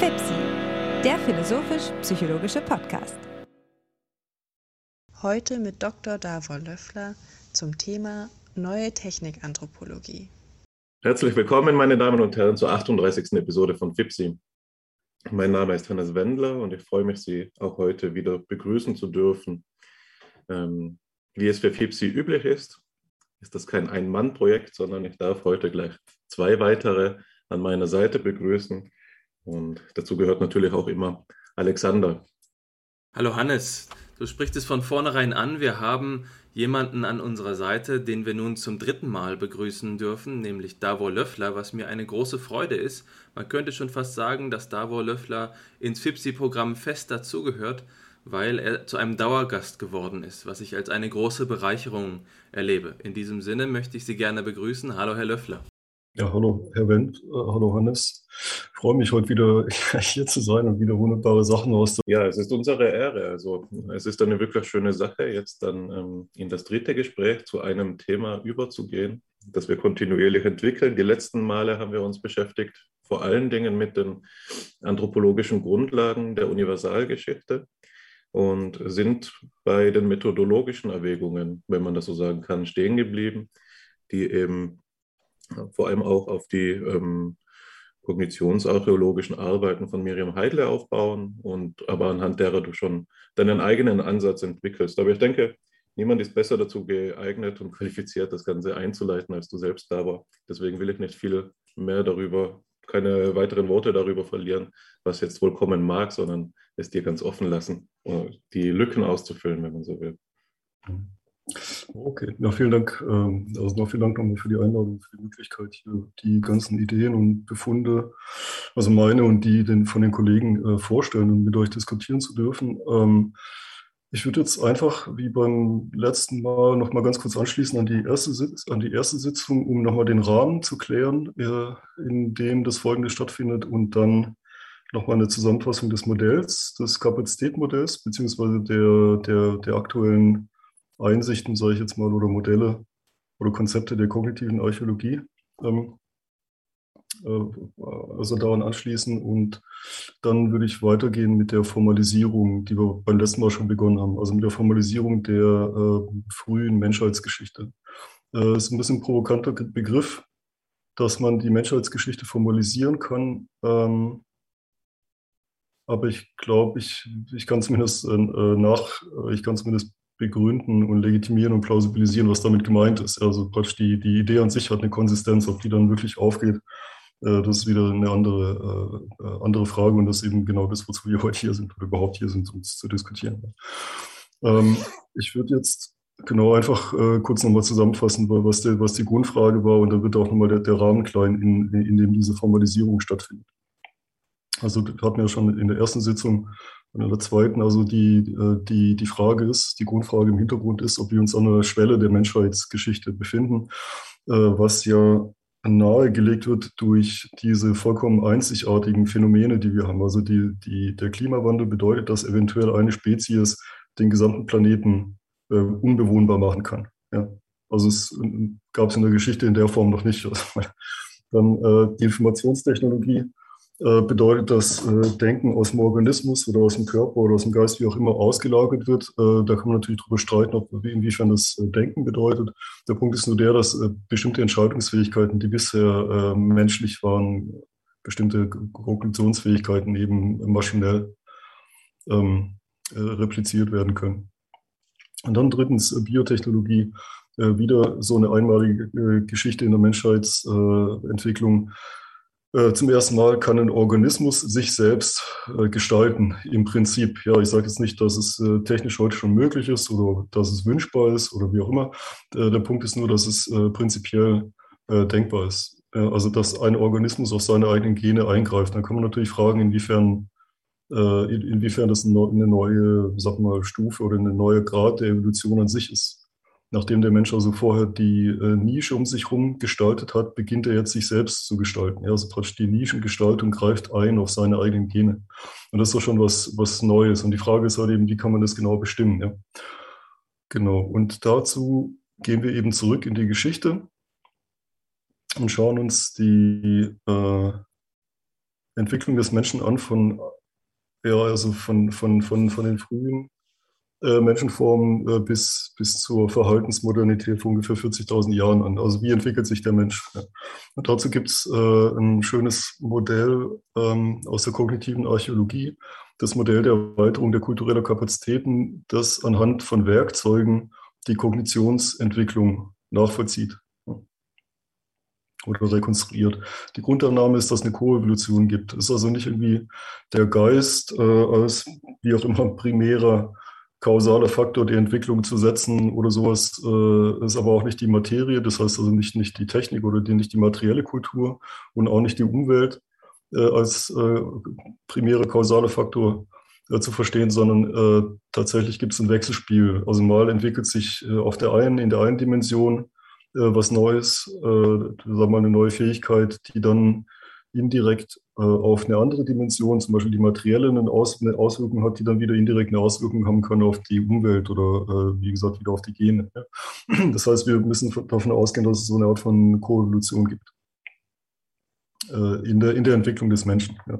FIPSI, der philosophisch-psychologische Podcast. Heute mit Dr. Davor Löffler zum Thema Neue Technikanthropologie. Herzlich willkommen, meine Damen und Herren, zur 38. Episode von FIPSI. Mein Name ist Hannes Wendler und ich freue mich, Sie auch heute wieder begrüßen zu dürfen. Ähm, wie es für FIPSI üblich ist, ist das kein Ein-Mann-Projekt, sondern ich darf heute gleich zwei weitere an meiner Seite begrüßen. Und dazu gehört natürlich auch immer Alexander. Hallo Hannes, du sprichst es von vornherein an. Wir haben jemanden an unserer Seite, den wir nun zum dritten Mal begrüßen dürfen, nämlich Davor Löffler, was mir eine große Freude ist. Man könnte schon fast sagen, dass Davor Löffler ins FIPSI-Programm fest dazugehört, weil er zu einem Dauergast geworden ist, was ich als eine große Bereicherung erlebe. In diesem Sinne möchte ich Sie gerne begrüßen. Hallo, Herr Löffler. Ja, hallo, Herr Wendt, äh, hallo Hannes. Ich freue mich heute wieder hier zu sein und wieder wunderbare Sachen aus. Ja, es ist unsere Ehre. Also es ist eine wirklich schöne Sache, jetzt dann ähm, in das dritte Gespräch zu einem Thema überzugehen, das wir kontinuierlich entwickeln. Die letzten Male haben wir uns beschäftigt vor allen Dingen mit den anthropologischen Grundlagen der Universalgeschichte und sind bei den methodologischen Erwägungen, wenn man das so sagen kann, stehen geblieben, die eben vor allem auch auf die ähm, kognitionsarchäologischen Arbeiten von Miriam Heidle aufbauen und aber anhand derer du schon deinen eigenen Ansatz entwickelst. Aber ich denke, niemand ist besser dazu geeignet und qualifiziert, das Ganze einzuleiten, als du selbst da war. Deswegen will ich nicht viel mehr darüber, keine weiteren Worte darüber verlieren, was jetzt wohl kommen mag, sondern es dir ganz offen lassen, die Lücken auszufüllen, wenn man so will. Mhm. Okay, ja, vielen Dank. Ähm, also vielen Dank nochmal für die Einladung, für die Möglichkeit, hier die ganzen Ideen und Befunde, also meine und die den, von den Kollegen äh, vorstellen und mit euch diskutieren zu dürfen. Ähm, ich würde jetzt einfach wie beim letzten Mal nochmal ganz kurz anschließen an die erste, Sitz, an die erste Sitzung, um nochmal den Rahmen zu klären, äh, in dem das Folgende stattfindet und dann nochmal eine Zusammenfassung des Modells, des Kapazitätmodells, beziehungsweise der, der, der aktuellen Einsichten, sage ich jetzt mal, oder Modelle oder Konzepte der kognitiven Archäologie. Ähm, äh, also daran anschließen und dann würde ich weitergehen mit der Formalisierung, die wir beim letzten Mal schon begonnen haben, also mit der Formalisierung der äh, frühen Menschheitsgeschichte. Äh, ist ein bisschen ein provokanter Begriff, dass man die Menschheitsgeschichte formalisieren kann. Ähm, aber ich glaube, ich, ich kann zumindest äh, nach, ich kann zumindest begründen und legitimieren und plausibilisieren, was damit gemeint ist. Also praktisch die, die Idee an sich hat eine Konsistenz, ob die dann wirklich aufgeht. Äh, das ist wieder eine andere, äh, äh, andere Frage und das ist eben genau das, wozu wir heute hier sind oder überhaupt hier sind, um es zu diskutieren. Ähm, ich würde jetzt genau einfach kurz nochmal zusammenfassen, was, der, was die Grundfrage war und dann wird auch nochmal der, der Rahmen klein, in, in dem diese Formalisierung stattfindet. Also wir hatten ja schon in der ersten Sitzung und in der zweiten, also die, äh, die, die Frage ist, die Grundfrage im Hintergrund ist, ob wir uns an der Schwelle der Menschheitsgeschichte befinden, äh, was ja nahegelegt wird durch diese vollkommen einzigartigen Phänomene, die wir haben. Also die, die, der Klimawandel bedeutet, dass eventuell eine Spezies den gesamten Planeten äh, unbewohnbar machen kann. Ja. Also es gab es in der Geschichte in der Form noch nicht. Dann äh, die Informationstechnologie äh, bedeutet, dass äh, Denken aus dem Organismus oder aus dem Körper oder aus dem Geist, wie auch immer, ausgelagert wird. Äh, da kann man natürlich darüber streiten, ob, inwiefern das Denken bedeutet. Der Punkt ist nur der, dass bestimmte Entscheidungsfähigkeiten, die bisher menschlich waren, bestimmte Konklusionsfähigkeiten eben maschinell ähm, repliziert werden können. Und dann drittens Biotechnologie, wieder so eine einmalige Geschichte in der Menschheitsentwicklung. Äh, zum ersten Mal kann ein Organismus sich selbst äh, gestalten, im Prinzip. Ja, ich sage jetzt nicht, dass es äh, technisch heute schon möglich ist oder dass es wünschbar ist oder wie auch immer. der Punkt ist nur, dass es prinzipiell denkbar ist. also, dass ein Organismus auf seine eigenen Gene eingreift. Dann kann man natürlich fragen, inwiefern, inwiefern das eine neue, sag mal, Stufe oder eine neue Grad der Evolution an sich ist nachdem der Mensch also vorher die äh, Nische um sich herum gestaltet hat, beginnt er jetzt sich selbst zu gestalten. Ja, also praktisch die Nischengestaltung greift ein auf seine eigenen Gene. Und das ist doch schon was, was Neues. Und die Frage ist halt eben, wie kann man das genau bestimmen? Ja? Genau. Und dazu gehen wir eben zurück in die Geschichte. und schauen uns die äh, Entwicklung des Menschen an von, ja, also von, von, von, von den frühen äh, Menschenformen äh, bis, bis zur Verhaltensmodernität von ungefähr 40.000 Jahren an. Also wie entwickelt sich der Mensch? Ja. Und dazu gibt es äh, ein schönes Modell ähm, aus der kognitiven Archäologie, das Modell der Erweiterung der kulturellen Kapazitäten, das anhand von Werkzeugen die Kognitionsentwicklung nachvollzieht oder rekonstruiert. Die Grundannahme ist, dass es eine Koevolution gibt. Es ist also nicht irgendwie der Geist äh, als wie auch immer primärer kausaler Faktor die Entwicklung zu setzen oder sowas, äh, ist aber auch nicht die Materie, das heißt also nicht, nicht die Technik oder die, nicht die materielle Kultur und auch nicht die Umwelt äh, als äh, primärer kausaler Faktor äh, zu verstehen, sondern äh, tatsächlich gibt es ein Wechselspiel. Also mal entwickelt sich äh, auf der einen, in der einen Dimension was Neues, sagen wir mal eine neue Fähigkeit, die dann indirekt äh, auf eine andere Dimension, zum Beispiel die materielle, eine, Aus eine, Auswirkung hat, die dann wieder indirekt eine Auswirkung haben kann auf die Umwelt oder äh, wie gesagt wieder auf die Gene. Ja. Das heißt, wir müssen davon ausgehen, dass es so eine Art von Koevolution gibt äh, in, der, in der Entwicklung des Menschen. Ja.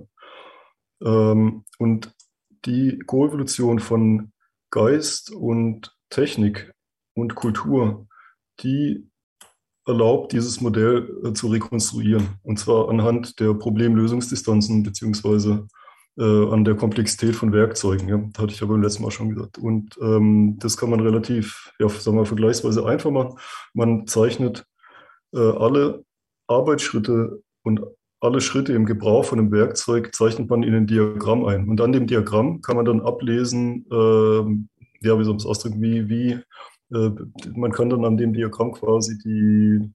Ähm, und die Koevolution von Geist und Technik und Kultur, die erlaubt, dieses Modell äh, zu rekonstruieren. Und zwar anhand der Problemlösungsdistanzen beziehungsweise äh, an der Komplexität von Werkzeugen. Ja. Das hatte ich ja beim letzten Mal schon gesagt. Und ähm, das kann man relativ, ja, sagen wir vergleichsweise einfach machen. Man zeichnet äh, alle Arbeitsschritte und alle Schritte im Gebrauch von einem Werkzeug zeichnet man in ein Diagramm ein. Und an dem Diagramm kann man dann ablesen, äh, ja, wie soll man es ausdrücken, wie, wie man kann dann an dem Diagramm quasi die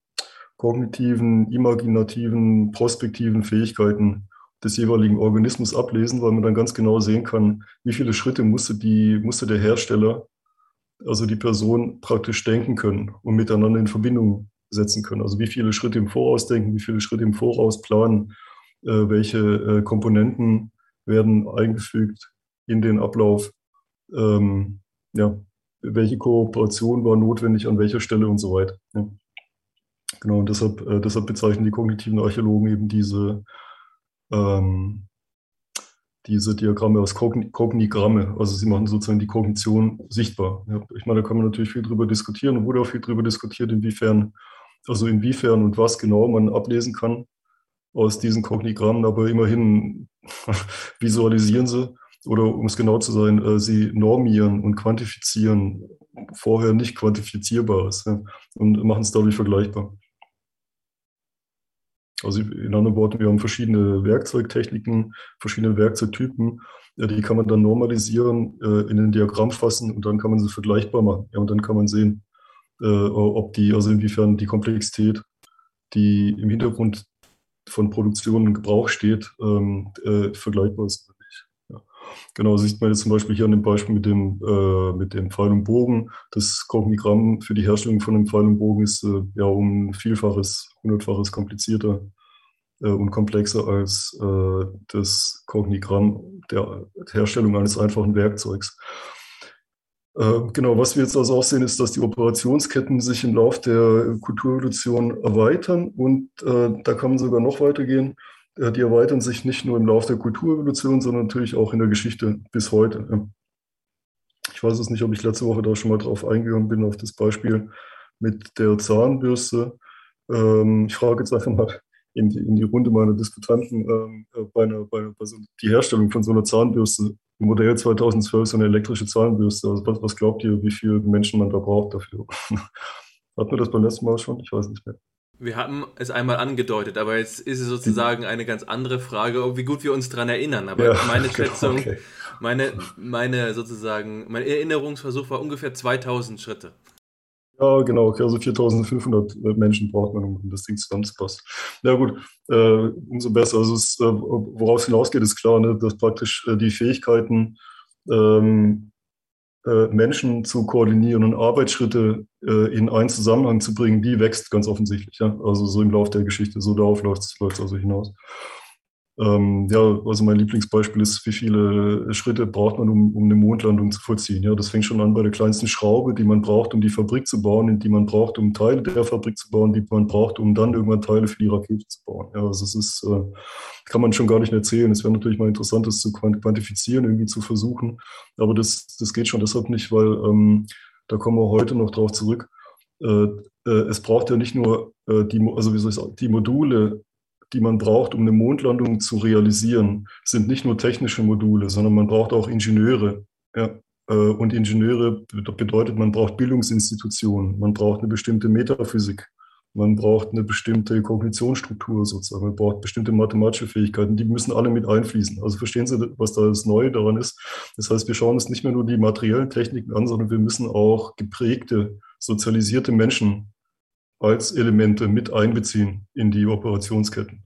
kognitiven, imaginativen, prospektiven Fähigkeiten des jeweiligen Organismus ablesen, weil man dann ganz genau sehen kann, wie viele Schritte musste, die, musste der Hersteller, also die Person, praktisch denken können und miteinander in Verbindung setzen können. Also wie viele Schritte im Voraus denken, wie viele Schritte im Voraus planen, äh, welche äh, Komponenten werden eingefügt in den Ablauf. Ähm, ja, welche Kooperation war notwendig an welcher Stelle und so weiter. Ja. Genau, und deshalb, äh, deshalb bezeichnen die kognitiven Archäologen eben diese, ähm, diese Diagramme als Kogn Kognigramme. Also sie machen sozusagen die Kognition sichtbar. Ja. Ich meine, da kann man natürlich viel drüber diskutieren und wurde auch viel drüber diskutiert, inwiefern, also inwiefern und was genau man ablesen kann aus diesen Kognigrammen, aber immerhin visualisieren sie oder um es genau zu sein, äh, sie normieren und quantifizieren vorher nicht quantifizierbares ja, und machen es dadurch vergleichbar. Also in anderen Worten, wir haben verschiedene Werkzeugtechniken, verschiedene Werkzeugtypen, ja, die kann man dann normalisieren, äh, in ein Diagramm fassen und dann kann man sie vergleichbar machen. Ja, und dann kann man sehen, äh, ob die, also inwiefern die Komplexität, die im Hintergrund von Produktion und Gebrauch steht, ähm, äh, vergleichbar ist. Genau, sieht man jetzt zum Beispiel hier an dem Beispiel mit dem, äh, mit dem Pfeil und Bogen. Das Kognigramm für die Herstellung von einem Pfeil und Bogen ist äh, ja um Vielfaches, hundertfaches komplizierter äh, und komplexer als äh, das Kognigramm der Herstellung eines einfachen Werkzeugs. Äh, genau, was wir jetzt also auch sehen, ist, dass die Operationsketten sich im Laufe der Kulturevolution erweitern und äh, da kann man sogar noch weitergehen äh, die erweitern sich nicht nur im Laufe der Kulturevolution, sondern natürlich auch in der Geschichte bis heute. Ich weiß es nicht, ob ich letzte Woche da schon mal drauf eingegangen bin, auf das Beispiel mit der Zahnbürste. Ähm, ich frage jetzt einfach mal in die, in die Runde meiner Diskutanten ähm, äh, bei, einer, bei, bei so, die Herstellung von so einer Zahnbürste. Modell 2012 so eine elektrische Zahnbürste. Also was, was glaubt ihr, wie viele Menschen man da braucht dafür? Hatten wir das beim letzten Mal schon? Ich weiß nicht mehr. Wir haben es einmal angedeutet, aber jetzt ist es sozusagen eine ganz andere Frage, wie gut wir uns daran erinnern. Aber ja, meine genau, Schätzung, okay. meine, meine sozusagen, mein Erinnerungsversuch war ungefähr 2000 Schritte. Ja, genau, also 4500 Menschen braucht man, um das Ding zusammenzupassen. Ja gut, äh, umso besser. Also es, äh, worauf es hinausgeht, ist klar, ne, dass praktisch äh, die Fähigkeiten ähm, äh, Menschen zu koordinieren und Arbeitsschritte äh, in einen Zusammenhang zu bringen, die wächst ganz offensichtlich. Ja? Also so im Laufe der Geschichte, so darauf läuft es also hinaus. Ähm, ja, also mein Lieblingsbeispiel ist, wie viele Schritte braucht man, um, um eine Mondlandung zu vollziehen. Ja, das fängt schon an bei der kleinsten Schraube, die man braucht, um die Fabrik zu bauen, die man braucht, um Teile der Fabrik zu bauen, die man braucht, um dann irgendwann Teile für die Rakete zu bauen. Ja, also das ist, äh, kann man schon gar nicht erzählen. Es wäre natürlich mal interessant, das zu quantifizieren, irgendwie zu versuchen. Aber das, das geht schon deshalb nicht, weil ähm, da kommen wir heute noch drauf zurück. Äh, äh, es braucht ja nicht nur äh, die, also wie soll ich sagen, die Module, die man braucht, um eine Mondlandung zu realisieren, sind nicht nur technische Module, sondern man braucht auch Ingenieure. Ja. Äh, und Ingenieure bedeutet, man braucht Bildungsinstitutionen, man braucht eine bestimmte Metaphysik, man braucht eine bestimmte Kognitionsstruktur sozusagen, man braucht bestimmte mathematische Fähigkeiten, die müssen alle mit einfließen. Also verstehen Sie, was da das Neue daran ist? Das heißt, wir schauen uns nicht mehr nur die materiellen Techniken an, sondern wir müssen auch geprägte, sozialisierte Menschen als Elemente mit einbeziehen in die Operationsketten.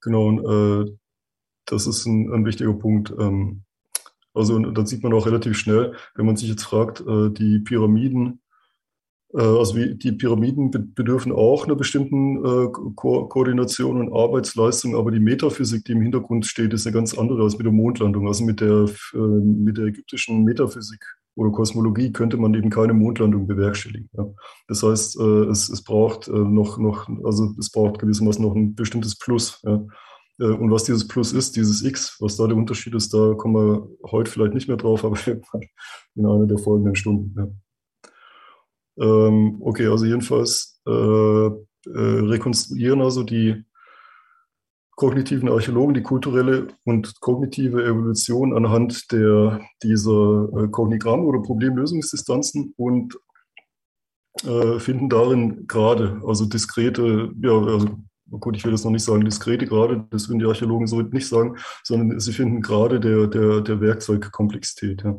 Genau, und äh, das ist ein, ein wichtiger Punkt. Ähm, also da sieht man auch relativ schnell, wenn man sich jetzt fragt, äh, die Pyramiden, äh, also wie, die Pyramiden bedürfen auch einer bestimmten äh, Ko Koordination und Arbeitsleistung, aber die Metaphysik, die im Hintergrund steht, ist eine ganz andere als mit der Mondlandung. Also mit der, äh, mit der ägyptischen Metaphysik oder Kosmologie könnte man eben keine Mondlandung bewerkstelligen. Ja. Das heißt, äh, es, es braucht äh, noch, noch, also es braucht gewissermaßen noch ein bestimmtes Plus. Ja. Äh, und was dieses Plus ist, dieses X, was da der Unterschied ist, da kommen wir heute vielleicht nicht mehr drauf, aber in einer der folgenden Stunden. Ja. Ähm, okay, also jedenfalls äh, äh, rekonstruieren also die kognitiven Archäologen die kulturelle und kognitive Evolution anhand der, dieser äh, Kognigramme oder Problemlösungsdistanzen und äh, finden darin gerade, also diskrete, ja, also gut, ich will das noch nicht sagen, diskrete gerade, das würden die Archäologen so nicht sagen, sondern sie finden gerade der, der, der Werkzeugkomplexität. Ja.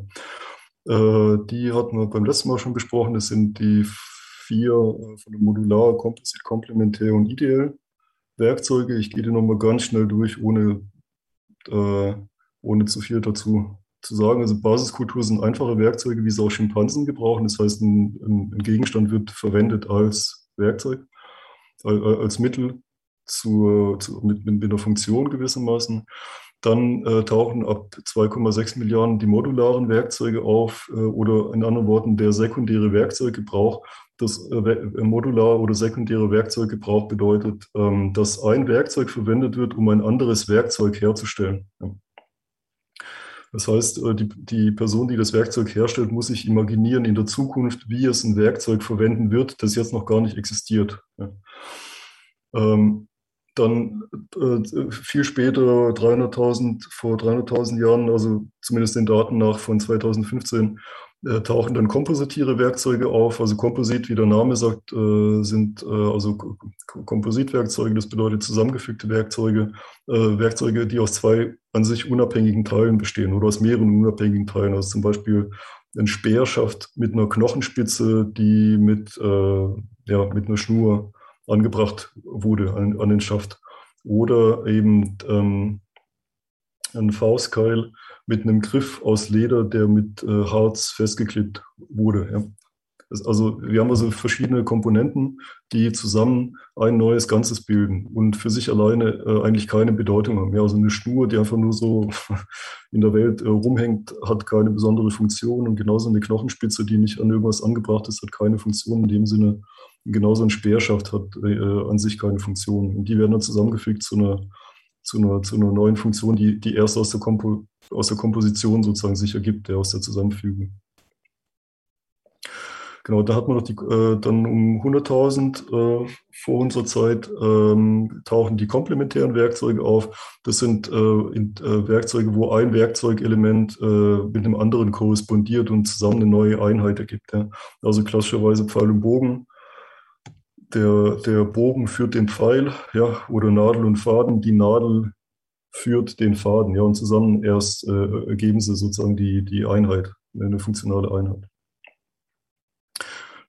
Äh, die hatten wir beim letzten Mal schon besprochen, das sind die vier äh, von der Modular, Composite, Komplementär und Ideell. Werkzeuge. Ich gehe die nochmal ganz schnell durch, ohne, äh, ohne zu viel dazu zu sagen. Also Basiskultur sind einfache Werkzeuge, wie sie auch Schimpansen gebrauchen. Das heißt, ein, ein Gegenstand wird verwendet als Werkzeug, als Mittel zur, zu, mit, mit einer Funktion gewissermaßen. Dann äh, tauchen ab 2,6 Milliarden die modularen Werkzeuge auf äh, oder in anderen Worten der sekundäre Werkzeuggebrauch das äh, äh, modular oder sekundäre Werkzeuggebrauch bedeutet, ähm, dass ein Werkzeug verwendet wird, um ein anderes Werkzeug herzustellen. Das heißt, äh, die, die Person, die das Werkzeug herstellt, muss sich imaginieren in der Zukunft, wie es ein Werkzeug verwenden wird, das jetzt noch gar nicht existiert. Ähm, dann viel später, 300.000, vor 300.000 Jahren, also zumindest den Daten nach von 2015, äh, tauchen dann kompositiere Werkzeuge auf. Also Komposit, wie der Name sagt, äh, sind äh, also Kompositwerkzeuge, das bedeutet zusammengefügte Werkzeuge, äh, Werkzeuge, die aus zwei an sich unabhängigen Teilen bestehen oder aus mehreren unabhängigen Teilen. Also zum Beispiel ein Speerschaft mit einer Knochenspitze, die mit, äh, ja, mit einer Schnur angebracht wurde an, an den Schaft. Oder eben ähm, ein Faustkeil, mit einem Griff aus Leder, der mit äh, Harz festgeklebt wurde. Ja. also wir haben also verschiedene Komponenten, die zusammen ein neues Ganzes bilden und für sich alleine äh, eigentlich keine Bedeutung haben. Ja, also eine Schnur, die einfach nur so in der Welt äh, rumhängt, hat keine besondere Funktion und genauso eine Knochenspitze, die nicht an irgendwas angebracht ist, hat keine Funktion in dem Sinne. Genauso ein Speerschaft hat äh, an sich keine Funktion. Und die werden dann zusammengefügt zu einer zu einer, zu einer neuen Funktion, die, die erst aus der, Kompo, aus der Komposition sozusagen sich ergibt, der aus der Zusammenfügung. Genau, da hat man noch die, äh, dann um 100.000 äh, vor unserer Zeit ähm, tauchen die komplementären Werkzeuge auf. Das sind äh, in, äh, Werkzeuge, wo ein Werkzeugelement äh, mit einem anderen korrespondiert und zusammen eine neue Einheit ergibt. Ja. Also klassischerweise Pfeil und Bogen der, der Bogen führt den Pfeil, ja, oder Nadel und Faden. Die Nadel führt den Faden, ja, und zusammen erst äh, ergeben sie sozusagen die, die Einheit, eine funktionale Einheit.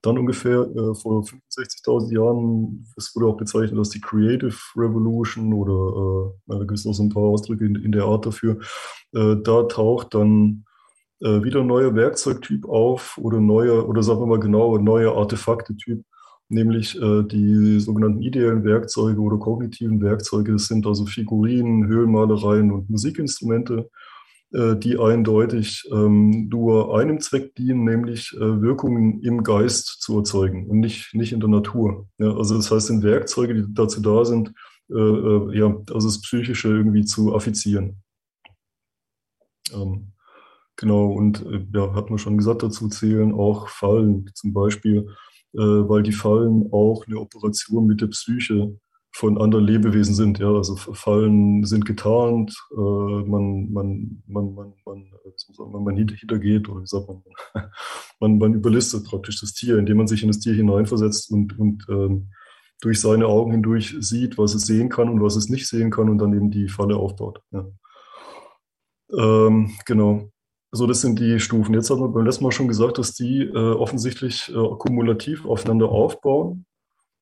Dann ungefähr äh, vor 65.000 Jahren, es wurde auch bezeichnet als die Creative Revolution oder äh, da gibt es noch so ein paar Ausdrücke in, in der Art dafür. Äh, da taucht dann äh, wieder ein neuer Werkzeugtyp auf oder neuer, oder sagen wir mal genauer, neuer Artefaktetyp nämlich äh, die sogenannten ideellen Werkzeuge oder kognitiven Werkzeuge. Das sind also Figurinen, Höhlenmalereien und Musikinstrumente, äh, die eindeutig ähm, nur einem Zweck dienen, nämlich äh, Wirkungen im Geist zu erzeugen und nicht, nicht in der Natur. Ja, also das heißt, sind Werkzeuge, die dazu da sind, äh, äh, ja, also das Psychische irgendwie zu affizieren. Ähm, genau, und äh, ja, hat man schon gesagt, dazu zählen auch Fallen zum Beispiel, weil die Fallen auch eine Operation mit der Psyche von anderen Lebewesen sind. Ja, also Fallen sind getarnt, äh, man, man, man, man, man, man, man hintergeht oder wie sagt man, man, man überlistet praktisch das Tier, indem man sich in das Tier hineinversetzt und, und ähm, durch seine Augen hindurch sieht, was es sehen kann und was es nicht sehen kann und dann eben die Falle aufbaut. Ja. Ähm, genau. So, das sind die Stufen. Jetzt hat man beim letzten Mal schon gesagt, dass die äh, offensichtlich äh, kumulativ aufeinander aufbauen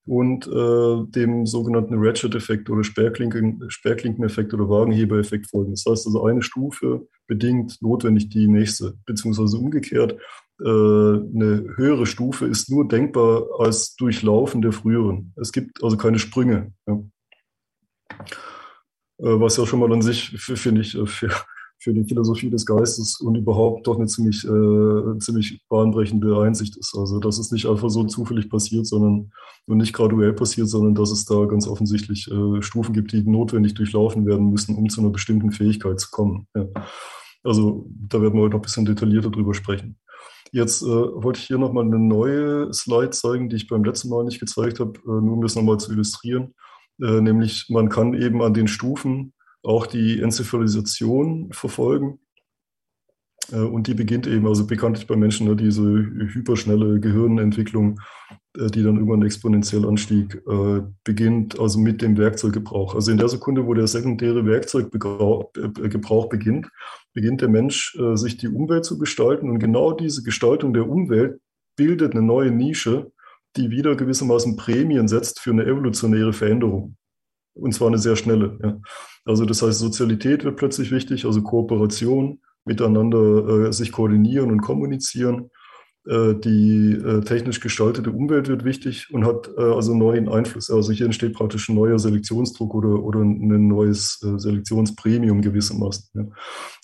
und äh, dem sogenannten Ratchet-Effekt oder Sperrklinken-Effekt oder Wagenheber-Effekt folgen. Das heißt also, eine Stufe bedingt notwendig die nächste, beziehungsweise umgekehrt. Äh, eine höhere Stufe ist nur denkbar als Durchlaufen der früheren. Es gibt also keine Sprünge. Ja. Äh, was ja schon mal an sich, finde ich, äh, für, für die Philosophie des Geistes und überhaupt doch eine ziemlich, äh, ziemlich bahnbrechende Einsicht ist. Also, dass es nicht einfach so zufällig passiert, sondern und nicht graduell passiert, sondern dass es da ganz offensichtlich äh, Stufen gibt, die notwendig durchlaufen werden müssen, um zu einer bestimmten Fähigkeit zu kommen. Ja. Also, da werden wir heute noch ein bisschen detaillierter drüber sprechen. Jetzt äh, wollte ich hier nochmal eine neue Slide zeigen, die ich beim letzten Mal nicht gezeigt habe, äh, nur um das nochmal zu illustrieren. Äh, nämlich, man kann eben an den Stufen auch die Enzephalisation verfolgen. Äh, und die beginnt eben, also bekanntlich bei Menschen, ne, diese hyperschnelle Gehirnentwicklung, äh, die dann irgendwann exponentiell anstieg, äh, beginnt also mit dem Werkzeuggebrauch. Also in der Sekunde, wo der sekundäre Werkzeuggebrauch beginnt, beginnt der Mensch, sich die Umwelt zu gestalten. Und genau diese Gestaltung der Umwelt bildet eine neue Nische, die wieder gewissermaßen Prämien setzt für eine evolutionäre Veränderung. Und zwar eine sehr schnelle. Ja. Also das heißt, Sozialität wird plötzlich wichtig, also Kooperation, miteinander äh, sich koordinieren und kommunizieren. Äh, die äh, technisch gestaltete Umwelt wird wichtig und hat äh, also neuen Einfluss. Also hier entsteht praktisch ein neuer Selektionsdruck oder, oder ein neues äh, Selektionspremium gewissermaßen. Ja.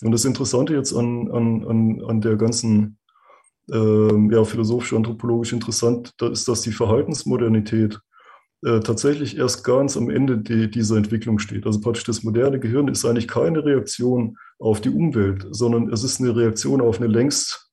Und das Interessante jetzt an, an, an, an der ganzen ähm, ja, philosophisch-anthropologisch interessant, da ist, dass die Verhaltensmodernität äh, tatsächlich erst ganz am Ende die, dieser Entwicklung steht. Also praktisch das moderne Gehirn ist eigentlich keine Reaktion auf die Umwelt, sondern es ist eine Reaktion auf eine längst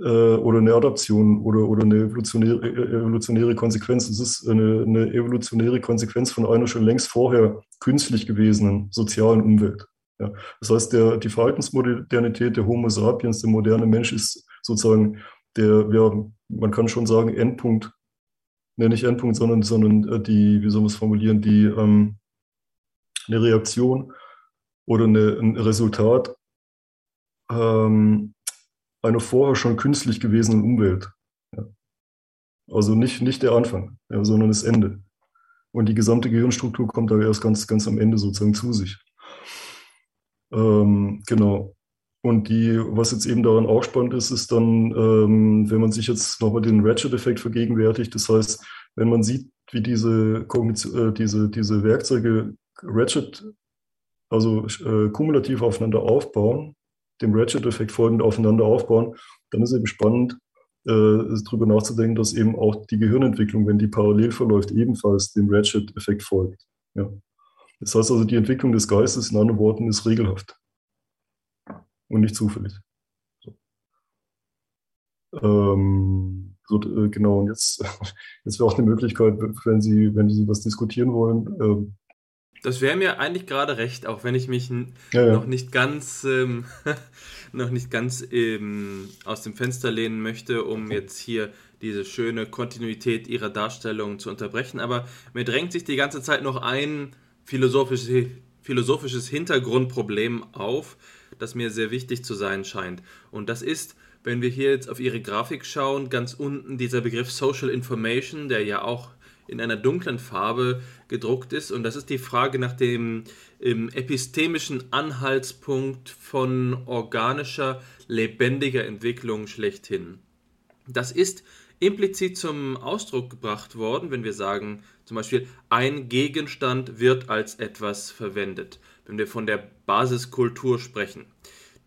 äh, oder eine Adaption oder, oder eine evolutionäre, äh, evolutionäre Konsequenz. Es ist eine, eine evolutionäre Konsequenz von einer schon längst vorher künstlich gewesenen sozialen Umwelt. Ja. Das heißt, der, die Verhaltensmodernität der Homo sapiens, der moderne Mensch, ist sozusagen der, ja, man kann schon sagen, Endpunkt ne, nicht Endpunkt, sondern, sondern äh, die, wie soll man es formulieren, die ähm, eine Reaktion oder eine, ein Resultat ähm, einer vorher schon künstlich gewesenen Umwelt. Ja. Also nicht, nicht der Anfang, ja, sondern das Ende. Und die gesamte Gehirnstruktur kommt da erst ganz, ganz am Ende sozusagen zu sich. Ähm, genau. Und die, was jetzt eben daran auch spannend ist, ist dann, ähm, wenn man sich jetzt nochmal den Ratchet-Effekt vergegenwärtigt, das heißt, wenn man sieht, wie diese, äh, diese, diese Werkzeuge Ratchet, also äh, kumulativ aufeinander aufbauen, dem Ratchet-Effekt folgend aufeinander aufbauen, dann ist eben spannend, äh, darüber nachzudenken, dass eben auch die Gehirnentwicklung, wenn die parallel verläuft, ebenfalls dem Ratchet-Effekt folgt. Ja. Das heißt also, die Entwicklung des Geistes, in anderen Worten, ist regelhaft und nicht zufällig. So. Ähm, so, äh, genau, und jetzt, jetzt wäre auch eine Möglichkeit, wenn Sie, wenn Sie was diskutieren wollen. Ähm, das wäre mir eigentlich gerade recht, auch wenn ich mich ja, ja. noch nicht ganz, ähm, noch nicht ganz ähm, aus dem Fenster lehnen möchte, um jetzt hier diese schöne Kontinuität ihrer Darstellung zu unterbrechen. Aber mir drängt sich die ganze Zeit noch ein philosophisches, philosophisches Hintergrundproblem auf, das mir sehr wichtig zu sein scheint. Und das ist, wenn wir hier jetzt auf Ihre Grafik schauen, ganz unten dieser Begriff Social Information, der ja auch in einer dunklen Farbe gedruckt ist. Und das ist die Frage nach dem epistemischen Anhaltspunkt von organischer, lebendiger Entwicklung schlechthin. Das ist implizit zum Ausdruck gebracht worden, wenn wir sagen, zum Beispiel, ein Gegenstand wird als etwas verwendet, wenn wir von der Basiskultur sprechen.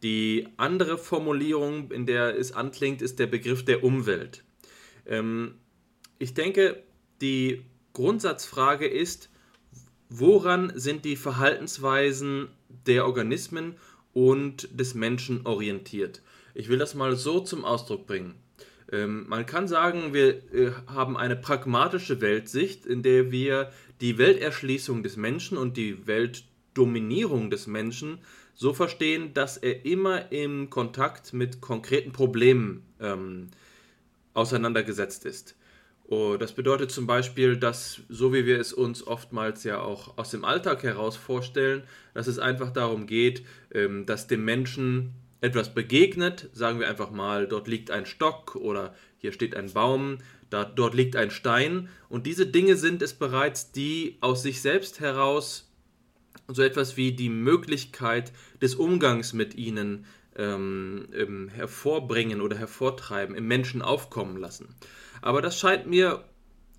Die andere Formulierung, in der es anklingt, ist der Begriff der Umwelt. Ähm, ich denke, die Grundsatzfrage ist, woran sind die Verhaltensweisen der Organismen und des Menschen orientiert? Ich will das mal so zum Ausdruck bringen. Ähm, man kann sagen, wir äh, haben eine pragmatische Weltsicht, in der wir die Welterschließung des Menschen und die Weltdominierung des Menschen so verstehen, dass er immer im Kontakt mit konkreten Problemen ähm, auseinandergesetzt ist. Oh, das bedeutet zum Beispiel, dass, so wie wir es uns oftmals ja auch aus dem Alltag heraus vorstellen, dass es einfach darum geht, ähm, dass dem Menschen etwas begegnet, sagen wir einfach mal, dort liegt ein Stock oder hier steht ein Baum, da, dort liegt ein Stein und diese Dinge sind es bereits, die aus sich selbst heraus so etwas wie die Möglichkeit des Umgangs mit ihnen ähm, ähm, hervorbringen oder hervortreiben, im Menschen aufkommen lassen. Aber das scheint mir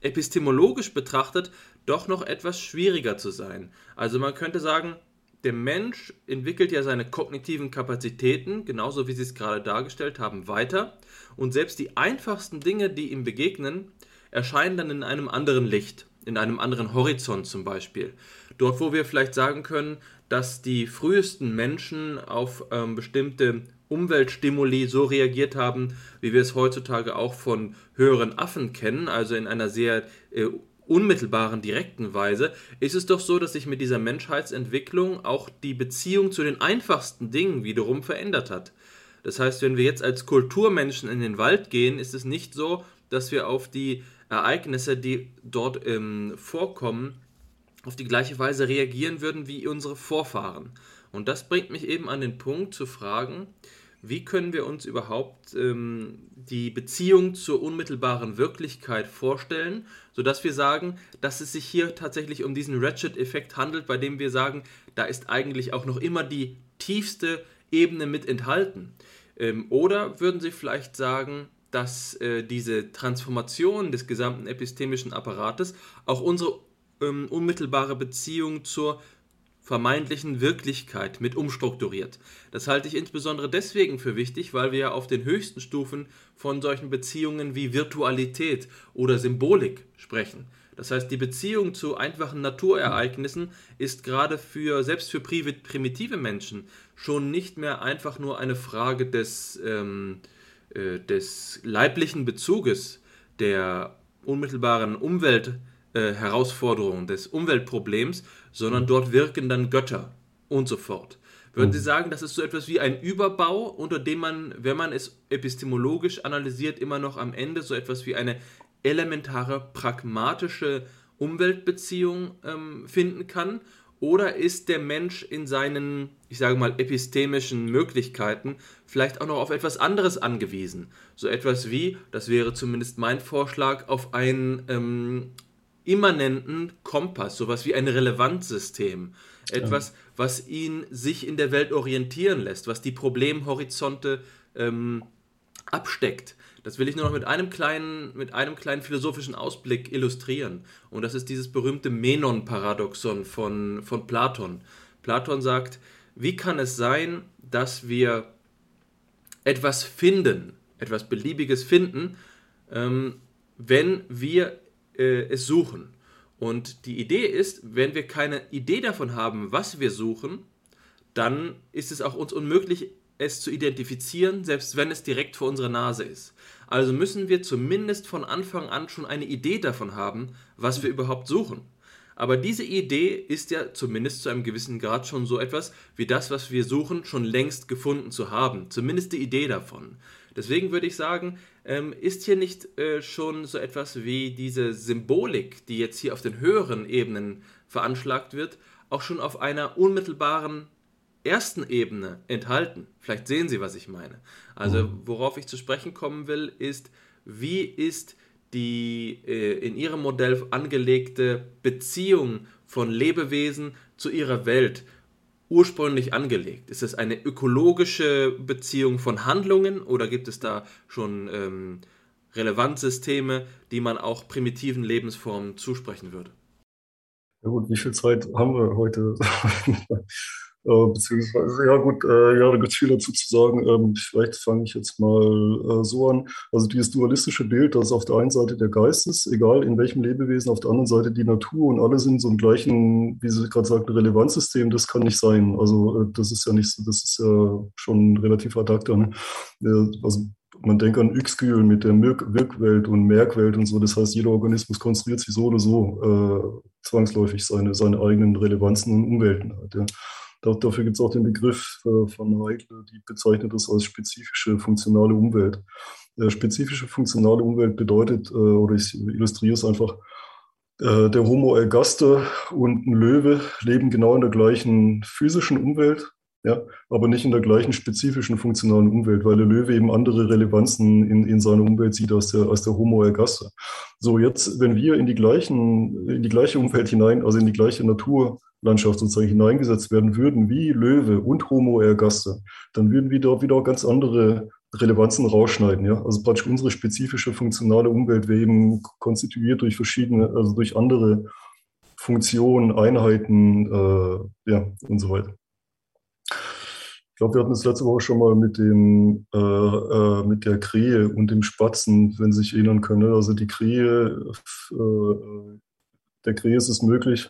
epistemologisch betrachtet doch noch etwas schwieriger zu sein. Also man könnte sagen, der Mensch entwickelt ja seine kognitiven Kapazitäten, genauso wie Sie es gerade dargestellt haben, weiter. Und selbst die einfachsten Dinge, die ihm begegnen, erscheinen dann in einem anderen Licht, in einem anderen Horizont zum Beispiel. Dort, wo wir vielleicht sagen können, dass die frühesten Menschen auf ähm, bestimmte Umweltstimuli so reagiert haben, wie wir es heutzutage auch von höheren Affen kennen, also in einer sehr äh, unmittelbaren, direkten Weise, ist es doch so, dass sich mit dieser Menschheitsentwicklung auch die Beziehung zu den einfachsten Dingen wiederum verändert hat. Das heißt, wenn wir jetzt als Kulturmenschen in den Wald gehen, ist es nicht so, dass wir auf die Ereignisse, die dort ähm, vorkommen, auf die gleiche Weise reagieren würden wie unsere Vorfahren. Und das bringt mich eben an den Punkt zu fragen, wie können wir uns überhaupt ähm, die Beziehung zur unmittelbaren Wirklichkeit vorstellen, sodass wir sagen, dass es sich hier tatsächlich um diesen Ratchet-Effekt handelt, bei dem wir sagen, da ist eigentlich auch noch immer die tiefste Ebene mit enthalten. Ähm, oder würden Sie vielleicht sagen, dass äh, diese Transformation des gesamten epistemischen Apparates auch unsere ähm, unmittelbare Beziehung zur vermeintlichen Wirklichkeit mit umstrukturiert. Das halte ich insbesondere deswegen für wichtig, weil wir ja auf den höchsten Stufen von solchen Beziehungen wie Virtualität oder Symbolik sprechen. Das heißt, die Beziehung zu einfachen Naturereignissen ist gerade für, selbst für primitive Menschen, schon nicht mehr einfach nur eine Frage des, ähm, äh, des leiblichen Bezuges, der unmittelbaren Umweltherausforderungen, äh, des Umweltproblems, sondern dort wirken dann Götter und so fort. Würden Sie mhm. sagen, das ist so etwas wie ein Überbau, unter dem man, wenn man es epistemologisch analysiert, immer noch am Ende so etwas wie eine elementare pragmatische Umweltbeziehung ähm, finden kann? Oder ist der Mensch in seinen, ich sage mal, epistemischen Möglichkeiten vielleicht auch noch auf etwas anderes angewiesen? So etwas wie, das wäre zumindest mein Vorschlag, auf ein ähm, immanenten Kompass, sowas wie ein Relevanzsystem. Etwas, was ihn sich in der Welt orientieren lässt, was die Problemhorizonte ähm, absteckt. Das will ich nur noch mit einem kleinen, mit einem kleinen philosophischen Ausblick illustrieren. Und das ist dieses berühmte Menon-Paradoxon von, von Platon. Platon sagt, wie kann es sein, dass wir etwas finden, etwas Beliebiges finden, ähm, wenn wir äh, es suchen. Und die Idee ist, wenn wir keine Idee davon haben, was wir suchen, dann ist es auch uns unmöglich, es zu identifizieren, selbst wenn es direkt vor unserer Nase ist. Also müssen wir zumindest von Anfang an schon eine Idee davon haben, was wir überhaupt suchen. Aber diese Idee ist ja zumindest zu einem gewissen Grad schon so etwas wie das, was wir suchen, schon längst gefunden zu haben. Zumindest die Idee davon. Deswegen würde ich sagen, ähm, ist hier nicht äh, schon so etwas wie diese Symbolik, die jetzt hier auf den höheren Ebenen veranschlagt wird, auch schon auf einer unmittelbaren ersten Ebene enthalten? Vielleicht sehen Sie, was ich meine. Also mhm. worauf ich zu sprechen kommen will, ist, wie ist die äh, in Ihrem Modell angelegte Beziehung von Lebewesen zu ihrer Welt ursprünglich angelegt? Ist es eine ökologische Beziehung von Handlungen oder gibt es da schon ähm, Relevanzsysteme, die man auch primitiven Lebensformen zusprechen würde. Ja gut, wie viel Zeit haben wir heute? Äh, beziehungsweise, ja gut, äh, ja, da gibt es viel dazu zu sagen. Ähm, vielleicht fange ich jetzt mal äh, so an. Also dieses dualistische Bild, das auf der einen Seite der Geist ist, egal in welchem Lebewesen, auf der anderen Seite die Natur und alle sind so im gleichen, wie Sie gerade sagten, Relevanzsystem, das kann nicht sein. Also äh, das ist ja nicht das ist ja schon relativ ad acta. Ne? also man denkt an Yxgül mit der Wirkwelt und Merkwelt und so. Das heißt, jeder Organismus konstruiert sich so oder so äh, zwangsläufig seine, seine eigenen Relevanzen und Umwelten. Halt, ja. Dafür gibt es auch den Begriff äh, von Heidle, die bezeichnet das als spezifische funktionale Umwelt. Äh, spezifische funktionale Umwelt bedeutet, äh, oder ich illustriere es einfach, der Homo ergaster und ein Löwe leben genau in der gleichen physischen Umwelt, ja, aber nicht in der gleichen spezifischen funktionalen Umwelt, weil der Löwe eben andere Relevanzen in, in seiner Umwelt sieht als der, als der Homo ergaster. So, jetzt, wenn wir in die gleichen, in die gleiche Umwelt hinein, also in die gleiche Natur Landschaft sozusagen hineingesetzt werden würden, wie Löwe und Homo ergaster, dann würden wir dort wieder ganz andere Relevanzen rausschneiden. Ja? Also praktisch unsere spezifische funktionale Umwelt wäre eben konstituiert durch verschiedene, also durch andere Funktionen, Einheiten äh, ja, und so weiter. Ich glaube, wir hatten es letzte Woche schon mal mit, dem, äh, äh, mit der Krähe und dem Spatzen, wenn Sie sich erinnern können. Ne? Also die Krähe, äh, der Krähe ist es möglich,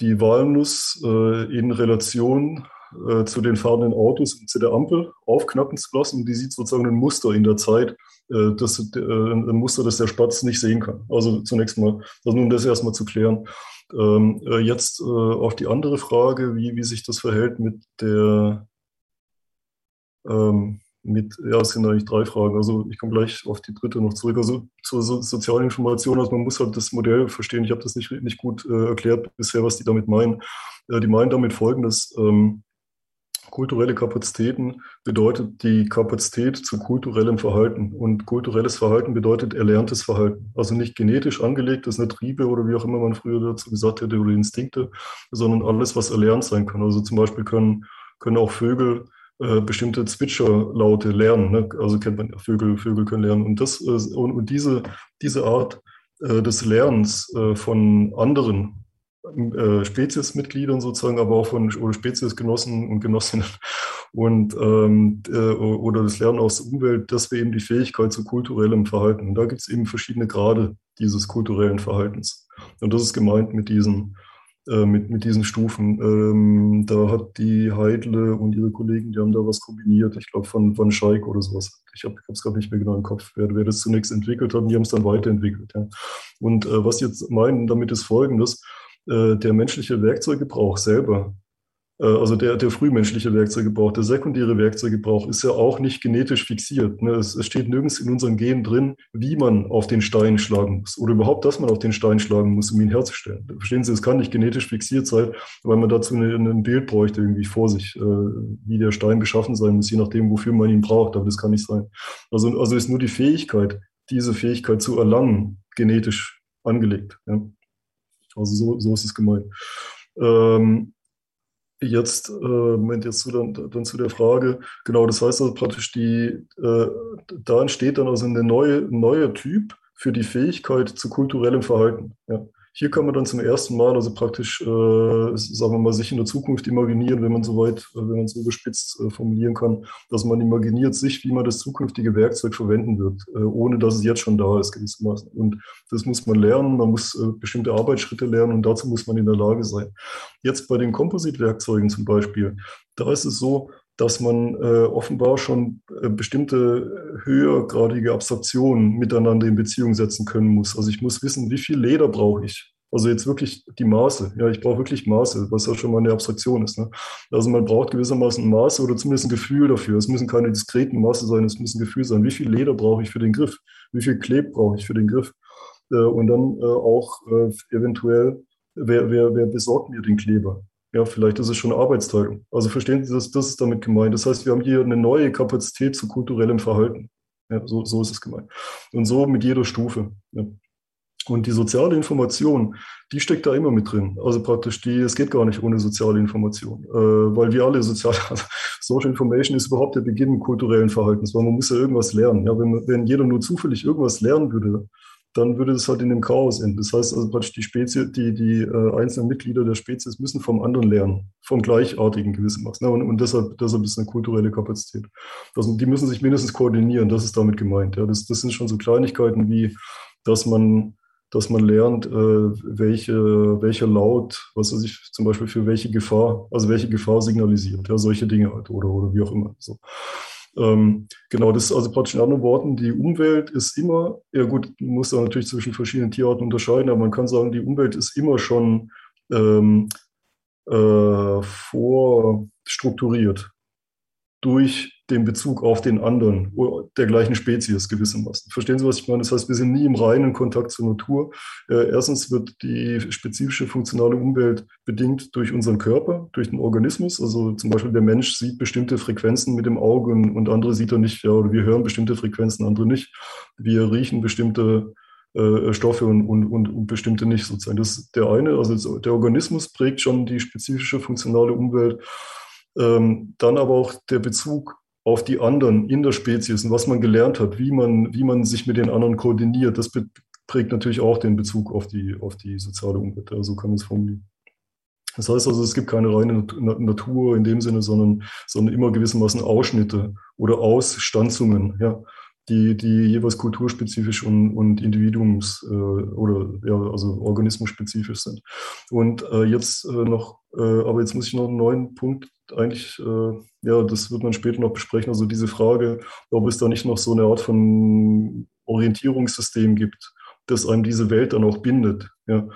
die Walnuss äh, in Relation äh, zu den fahrenden Autos und zu der Ampel aufknappen zu lassen. Die sieht sozusagen ein Muster in der Zeit, äh, das, äh, ein Muster, das der Spatz nicht sehen kann. Also zunächst mal, also um das erstmal zu klären. Ähm, äh, jetzt äh, auf die andere Frage, wie, wie sich das verhält mit der ähm, mit, ja, es sind eigentlich drei Fragen. Also ich komme gleich auf die dritte noch zurück. Also zur so, sozialen Information, also man muss halt das Modell verstehen. Ich habe das nicht, nicht gut äh, erklärt bisher, was die damit meinen. Äh, die meinen damit folgendes. Ähm, kulturelle Kapazitäten bedeutet die Kapazität zu kulturellem Verhalten. Und kulturelles Verhalten bedeutet erlerntes Verhalten. Also nicht genetisch angelegt, das sind Triebe oder wie auch immer man früher dazu gesagt hätte, oder Instinkte, sondern alles, was erlernt sein kann. Also zum Beispiel können, können auch Vögel äh, bestimmte Zwitscherlaute lernen. Ne? Also kennt man ja, Vögel, Vögel können lernen. Und, das, äh, und, und diese, diese Art äh, des Lernens äh, von anderen äh, Speziesmitgliedern sozusagen, aber auch von oder Speziesgenossen und Genossinnen und ähm, äh, oder das Lernen aus der Umwelt, das wäre eben die Fähigkeit zu kulturellem Verhalten. Und da gibt es eben verschiedene Grade dieses kulturellen Verhaltens. Und das ist gemeint mit diesen äh, mit, mit diesen Stufen. Ähm, da hat die Heidle und ihre Kollegen, die haben da was kombiniert, ich glaube von Van Scheik oder sowas. Ich habe es gerade nicht mehr genau im Kopf, wer, wer das zunächst entwickelt hat, und die haben es dann weiterentwickelt. Ja. Und äh, was jetzt meinen damit ist folgendes, äh, der menschliche Werkzeuggebrauch selber also der, der frühmenschliche Werkzeuggebrauch, der sekundäre Werkzeuggebrauch ist ja auch nicht genetisch fixiert. Ne? Es, es, steht nirgends in unseren Genen drin, wie man auf den Stein schlagen muss oder überhaupt, dass man auf den Stein schlagen muss, um ihn herzustellen. Verstehen Sie, es kann nicht genetisch fixiert sein, weil man dazu ein Bild bräuchte irgendwie vor sich, äh, wie der Stein beschaffen sein muss, je nachdem, wofür man ihn braucht. Aber das kann nicht sein. Also, also ist nur die Fähigkeit, diese Fähigkeit zu erlangen, genetisch angelegt. Ja? Also so, so ist es gemeint. Ähm, Jetzt, äh, Moment, jetzt zu, dann, dann, zu der Frage, genau, das heißt also praktisch, die, äh, da entsteht dann also eine neue, ein neuer Typ für die Fähigkeit zu kulturellem Verhalten. Ja. Hier kann man dann zum ersten Mal, also praktisch, äh, sagen wir mal, sich in der Zukunft imaginieren, wenn man so weit, äh, wenn man so gespitzt äh, formulieren kann, dass man imaginiert sich, wie man das zukünftige Werkzeug verwenden wird, äh, ohne dass es jetzt schon da ist gewissermaßen. Und das muss man lernen, man muss äh, bestimmte Arbeitsschritte lernen und dazu muss man in der Lage sein. Jetzt bei den Kompositwerkzeugen zum Beispiel, da ist es so, dass man äh, offenbar schon äh, bestimmte höhergradige Abstraktionen miteinander in Beziehung setzen können muss. Also ich muss wissen, wie viel Leder brauche ich. Also jetzt wirklich die Maße. Ja, ich brauche wirklich Maße, was ja schon mal eine Abstraktion ist. Ne? Also man braucht gewissermaßen Maße oder zumindest ein Gefühl dafür. Es müssen keine diskreten Maße sein, es muss ein Gefühl sein. Wie viel Leder brauche ich für den Griff? Wie viel Kleb brauche ich für den Griff? Äh, und dann äh, auch äh, eventuell, wer, wer, wer besorgt mir den Kleber? Ja, vielleicht ist es schon Arbeitsteilung. Also verstehen Sie, das, das ist damit gemeint. Das heißt, wir haben hier eine neue Kapazität zu kulturellem Verhalten. Ja, so, so ist es gemeint. Und so mit jeder Stufe. Ja. Und die soziale Information, die steckt da immer mit drin. Also praktisch die, es geht gar nicht ohne soziale Information, äh, weil wir alle sozial, Social Information ist überhaupt der Beginn kulturellen Verhaltens, weil man muss ja irgendwas lernen. Ja, wenn, wenn jeder nur zufällig irgendwas lernen würde, dann würde es halt in dem Chaos enden. Das heißt also praktisch die Spezies, die, die äh, einzelnen Mitglieder der Spezies müssen vom anderen lernen, vom Gleichartigen gewissermaßen. Ne? Und, und deshalb, deshalb ist eine kulturelle Kapazität. Also die müssen sich mindestens koordinieren, das ist damit gemeint. Ja? Das, das sind schon so Kleinigkeiten wie, dass man dass man lernt, äh, welche, welcher Laut, was weiß ich, zum Beispiel für welche Gefahr, also welche Gefahr signalisiert, ja, solche Dinge halt oder, oder wie auch immer. So. Ähm, genau, das ist also praktisch in anderen Worten, die Umwelt ist immer, ja gut, man muss da natürlich zwischen verschiedenen Tierarten unterscheiden, aber man kann sagen, die Umwelt ist immer schon ähm, äh, vorstrukturiert durch den Bezug auf den anderen der gleichen Spezies gewissermaßen. Verstehen Sie, was ich meine? Das heißt, wir sind nie im reinen Kontakt zur Natur. Äh, erstens wird die spezifische funktionale Umwelt bedingt durch unseren Körper, durch den Organismus. Also zum Beispiel der Mensch sieht bestimmte Frequenzen mit dem Auge und andere sieht er nicht. Ja, oder wir hören bestimmte Frequenzen, andere nicht. Wir riechen bestimmte äh, Stoffe und, und, und, und, bestimmte nicht sozusagen. Das ist der eine. Also der Organismus prägt schon die spezifische funktionale Umwelt. Ähm, dann aber auch der Bezug auf die anderen in der Spezies und was man gelernt hat, wie man, wie man sich mit den anderen koordiniert, das prägt natürlich auch den Bezug auf die, auf die soziale Umwelt. So also kann man es formulieren. Das heißt also, es gibt keine reine Natur in dem Sinne, sondern, sondern immer gewissermaßen Ausschnitte oder Ausstanzungen, ja, die, die jeweils kulturspezifisch und, und individuums- äh, oder ja, also organismusspezifisch sind. Und äh, jetzt äh, noch, äh, aber jetzt muss ich noch einen neuen Punkt eigentlich, äh, ja, das wird man später noch besprechen, also diese Frage, ob es da nicht noch so eine Art von Orientierungssystem gibt, das einem diese Welt dann auch bindet. Ja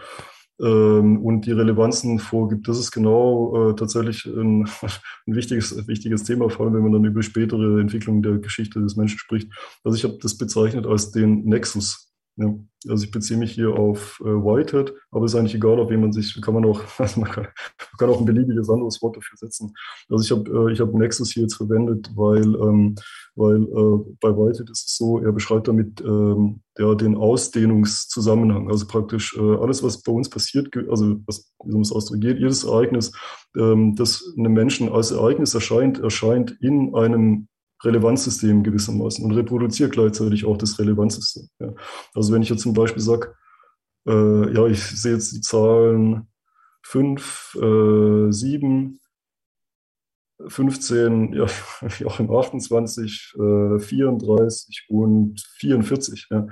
und die Relevanzen vorgibt. Das ist genau äh, tatsächlich ein, ein, wichtiges, wichtiges Thema, vor allem wenn man dann über spätere Entwicklungen der Geschichte des Menschen spricht. Also ich habe das bezeichnet als den Nexus ja, also ich beziehe mich hier auf äh, Whitehead, aber es ist eigentlich egal, auf wen man sich, kann man auch, also man, kann, man kann auch ein beliebiges anderes Wort dafür setzen. Also ich habe äh, hab Nexus hier jetzt verwendet, weil, ähm, weil äh, bei Whitehead ist es so, er beschreibt damit ähm, ja, den Ausdehnungszusammenhang. Also praktisch äh, alles, was bei uns passiert, also was, wie soll man es ausdrücken, jedes Ereignis, ähm, das einem Menschen als Ereignis erscheint, erscheint in einem Relevanzsystem gewissermaßen und reproduziert gleichzeitig auch das Relevanzsystem. Ja. Also wenn ich jetzt zum Beispiel sage, äh, ja, ich sehe jetzt die Zahlen 5, äh, 7, 15, ja, auch im 28, äh, 34 und 44. Ja.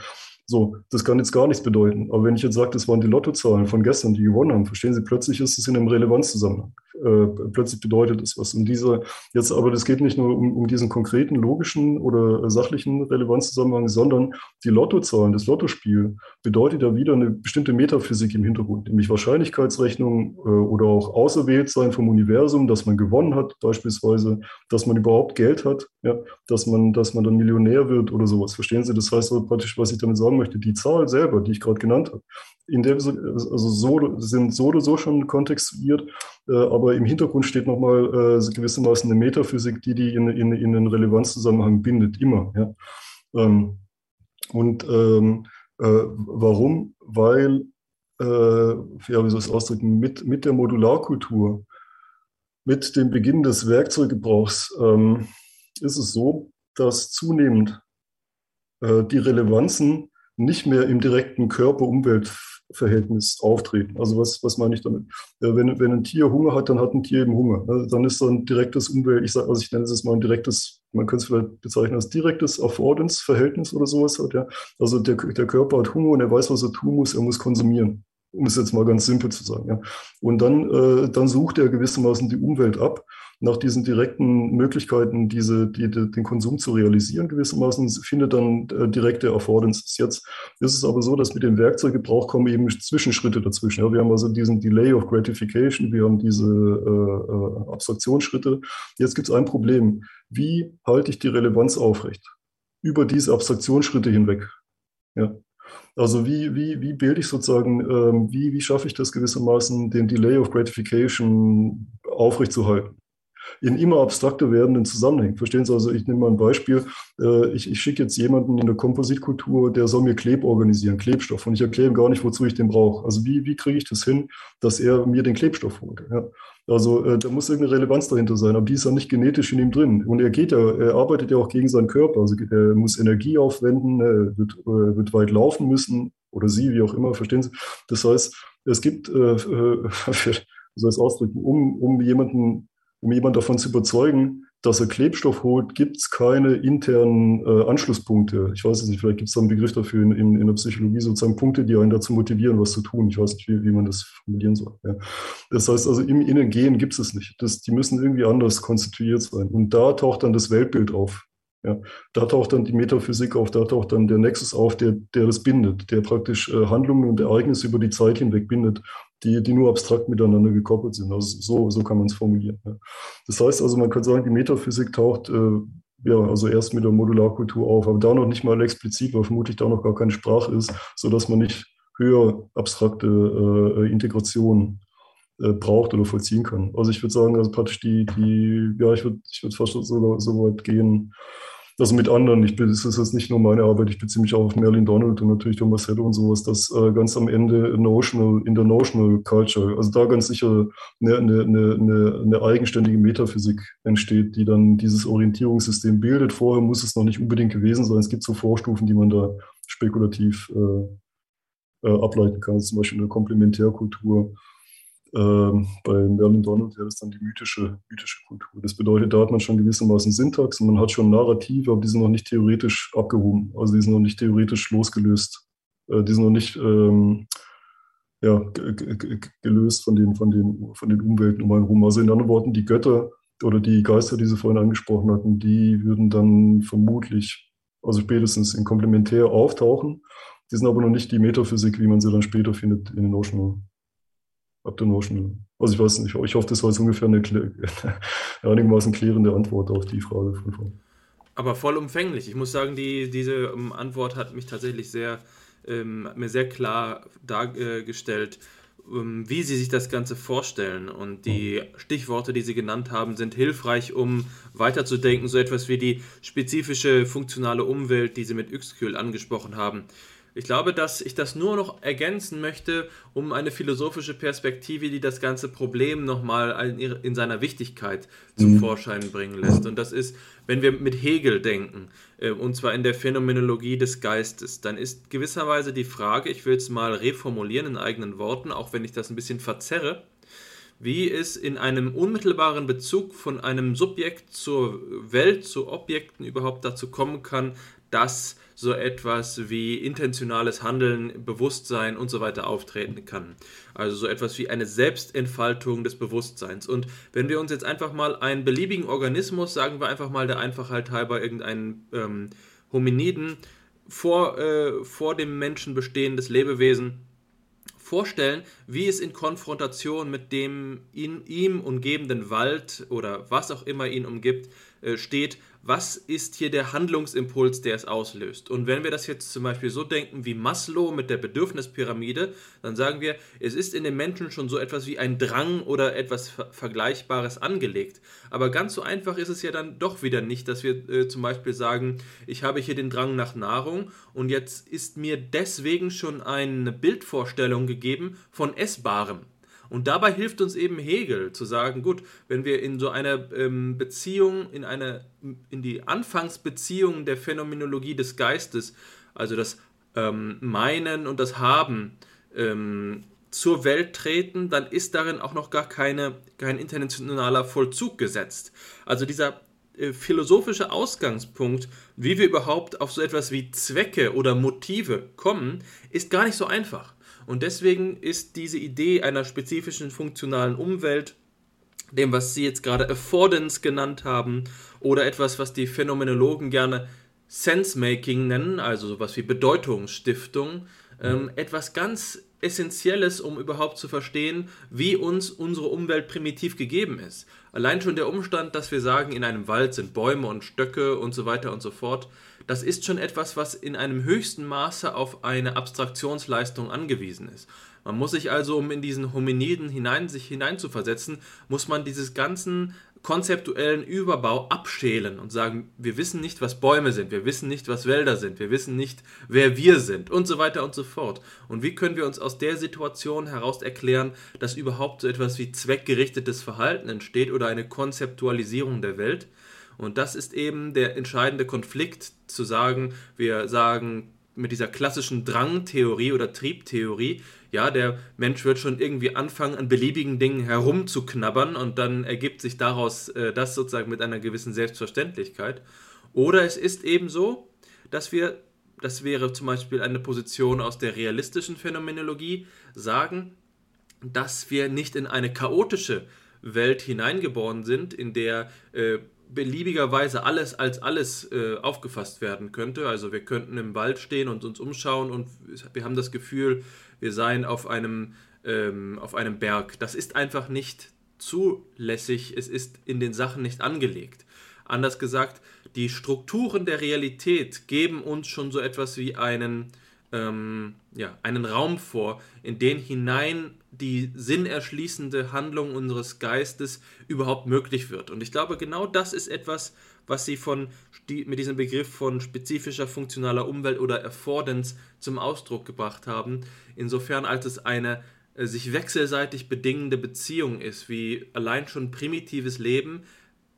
So, das kann jetzt gar nichts bedeuten. Aber wenn ich jetzt sage, das waren die Lottozahlen von gestern, die gewonnen haben, verstehen Sie, plötzlich ist es in einem Relevanzzusammenhang. Äh, plötzlich bedeutet es was. Und dieser, jetzt aber das geht nicht nur um, um diesen konkreten logischen oder sachlichen Relevanzzusammenhang, sondern die Lottozahlen, das Lottospiel bedeutet ja wieder eine bestimmte Metaphysik im Hintergrund, nämlich Wahrscheinlichkeitsrechnung äh, oder auch Auserwähltsein vom Universum, dass man gewonnen hat, beispielsweise, dass man überhaupt Geld hat, ja, dass man, dass man dann Millionär wird oder sowas. Verstehen Sie? Das heißt praktisch, was ich damit sagen möchte, die Zahl selber, die ich gerade genannt habe, in dem, also so, sind so oder so schon kontextuiert, äh, aber im Hintergrund steht nochmal äh, gewissermaßen eine Metaphysik, die die in, in, in einen Relevanzzusammenhang bindet, immer. Ja? Ähm, und ähm, äh, warum? Weil, äh, ja, wie soll ich es ausdrücken, mit, mit der Modularkultur, mit dem Beginn des Werkzeuggebrauchs ähm, ist es so, dass zunehmend äh, die Relevanzen nicht mehr im direkten Körper-Umwelt-Verhältnis auftreten. Also was, was meine ich damit? Äh, wenn, wenn ein Tier Hunger hat, dann hat ein Tier eben Hunger. Also dann ist so ein direktes Umwelt, ich sage, also ich nenne es mal ein direktes, man könnte es vielleicht bezeichnen als direktes Affordance-Verhältnis oder sowas halt, ja. Also der, der Körper hat Hunger und er weiß, was er tun muss, er muss konsumieren um es jetzt mal ganz simpel zu sagen. Ja. Und dann, äh, dann sucht er gewissermaßen die Umwelt ab nach diesen direkten Möglichkeiten, diese, die, die, den Konsum zu realisieren gewissermaßen, findet dann äh, direkte Affordances. Jetzt ist es aber so, dass mit dem Werkzeuggebrauch kommen eben Zwischenschritte dazwischen. Ja, wir haben also diesen Delay of Gratification, wir haben diese äh, äh Abstraktionsschritte. Jetzt gibt es ein Problem. Wie halte ich die Relevanz aufrecht? Über diese Abstraktionsschritte hinweg. Ja. Also wie, wie, wie bilde ich sozusagen, ähm, wie, wie schaffe ich das gewissermaßen, den Delay of Gratification aufrechtzuerhalten? In immer abstrakter werdenden Zusammenhängen. Verstehen Sie also, ich nehme mal ein Beispiel. Äh, ich, ich schicke jetzt jemanden in der Kompositkultur, der soll mir Kleb organisieren, Klebstoff, und ich erkläre ihm gar nicht, wozu ich den brauche. Also wie, wie kriege ich das hin, dass er mir den Klebstoff holt? Ja. Also äh, da muss irgendeine Relevanz dahinter sein, aber die ist ja nicht genetisch in ihm drin. Und er geht ja, er arbeitet ja auch gegen seinen Körper. Also er muss Energie aufwenden, er wird, äh, wird weit laufen müssen oder sie, wie auch immer, verstehen Sie? Das heißt, es gibt, äh, äh, soll ich es ausdrücken, um, um jemanden, um jemanden davon zu überzeugen, dass er Klebstoff holt, gibt es keine internen äh, Anschlusspunkte. Ich weiß es nicht, vielleicht gibt es da einen Begriff dafür in, in, in, der Psychologie, sozusagen Punkte, die einen dazu motivieren, was zu tun. Ich weiß nicht, wie, wie man das formulieren soll. Ja. Das heißt also, im Innengehen gibt es nicht. Das, die müssen irgendwie anders konstituiert sein. Und da taucht dann das Weltbild auf. Ja, da taucht dann die Metaphysik auf, da taucht dann der Nexus auf, der, der das bindet, der praktisch äh, Handlungen und Ereignisse über die Zeit hinweg bindet, die, die nur abstrakt miteinander gekoppelt sind. Also so, so kann man es formulieren. Ja. Das heißt also, man kann sagen, die Metaphysik taucht äh, ja, also erst mit der Modularkultur auf, aber da noch nicht mal explizit, weil vermutlich da noch gar keine Sprache ist, sodass man nicht höher abstrakte äh, Integration äh, braucht oder vollziehen kann. Also ich würde sagen, also praktisch die, die ja, ich würde ich würd fast so, so weit gehen, also mit anderen, ich bin, das ist jetzt nicht nur meine Arbeit, ich beziehe mich auch auf Merlin Donald und natürlich Thomas Hedde und sowas, dass äh, ganz am Ende Notional, in der Notional Culture, also da ganz sicher eine, eine, eine, eine eigenständige Metaphysik entsteht, die dann dieses Orientierungssystem bildet. Vorher muss es noch nicht unbedingt gewesen sein. Es gibt so Vorstufen, die man da spekulativ äh, äh, ableiten kann, also zum Beispiel in der Komplementärkultur ähm, bei Merlin Donald wäre das dann die mythische, mythische Kultur. Das bedeutet, da hat man schon gewissermaßen Syntax und man hat schon Narrative, aber die sind noch nicht theoretisch abgehoben. Also die sind noch nicht theoretisch losgelöst. Äh, die sind noch nicht ähm, ja, gelöst von den, von, den, von den Umwelten um einen herum. Also in anderen Worten, die Götter oder die Geister, die Sie vorhin angesprochen hatten, die würden dann vermutlich, also spätestens in Komplementär auftauchen. Die sind aber noch nicht die Metaphysik, wie man sie dann später findet in den Ocean ab der Notion. Also ich weiß nicht, ich hoffe, das war jetzt ungefähr eine, einigermaßen klärende Antwort auf die Frage von vorhin. Aber vollumfänglich. Ich muss sagen, die, diese ähm, Antwort hat mich tatsächlich sehr, ähm, mir sehr klar dargestellt, ähm, wie Sie sich das Ganze vorstellen. Und die Stichworte, die Sie genannt haben, sind hilfreich, um weiterzudenken. So etwas wie die spezifische funktionale Umwelt, die Sie mit Yxkühl angesprochen haben. Ich glaube, dass ich das nur noch ergänzen möchte, um eine philosophische Perspektive, die das ganze Problem nochmal in, in seiner Wichtigkeit zum mhm. Vorschein bringen lässt. Und das ist, wenn wir mit Hegel denken, äh, und zwar in der Phänomenologie des Geistes, dann ist gewisserweise die Frage, ich will es mal reformulieren in eigenen Worten, auch wenn ich das ein bisschen verzerre, wie es in einem unmittelbaren Bezug von einem Subjekt zur Welt, zu Objekten überhaupt dazu kommen kann, dass so etwas wie intentionales Handeln, Bewusstsein und so weiter auftreten kann. Also so etwas wie eine Selbstentfaltung des Bewusstseins. Und wenn wir uns jetzt einfach mal einen beliebigen Organismus, sagen wir einfach mal der Einfachheit halber irgendeinen ähm, Hominiden, vor, äh, vor dem Menschen bestehendes Lebewesen, vorstellen, wie es in Konfrontation mit dem in ihm umgebenden Wald oder was auch immer ihn umgibt, äh, steht, was ist hier der Handlungsimpuls, der es auslöst. Und wenn wir das jetzt zum Beispiel so denken wie Maslow mit der Bedürfnispyramide, dann sagen wir, es ist in den Menschen schon so etwas wie ein Drang oder etwas Vergleichbares angelegt. Aber ganz so einfach ist es ja dann doch wieder nicht, dass wir äh, zum Beispiel sagen, ich habe hier den Drang nach Nahrung und jetzt ist mir deswegen schon eine Bildvorstellung gegeben von Essbarem. Und dabei hilft uns eben Hegel zu sagen, gut, wenn wir in so einer ähm, Beziehung, in, eine, in die Anfangsbeziehung der Phänomenologie des Geistes, also das ähm, Meinen und das Haben, ähm, zur Welt treten, dann ist darin auch noch gar keine, kein internationaler Vollzug gesetzt. Also dieser äh, philosophische Ausgangspunkt, wie wir überhaupt auf so etwas wie Zwecke oder Motive kommen, ist gar nicht so einfach. Und deswegen ist diese Idee einer spezifischen funktionalen Umwelt, dem, was Sie jetzt gerade Affordance genannt haben, oder etwas, was die Phänomenologen gerne Sense-Making nennen, also sowas wie Bedeutungsstiftung, ähm, etwas ganz Essentielles, um überhaupt zu verstehen, wie uns unsere Umwelt primitiv gegeben ist. Allein schon der Umstand, dass wir sagen, in einem Wald sind Bäume und Stöcke und so weiter und so fort, das ist schon etwas, was in einem höchsten Maße auf eine Abstraktionsleistung angewiesen ist. Man muss sich also, um in diesen Hominiden hinein, sich hineinzuversetzen, muss man dieses ganzen konzeptuellen Überbau abschälen und sagen, wir wissen nicht, was Bäume sind, wir wissen nicht, was Wälder sind, wir wissen nicht, wer wir sind und so weiter und so fort. Und wie können wir uns aus der Situation heraus erklären, dass überhaupt so etwas wie zweckgerichtetes Verhalten entsteht oder eine Konzeptualisierung der Welt? Und das ist eben der entscheidende Konflikt, zu sagen, wir sagen mit dieser klassischen Drangtheorie oder Triebtheorie, ja, der Mensch wird schon irgendwie anfangen, an beliebigen Dingen herumzuknabbern und dann ergibt sich daraus äh, das sozusagen mit einer gewissen Selbstverständlichkeit. Oder es ist eben so, dass wir, das wäre zum Beispiel eine Position aus der realistischen Phänomenologie, sagen, dass wir nicht in eine chaotische Welt hineingeboren sind, in der äh, beliebigerweise alles als alles äh, aufgefasst werden könnte. Also wir könnten im Wald stehen und uns umschauen und wir haben das Gefühl, wir seien auf einem, ähm, auf einem Berg. Das ist einfach nicht zulässig, es ist in den Sachen nicht angelegt. Anders gesagt, die Strukturen der Realität geben uns schon so etwas wie einen, ähm, ja, einen Raum vor, in den hinein die sinnerschließende Handlung unseres Geistes überhaupt möglich wird. Und ich glaube, genau das ist etwas, was sie von, mit diesem Begriff von spezifischer funktionaler Umwelt oder Affordance zum Ausdruck gebracht haben, insofern als es eine äh, sich wechselseitig bedingende Beziehung ist, wie allein schon primitives Leben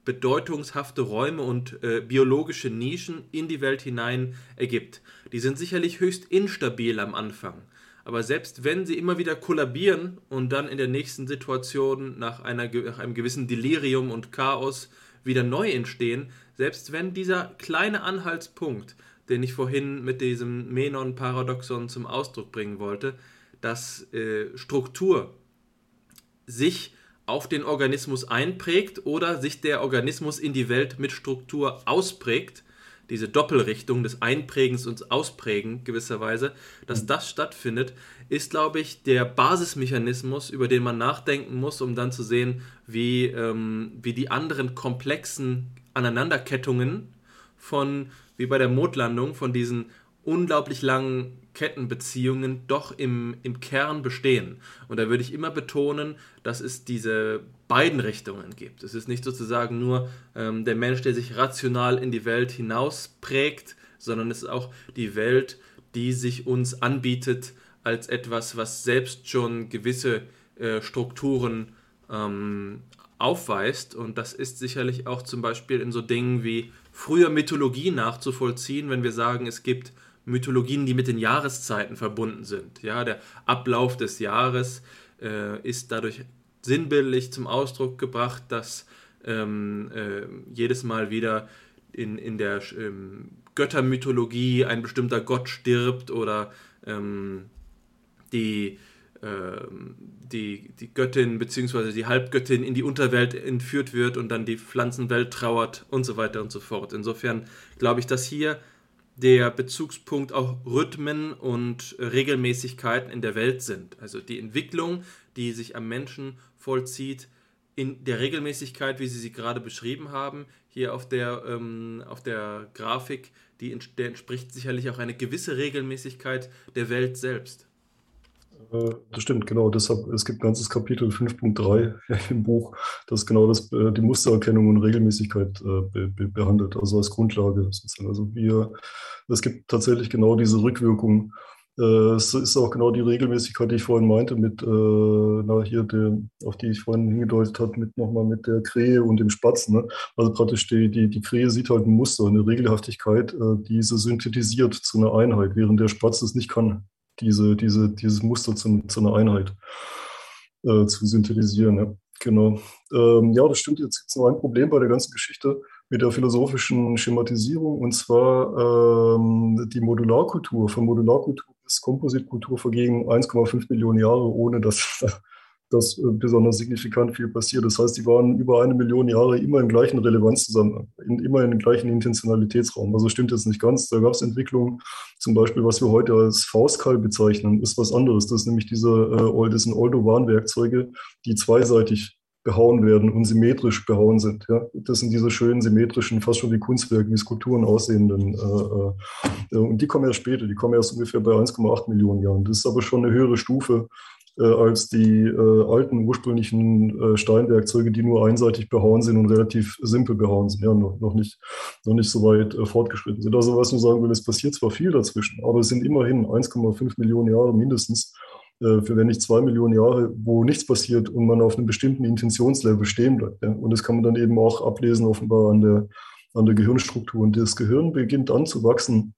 bedeutungshafte Räume und äh, biologische Nischen in die Welt hinein ergibt. Die sind sicherlich höchst instabil am Anfang. Aber selbst wenn sie immer wieder kollabieren und dann in der nächsten Situation nach, einer, nach einem gewissen Delirium und Chaos wieder neu entstehen, selbst wenn dieser kleine Anhaltspunkt, den ich vorhin mit diesem Menon-Paradoxon zum Ausdruck bringen wollte, dass äh, Struktur sich auf den Organismus einprägt oder sich der Organismus in die Welt mit Struktur ausprägt, diese Doppelrichtung des Einprägens und Ausprägen gewisserweise, dass das stattfindet, ist, glaube ich, der Basismechanismus, über den man nachdenken muss, um dann zu sehen, wie, ähm, wie die anderen komplexen Aneinanderkettungen von, wie bei der Mondlandung, von diesen unglaublich langen Kettenbeziehungen doch im, im Kern bestehen. Und da würde ich immer betonen, dass es diese beiden Richtungen gibt. Es ist nicht sozusagen nur ähm, der Mensch, der sich rational in die Welt hinaus prägt, sondern es ist auch die Welt, die sich uns anbietet als etwas, was selbst schon gewisse äh, Strukturen ähm, aufweist. Und das ist sicherlich auch zum Beispiel in so Dingen wie früher Mythologie nachzuvollziehen, wenn wir sagen, es gibt Mythologien, die mit den Jahreszeiten verbunden sind. Ja, der Ablauf des Jahres äh, ist dadurch sinnbildlich zum Ausdruck gebracht, dass ähm, äh, jedes Mal wieder in, in der ähm, Göttermythologie ein bestimmter Gott stirbt oder ähm, die, ähm, die, die Göttin bzw. die Halbgöttin in die Unterwelt entführt wird und dann die Pflanzenwelt trauert und so weiter und so fort. Insofern glaube ich, dass hier der Bezugspunkt auch Rhythmen und Regelmäßigkeiten in der Welt sind. Also die Entwicklung, die sich am Menschen vollzieht, in der Regelmäßigkeit, wie Sie sie gerade beschrieben haben, hier auf der, ähm, auf der Grafik, die, entspricht sicherlich auch eine gewisse Regelmäßigkeit der Welt selbst. Äh, das stimmt, genau. Deshalb, es gibt ein ganzes Kapitel 5.3 im Buch, das genau das, äh, die Mustererkennung und Regelmäßigkeit äh, be, be, behandelt, also als Grundlage sozusagen. Also wir, es gibt tatsächlich genau diese Rückwirkung. Es ist auch genau die Regelmäßigkeit, die ich vorhin meinte, mit, na, hier, der, auf die ich vorhin hingedeutet habe, mit nochmal mit der Krähe und dem Spatz. Ne? Also praktisch die, die, die Krähe sieht halt ein Muster, eine Regelhaftigkeit, diese synthetisiert zu einer Einheit, während der Spatz es nicht kann diese, diese, dieses Muster zu, zu einer Einheit äh, zu synthetisieren. Ja. Genau. Ähm, ja, das stimmt. Jetzt gibt es noch ein Problem bei der ganzen Geschichte mit der philosophischen Schematisierung, und zwar ähm, die Modularkultur. Von Modularkultur bis Kompositkultur vergingen 1,5 Millionen Jahre, ohne dass dass äh, besonders signifikant viel passiert. Das heißt, die waren über eine Million Jahre immer im gleichen Relevanzzusammenhang, immer in dem gleichen Intentionalitätsraum. Also stimmt jetzt nicht ganz. Da gab es Entwicklungen, zum Beispiel, was wir heute als Faustkal bezeichnen, ist was anderes. Das ist nämlich diese, äh, das sind Oldovan-Werkzeuge, die zweiseitig behauen werden und symmetrisch behauen sind. Ja? Das sind diese schönen symmetrischen, fast schon wie Kunstwerke, wie Skulpturen aussehenden. Äh, äh, und die kommen erst später, die kommen erst ungefähr bei 1,8 Millionen Jahren. Das ist aber schon eine höhere Stufe äh, als die äh, alten ursprünglichen äh, Steinwerkzeuge, die nur einseitig behauen sind und relativ simpel behauen sind, ja, noch, noch, nicht, noch nicht so weit äh, fortgeschritten sind. Also was man sagen will, es passiert zwar viel dazwischen, aber es sind immerhin 1,5 Millionen Jahre mindestens, äh, für wenn nicht zwei Millionen Jahre, wo nichts passiert und man auf einem bestimmten Intentionslevel stehen bleibt. Ja. Und das kann man dann eben auch ablesen offenbar an der, an der Gehirnstruktur. Und das Gehirn beginnt an zu wachsen,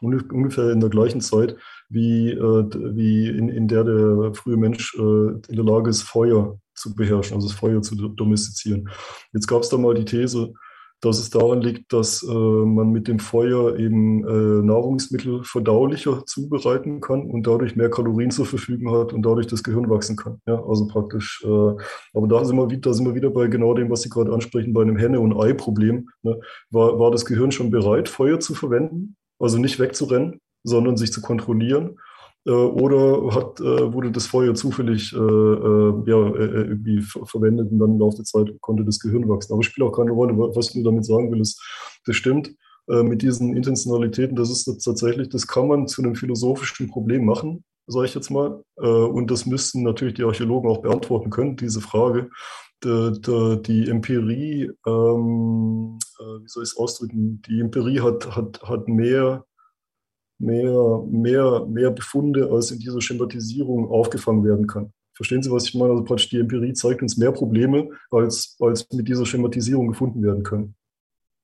ungefähr in der gleichen Zeit, wie, äh, wie in, in der der frühe Mensch äh, in der Lage ist, Feuer zu beherrschen, also das Feuer zu domestizieren. Jetzt gab es da mal die These, dass es daran liegt, dass äh, man mit dem Feuer eben äh, Nahrungsmittel verdaulicher zubereiten kann und dadurch mehr Kalorien zur Verfügung hat und dadurch das Gehirn wachsen kann. Ja, also praktisch. Äh, aber da sind, wir, da sind wir wieder bei genau dem, was Sie gerade ansprechen, bei einem Henne- und Ei-Problem. Ne? War, war das Gehirn schon bereit, Feuer zu verwenden? Also nicht wegzurennen, sondern sich zu kontrollieren. Äh, oder hat, äh, wurde das Feuer zufällig äh, ja, irgendwie verwendet und dann im Laufe der Zeit konnte das Gehirn wachsen. Aber spielt auch keine Rolle. Was ich nur damit sagen will, ist, das stimmt mit diesen Intentionalitäten, das ist tatsächlich, das kann man zu einem philosophischen Problem machen, sage ich jetzt mal. Und das müssten natürlich die Archäologen auch beantworten können, diese Frage. Die, die Empirie, ähm, wie soll ich es ausdrücken, die Empirie hat, hat, hat mehr mehr, mehr, mehr Befunde, als in dieser Schematisierung aufgefangen werden kann. Verstehen Sie, was ich meine? Also praktisch die Empirie zeigt uns mehr Probleme, als, als mit dieser Schematisierung gefunden werden können.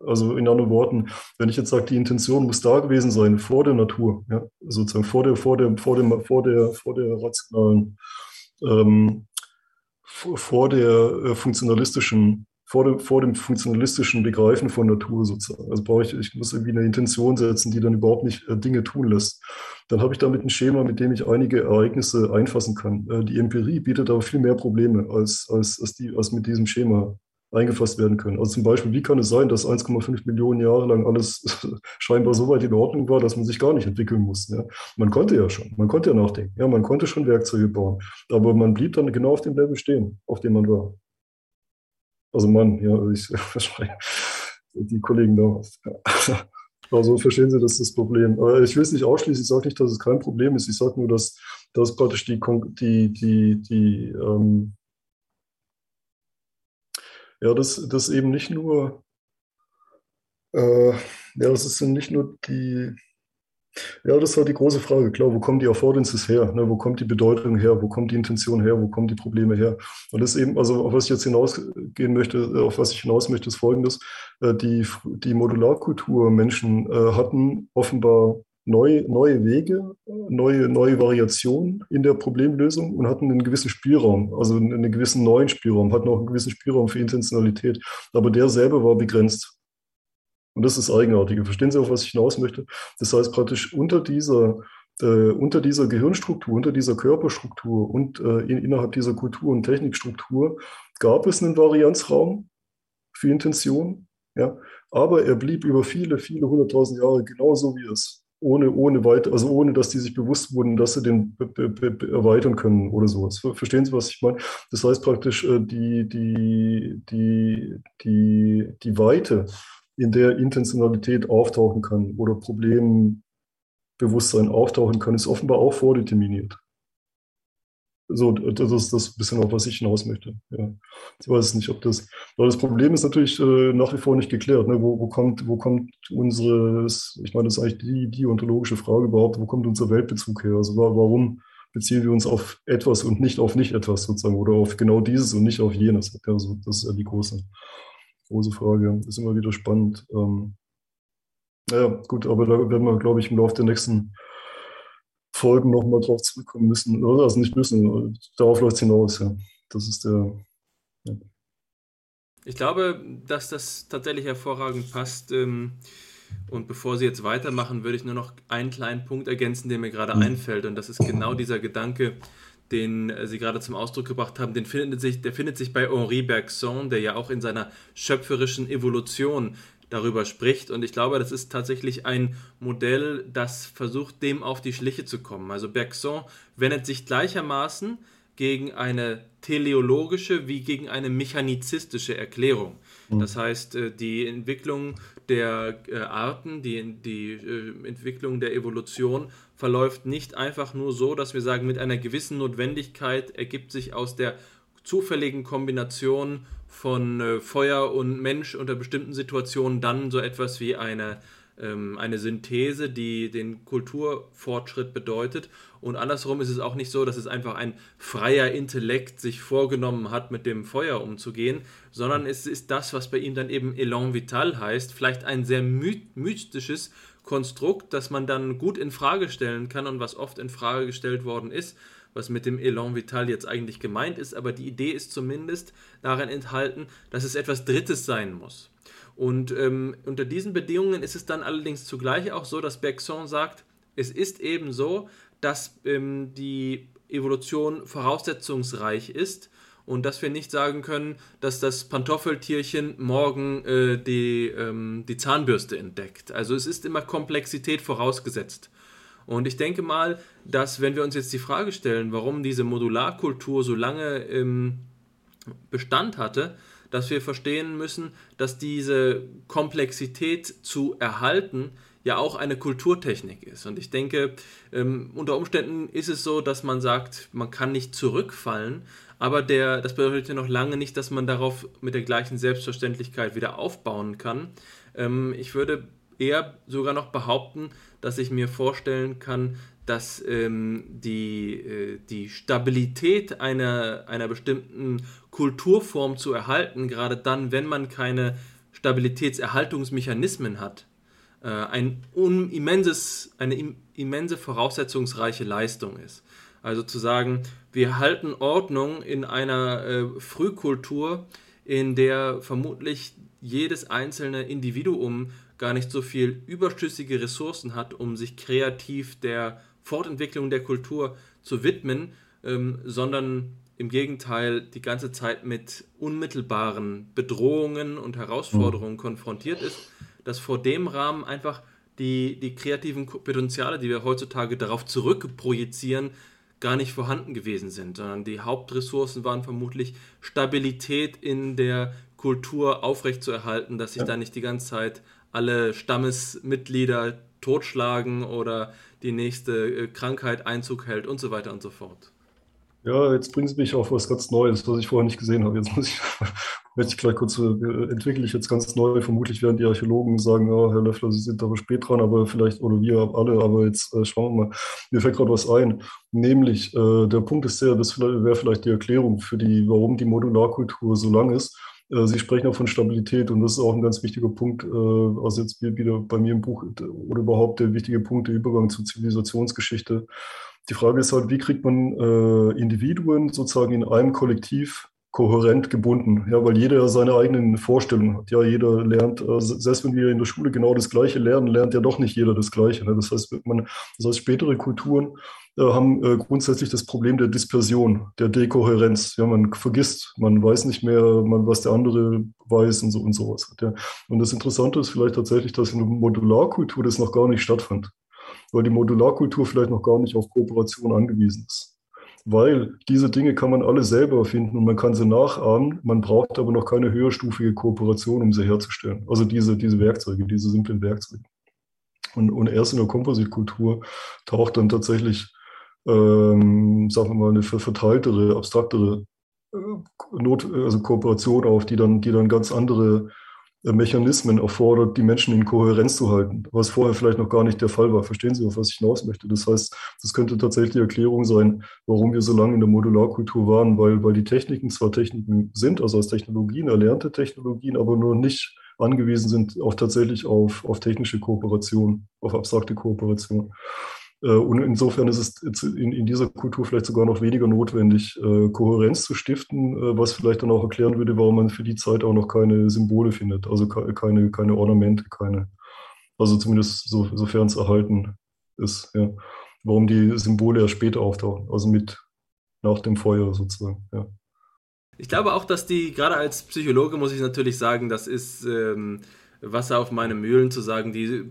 Also in anderen Worten, wenn ich jetzt sage, die Intention muss da gewesen sein, vor der Natur, ja, sozusagen vor der, vor der, vor der, vor der, vor der rationalen, ähm, vor der äh, funktionalistischen vor dem, vor dem funktionalistischen Begreifen von Natur sozusagen. Also brauche ich, ich muss irgendwie eine Intention setzen, die dann überhaupt nicht äh, Dinge tun lässt. Dann habe ich damit ein Schema, mit dem ich einige Ereignisse einfassen kann. Äh, die Empirie bietet aber viel mehr Probleme, als, als, als, die, als mit diesem Schema eingefasst werden können. Also zum Beispiel, wie kann es sein, dass 1,5 Millionen Jahre lang alles scheinbar so weit in Ordnung war, dass man sich gar nicht entwickeln musste. Ja? Man konnte ja schon, man konnte ja nachdenken, ja, man konnte schon Werkzeuge bauen, aber man blieb dann genau auf dem Level stehen, auf dem man war. Also Mann, ja, also ich die Kollegen da. Also verstehen Sie, das ist das Problem. Ich will es nicht ausschließen, ich sage nicht, dass es kein Problem ist. Ich sage nur, dass, dass praktisch die, die, die, die ähm, ja, das, das eben nicht nur, äh, ja, das sind nicht nur die, ja, das war die große Frage. Klar, wo kommen die Affordances her? Ne? Wo kommt die Bedeutung her? Wo kommt die Intention her? Wo kommen die Probleme her? Und das eben, also auf was ich jetzt hinausgehen möchte, äh, auf was ich hinaus möchte, ist folgendes. Äh, die, die Modularkultur Menschen äh, hatten offenbar neue, neue Wege, neue, neue Variationen in der Problemlösung und hatten einen gewissen Spielraum, also einen gewissen neuen Spielraum, hatten auch einen gewissen Spielraum für Intentionalität. Aber der selber war begrenzt. Und das ist das Eigenartige. Verstehen Sie, auf was ich hinaus möchte? Das heißt praktisch unter dieser, äh, unter dieser Gehirnstruktur, unter dieser Körperstruktur und äh, in, innerhalb dieser Kultur- und Technikstruktur gab es einen Varianzraum für Intention, ja, aber er blieb über viele, viele hunderttausend Jahre genauso wie es ohne, ohne weit, also ohne, dass die sich bewusst wurden, dass sie den erweitern können oder sowas. Verstehen Sie, was ich meine? Das heißt praktisch, äh, die, die, die, die, die Weite in der Intentionalität auftauchen kann oder Problembewusstsein auftauchen kann, ist offenbar auch vordeterminiert. So, das ist das bisschen, auf was ich hinaus möchte. Ja. Ich weiß nicht, ob das. Aber das Problem ist natürlich äh, nach wie vor nicht geklärt. Ne? Wo, wo, kommt, wo kommt unsere, ich meine, das ist eigentlich die, die ontologische Frage überhaupt, wo kommt unser Weltbezug her? Also warum beziehen wir uns auf etwas und nicht auf nicht etwas sozusagen oder auf genau dieses und nicht auf jenes? Also das ist ja die große große Frage. Ist immer wieder spannend. Ähm, naja, gut, aber da werden wir, glaube ich, im Laufe der nächsten Folgen nochmal drauf zurückkommen müssen. Also nicht müssen, darauf läuft es hinaus, ja. Das ist der. Ja. Ich glaube, dass das tatsächlich hervorragend passt. Ähm, und bevor Sie jetzt weitermachen, würde ich nur noch einen kleinen Punkt ergänzen, der mir gerade mhm. einfällt. Und das ist genau dieser Gedanke, den äh, Sie gerade zum Ausdruck gebracht haben, den findet sich, der findet sich bei Henri Bergson, der ja auch in seiner schöpferischen Evolution darüber spricht. Und ich glaube, das ist tatsächlich ein Modell, das versucht, dem auf die Schliche zu kommen. Also Bergson wendet sich gleichermaßen gegen eine teleologische wie gegen eine mechanizistische Erklärung. Mhm. Das heißt, äh, die Entwicklung der äh, Arten, die, die Entwicklung der Evolution verläuft nicht einfach nur so, dass wir sagen, mit einer gewissen Notwendigkeit ergibt sich aus der zufälligen Kombination von Feuer und Mensch unter bestimmten Situationen dann so etwas wie eine ähm, eine Synthese, die den Kulturfortschritt bedeutet. Und andersrum ist es auch nicht so, dass es einfach ein freier Intellekt sich vorgenommen hat, mit dem Feuer umzugehen, sondern es ist das, was bei ihm dann eben Elan Vital heißt, vielleicht ein sehr mystisches Konstrukt, das man dann gut in Frage stellen kann und was oft in Frage gestellt worden ist, was mit dem Elan Vital jetzt eigentlich gemeint ist, aber die Idee ist zumindest darin enthalten, dass es etwas Drittes sein muss. Und ähm, unter diesen Bedingungen ist es dann allerdings zugleich auch so, dass Bergson sagt, es ist eben so, dass ähm, die Evolution voraussetzungsreich ist und dass wir nicht sagen können, dass das Pantoffeltierchen morgen äh, die, ähm, die Zahnbürste entdeckt. Also es ist immer Komplexität vorausgesetzt. Und ich denke mal, dass wenn wir uns jetzt die Frage stellen, warum diese Modularkultur so lange ähm, Bestand hatte, dass wir verstehen müssen, dass diese Komplexität zu erhalten ja auch eine Kulturtechnik ist. Und ich denke, ähm, unter Umständen ist es so, dass man sagt, man kann nicht zurückfallen, aber der, das bedeutet ja noch lange nicht, dass man darauf mit der gleichen Selbstverständlichkeit wieder aufbauen kann. Ähm, ich würde eher sogar noch behaupten, dass ich mir vorstellen kann, dass ähm, die, äh, die Stabilität einer, einer bestimmten Kulturform zu erhalten, gerade dann, wenn man keine Stabilitätserhaltungsmechanismen hat, äh, ein immenses, eine im, immense voraussetzungsreiche Leistung ist. Also zu sagen, wir halten Ordnung in einer äh, Frühkultur, in der vermutlich jedes einzelne Individuum gar nicht so viel überschüssige Ressourcen hat, um sich kreativ der Fortentwicklung der Kultur zu widmen, ähm, sondern im Gegenteil die ganze Zeit mit unmittelbaren Bedrohungen und Herausforderungen mhm. konfrontiert ist, dass vor dem Rahmen einfach die, die kreativen Potenziale, die wir heutzutage darauf zurückprojizieren, gar nicht vorhanden gewesen sind, sondern die Hauptressourcen waren vermutlich Stabilität in der Kultur aufrechtzuerhalten, dass sich ja. da nicht die ganze Zeit alle Stammesmitglieder totschlagen oder die nächste äh, Krankheit Einzug hält und so weiter und so fort. Ja, jetzt bringt es mich auf was ganz Neues, was ich vorher nicht gesehen habe. Jetzt muss ich, möchte ich gleich kurz, äh, entwickle ich jetzt ganz neu. Vermutlich werden die Archäologen sagen, ja, Herr Löffler, Sie sind aber spät dran, aber vielleicht, oder wir alle, aber jetzt äh, schauen wir mal. Mir fällt gerade was ein. Nämlich, äh, der Punkt ist der, das wäre vielleicht die Erklärung für die, warum die Modularkultur so lang ist. Äh, Sie sprechen auch von Stabilität und das ist auch ein ganz wichtiger Punkt, also jetzt wieder bei mir im Buch oder überhaupt der wichtige Punkt, der Übergang zur Zivilisationsgeschichte. Die Frage ist halt, wie kriegt man äh, Individuen sozusagen in einem Kollektiv kohärent gebunden, ja, weil jeder seine eigenen Vorstellungen hat. Ja, jeder lernt, äh, selbst wenn wir in der Schule genau das Gleiche lernen, lernt ja doch nicht jeder das Gleiche. Ne? Das heißt, man, das heißt, spätere Kulturen äh, haben äh, grundsätzlich das Problem der Dispersion, der Dekohärenz. Ja, man vergisst, man weiß nicht mehr, man, was der andere weiß und so und sowas. Ja. Und das Interessante ist vielleicht tatsächlich, dass in der Modularkultur das noch gar nicht stattfand weil die Modularkultur vielleicht noch gar nicht auf Kooperation angewiesen ist. Weil diese Dinge kann man alle selber erfinden und man kann sie nachahmen. Man braucht aber noch keine höherstufige Kooperation, um sie herzustellen. Also diese, diese Werkzeuge, diese simplen Werkzeuge. Und, und erst in der Kompositkultur taucht dann tatsächlich, ähm, sagen wir mal, eine verteiltere, abstraktere äh, Not, also Kooperation auf, die dann, die dann ganz andere Mechanismen erfordert, die Menschen in Kohärenz zu halten, was vorher vielleicht noch gar nicht der Fall war. Verstehen Sie, auf was ich hinaus möchte? Das heißt, das könnte tatsächlich die Erklärung sein, warum wir so lange in der Modularkultur waren, weil, weil die Techniken zwar Techniken sind, also als Technologien, erlernte Technologien, aber nur nicht angewiesen sind auch tatsächlich auf, auf technische Kooperation, auf abstrakte Kooperation. Äh, und insofern ist es in, dieser Kultur vielleicht sogar noch weniger notwendig, äh, Kohärenz zu stiften, äh, was vielleicht dann auch erklären würde, warum man für die Zeit auch noch keine Symbole findet, also keine, keine Ornamente, keine, also zumindest so, sofern es erhalten ist, ja. Warum die Symbole erst später auftauchen, also mit nach dem Feuer sozusagen, ja. Ich glaube auch, dass die, gerade als Psychologe muss ich natürlich sagen, das ist ähm, Wasser auf meine Mühlen zu sagen, die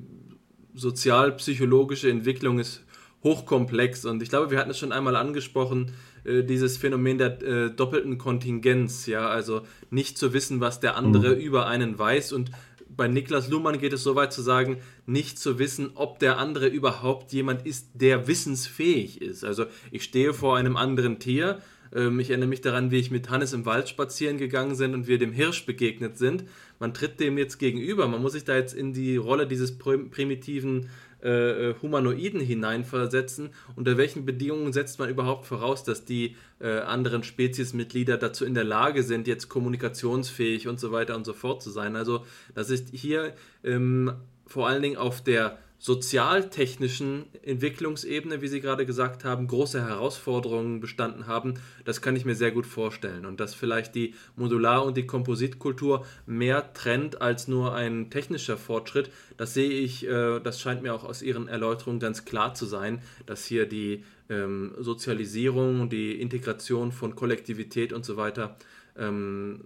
sozialpsychologische Entwicklung ist hochkomplex. Und ich glaube, wir hatten es schon einmal angesprochen, äh, dieses Phänomen der äh, doppelten Kontingenz, ja, also nicht zu wissen, was der andere mhm. über einen weiß und bei Niklas Luhmann geht es so weit zu sagen, nicht zu wissen, ob der andere überhaupt jemand ist, der wissensfähig ist. Also ich stehe vor einem anderen Tier. Ähm, ich erinnere mich daran, wie ich mit Hannes im Wald spazieren gegangen bin und wir dem Hirsch begegnet sind. Man tritt dem jetzt gegenüber. Man muss sich da jetzt in die Rolle dieses primitiven äh, äh, Humanoiden hineinversetzen. Unter welchen Bedingungen setzt man überhaupt voraus, dass die äh, anderen Speziesmitglieder dazu in der Lage sind, jetzt kommunikationsfähig und so weiter und so fort zu sein? Also das ist hier ähm, vor allen Dingen auf der sozialtechnischen Entwicklungsebene, wie Sie gerade gesagt haben, große Herausforderungen bestanden haben, das kann ich mir sehr gut vorstellen. Und dass vielleicht die Modular- und die Kompositkultur mehr trennt als nur ein technischer Fortschritt, das sehe ich, äh, das scheint mir auch aus Ihren Erläuterungen ganz klar zu sein, dass hier die ähm, Sozialisierung, die Integration von Kollektivität und so weiter ähm,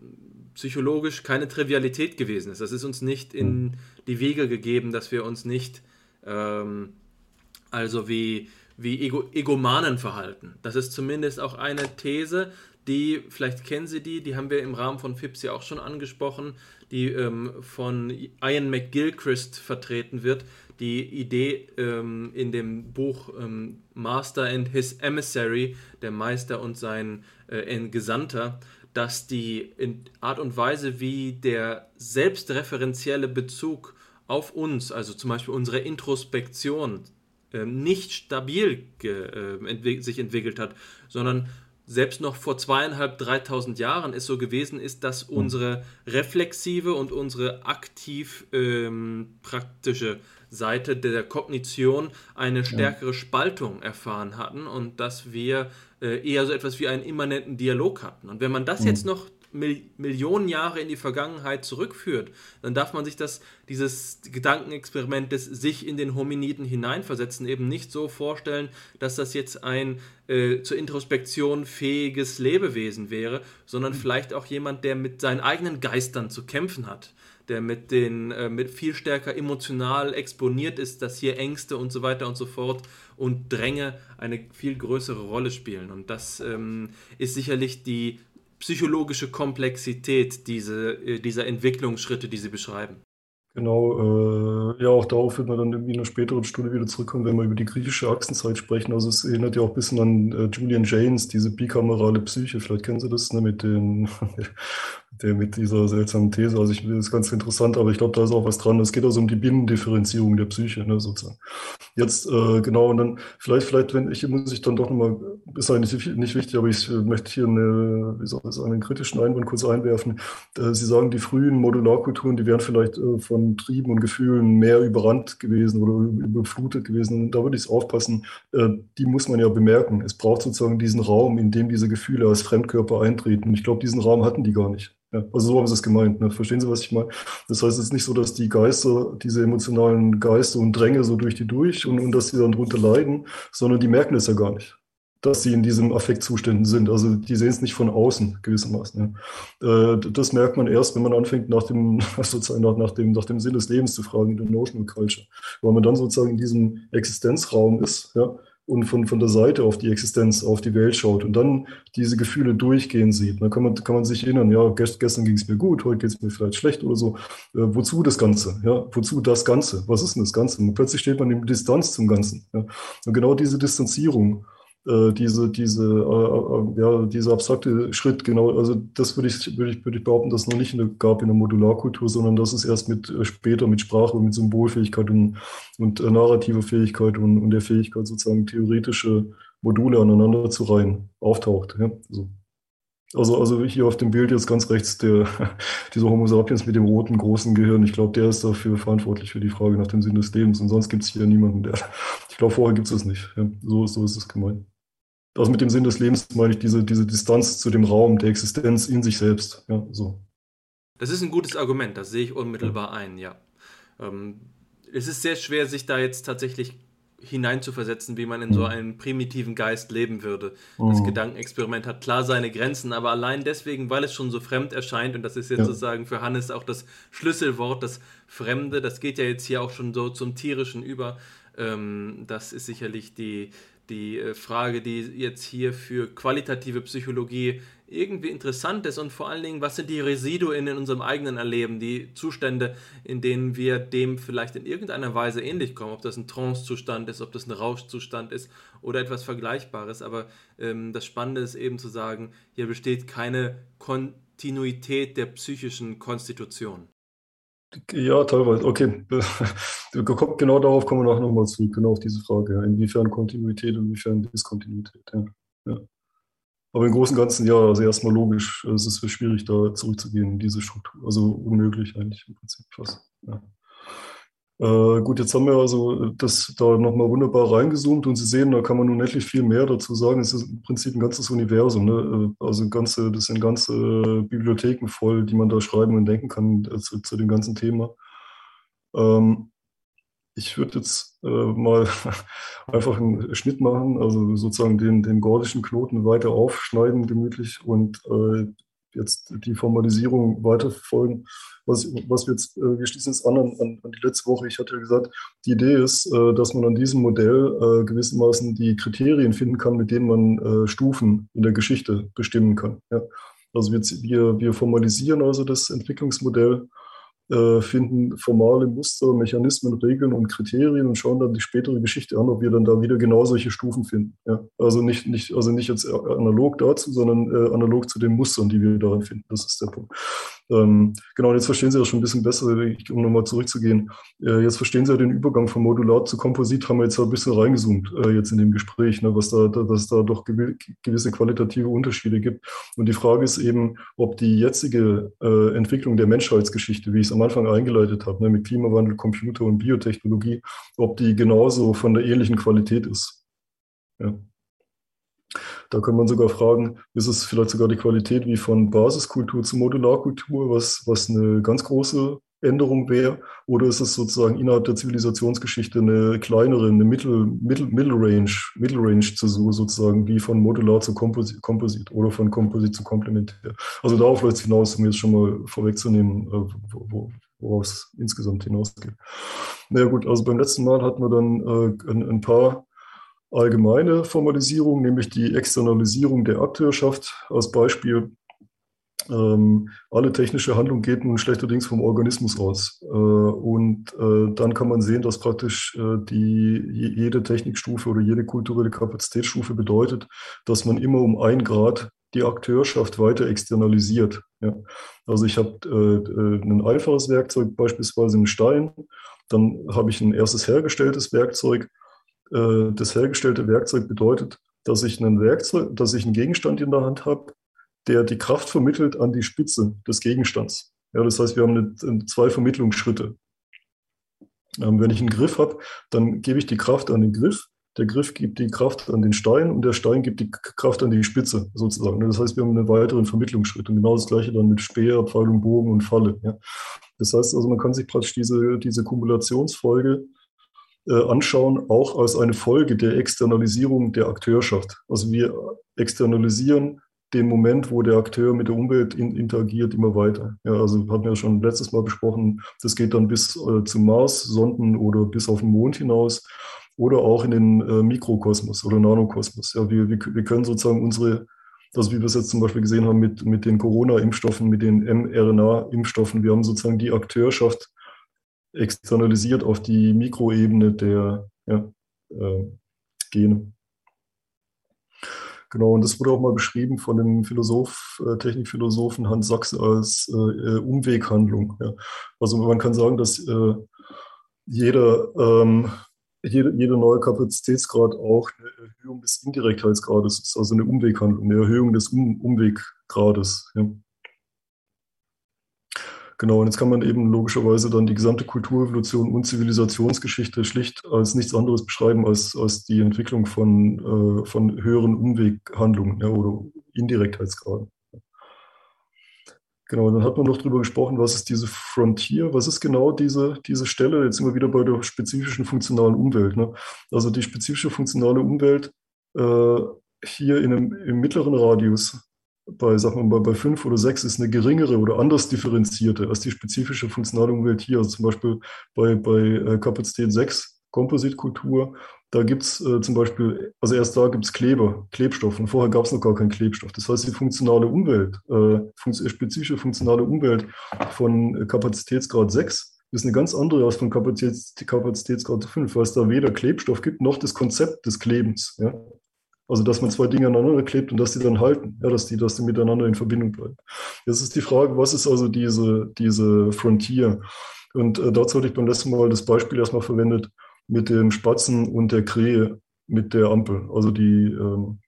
psychologisch keine Trivialität gewesen ist. Das ist uns nicht in die Wege gegeben, dass wir uns nicht ähm, also wie, wie Ego, Egomanen verhalten. Das ist zumindest auch eine These, die, vielleicht kennen Sie die, die haben wir im Rahmen von FIPS ja auch schon angesprochen, die ähm, von Ian McGilchrist vertreten wird. Die Idee ähm, in dem Buch ähm, Master and His Emissary, der Meister und sein äh, Gesandter, dass die Art und Weise, wie der selbstreferenzielle Bezug auf uns, also zum Beispiel unsere Introspektion, äh, nicht stabil äh, entwick sich entwickelt hat, sondern selbst noch vor zweieinhalb, dreitausend Jahren es so gewesen ist, dass hm. unsere reflexive und unsere aktiv ähm, praktische Seite der Kognition eine stärkere Spaltung erfahren hatten und dass wir äh, eher so etwas wie einen immanenten Dialog hatten. Und wenn man das jetzt noch Mil Millionen Jahre in die Vergangenheit zurückführt, dann darf man sich das, dieses Gedankenexperiment des sich in den Hominiden hineinversetzen eben nicht so vorstellen, dass das jetzt ein äh, zur Introspektion fähiges Lebewesen wäre, sondern mhm. vielleicht auch jemand, der mit seinen eigenen Geistern zu kämpfen hat der mit den äh, mit viel stärker emotional exponiert ist, dass hier Ängste und so weiter und so fort und Dränge eine viel größere Rolle spielen. Und das ähm, ist sicherlich die psychologische Komplexität diese, äh, dieser Entwicklungsschritte, die Sie beschreiben. Genau, äh, ja, auch darauf wird man dann irgendwie in einer späteren Stunde wieder zurückkommen, wenn wir über die griechische Achsenzeit sprechen. Also es erinnert ja auch ein bisschen an äh, Julian James, diese bikamerale Psyche. Vielleicht kennen Sie das, ne, mit den, der mit dieser seltsamen These. Also ich finde das ganz interessant, aber ich glaube, da ist auch was dran. Es geht also um die Binnendifferenzierung der Psyche, ne, sozusagen. Jetzt, äh, genau, und dann vielleicht, vielleicht, wenn ich, muss ich dann doch nochmal, ist eigentlich nicht wichtig, aber ich äh, möchte hier eine, wie soll ich sagen, einen kritischen Einwand kurz einwerfen. Äh, Sie sagen, die frühen Modularkulturen, die wären vielleicht äh, Trieben und Gefühlen mehr überrannt gewesen oder überflutet gewesen. Da würde ich aufpassen. Äh, die muss man ja bemerken. Es braucht sozusagen diesen Raum, in dem diese Gefühle als Fremdkörper eintreten. Ich glaube, diesen Raum hatten die gar nicht. Ja, also so haben sie es gemeint. Ne? Verstehen Sie, was ich meine? Das heißt, es ist nicht so, dass die Geister, diese emotionalen Geister und Dränge so durch die durch und, und dass sie dann drunter leiden, sondern die merken es ja gar nicht, dass sie in diesem Affektzuständen sind. Also die sehen es nicht von außen gewissermaßen. Ja. Äh, das merkt man erst, wenn man anfängt, nach dem, sozusagen nach, nach, dem, nach dem Sinn des Lebens zu fragen, der Notional Culture. Weil man dann sozusagen in diesem Existenzraum ist, ja, und von, von der Seite auf die Existenz, auf die Welt schaut und dann diese Gefühle durchgehen sieht. Dann kann man, kann man sich erinnern, ja, gestern ging es mir gut, heute geht es mir vielleicht schlecht oder so. Äh, wozu das Ganze? Ja, wozu das Ganze? Was ist denn das Ganze? Und plötzlich steht man in Distanz zum Ganzen. Ja? Und genau diese Distanzierung äh, diese, diese, äh, äh, ja, dieser abstrakte Schritt, genau, also das würde ich, würde ich, würde ich behaupten, dass es noch nicht in der, gab in der Modularkultur, sondern dass es erst mit äh, später mit Sprache und mit Symbolfähigkeit und, und narrativer Fähigkeit und, und der Fähigkeit, sozusagen theoretische Module aneinander zu reihen, auftaucht. Ja, so. Also, also hier auf dem Bild jetzt ganz rechts der, dieser Homo sapiens mit dem roten großen Gehirn. Ich glaube, der ist dafür verantwortlich für die Frage nach dem Sinn des Lebens. Und sonst gibt es hier niemanden, der. Ich glaube, vorher gibt es das nicht. Ja, so, so ist es gemeint. Also mit dem Sinn des Lebens meine ich diese, diese Distanz zu dem Raum der Existenz in sich selbst. Ja, so. Das ist ein gutes Argument, das sehe ich unmittelbar ein, ja. Ähm, es ist sehr schwer, sich da jetzt tatsächlich hineinzuversetzen, wie man in so mhm. einem primitiven Geist leben würde. Das mhm. Gedankenexperiment hat klar seine Grenzen, aber allein deswegen, weil es schon so fremd erscheint, und das ist jetzt ja. sozusagen für Hannes auch das Schlüsselwort, das Fremde, das geht ja jetzt hier auch schon so zum Tierischen über, Ähm, das ist sicherlich die, die äh, Frage, die jetzt hier für qualitative Psychologie irgendwie interessant ist und vor allen Dingen, was sind die Residuen in unserem eigenen Erleben, die Zustände, in denen wir dem vielleicht in irgendeiner Weise ähnlich kommen, ob das ein Trance-Zustand ist, ob das ein Rauschzustand ist oder etwas Vergleichbares. Aber ähm, das Spannende ist eben zu sagen, hier besteht keine Kontinuität der psychischen Konstitution. Ja, teilweise. Okay. Genau darauf kommen wir nachher nochmal zurück, genau auf diese Frage. Inwiefern Kontinuität, inwiefern Diskontinuität. Ja. ja. Aber im Großen und Ganzen ja, also erstmal logisch, es ist schwierig, da zurückzugehen in diese Struktur. Also unmöglich eigentlich im Prinzip fast. Ja. Äh, gut, jetzt haben wir also das da nochmal wunderbar reingezoomt und Sie sehen, da kann man nun endlich viel mehr dazu sagen. Es ist im Prinzip ein ganzes Universum. Ne? Äh, also ganze, das sind ganze Bibliotheken voll, die man da schreiben und denken kann äh, zu, zu dem ganzen Thema. Ähm, ich würde jetzt äh, mal einfach einen Schnitt machen, also sozusagen den, den gordischen Knoten weiter aufschneiden, gemütlich und äh, jetzt die Formalisierung weiterverfolgen. Was, was wir jetzt, äh, wir schließen jetzt an, an, an die letzte Woche. Ich hatte ja gesagt, die Idee ist, äh, dass man an diesem Modell äh, gewissermaßen die Kriterien finden kann, mit denen man Stufen in der Geschichte bestimmen kann. Ja. Also wir, wir, wir formalisieren also das Entwicklungsmodell äh, finden formale Muster, Mechanismen, Regeln und Kriterien und schauen dann die spätere Geschichte an, ob wir dann da wieder genau solche Stufen finden. Ja? Also, nicht, nicht, also nicht jetzt analog dazu, sondern äh, analog zu den Mustern, die wir darin finden. Das ist der Punkt. Ähm, genau, jetzt verstehen Sie das schon ein bisschen besser, um nochmal zurückzugehen. Äh, jetzt verstehen Sie ja den Übergang von Modular zu Komposit, haben wir jetzt ein bisschen reingezoomt, äh, jetzt in dem Gespräch, ne, was da, da, dass es da doch gewisse qualitative Unterschiede gibt. Und die Frage ist eben, ob die jetzige äh, Entwicklung der Menschheitsgeschichte, wie ich es am Anfang eingeleitet habe, ne, mit Klimawandel, Computer und Biotechnologie, ob die genauso von der ähnlichen Qualität ist. Ja. Da kann man sogar fragen, ist es vielleicht sogar die Qualität wie von Basiskultur zu Modularkultur, was, was eine ganz große Änderung wäre, oder ist es sozusagen innerhalb der Zivilisationsgeschichte eine kleinere, eine Mittel, Mittel, Range, Middle Range Zäsur sozusagen, wie von Modular zu Komposit, Komposit oder von Komposit zu Komplementär. Also darauf läuft es hinaus, um jetzt schon mal vorwegzunehmen, äh, wo, woraus es insgesamt hinausgeht. Naja gut, also beim letzten Mal hatten wir dann äh, ein, ein paar allgemeine Formalisierung, nämlich die Externalisierung der Akteurschaft. Als Beispiel, ähm, alle technische Handlung geht nun schlechterdings vom Organismus aus. Äh, und äh, dann kann man sehen, dass praktisch äh, die, jede Technikstufe oder jede kulturelle Kapazitätsstufe bedeutet, dass man immer um ein Grad die Akteurschaft weiter externalisiert. Ja. Also ich habe äh, äh, ein einfaches Werkzeug, beispielsweise einen Stein, dann habe ich ein erstes hergestelltes Werkzeug äh, das hergestellte Werkzeug bedeutet, dass ich einen Werkzeug, dass ich einen Gegenstand in der Hand habe, der die Kraft vermittelt an die Spitze des Gegenstands. Ja, das heißt, wir haben eine, zwei Vermittlungsschritte. Ähm, wenn ich einen Griff habe, dann gebe ich die Kraft an den Griff, der Griff gibt die Kraft an den Stein und der Stein gibt die Kraft an die Spitze sozusagen. Das heißt, wir haben einen weiteren Vermittlungsschritt und genau das gleiche dann mit Speer, Pfeil und Bogen und Falle. Ja. Das heißt also, man kann sich praktisch diese, diese Kumulationsfolge anschauen, auch als eine Folge der Externalisierung der Akteurschaft. Also wir externalisieren den Moment, wo der Akteur mit der Umwelt in, interagiert, immer weiter. Ja, also hatten wir ja schon letztes Mal besprochen, das geht dann bis äh, zum Mars, Sonden oder bis auf den Mond hinaus oder auch in den äh, Mikrokosmos oder Nanokosmos. Ja, wir, wir, wir können sozusagen unsere, also wie wir es jetzt zum Beispiel gesehen haben mit, mit den Corona-Impfstoffen, mit den mRNA-Impfstoffen, wir haben sozusagen die Akteurschaft externalisiert auf die Mikroebene der ja, äh, Gene. Genau, und das wurde auch mal beschrieben von dem Philosoph, äh, Technikphilosophen Hans Sachs als äh, Umweghandlung. Ja. Also man kann sagen, dass äh, jeder, ähm, jede, jeder neue Kapazitätsgrad auch eine Erhöhung des Indirektheitsgrades ist, also eine Umweghandlung, eine Erhöhung des um Umweggrades. Ja. Genau, und jetzt kann man eben logischerweise dann die gesamte Kulturevolution und Zivilisationsgeschichte schlicht als nichts anderes beschreiben als, als die Entwicklung von, äh, von höheren Umweghandlungen ja, oder Indirektheitsgraden. Genau, dann hat man noch darüber gesprochen, was ist diese Frontier, was ist genau diese, diese Stelle, jetzt wir wieder bei der spezifischen funktionalen Umwelt. Ne? Also die spezifische funktionale Umwelt äh, hier in einem, im mittleren Radius bei, wir mal, bei fünf oder sechs ist eine geringere oder anders differenzierte als die spezifische funktionale Umwelt hier. Also zum Beispiel bei, bei äh, Kapazität 6 Kompositkultur. Da gibt es äh, zum Beispiel, also erst da gibt es Kleber, Klebstoff und vorher gab es noch gar keinen Klebstoff. Das heißt, die funktionale Umwelt, äh, fun spezifische funktionale Umwelt von Kapazitätsgrad 6 ist eine ganz andere als von Kapazitäts Kapazitätsgrad 5, weil es da weder Klebstoff gibt noch das Konzept des Klebens. Ja? Also, dass man zwei Dinge aneinander klebt und dass die dann halten, ja, dass die, dass die miteinander in Verbindung bleiben. Jetzt ist die Frage, was ist also diese, diese Frontier? Und äh, dazu hatte ich beim letzten Mal das Beispiel erstmal verwendet mit dem Spatzen und der Krähe mit der Ampel. Also die, ähm,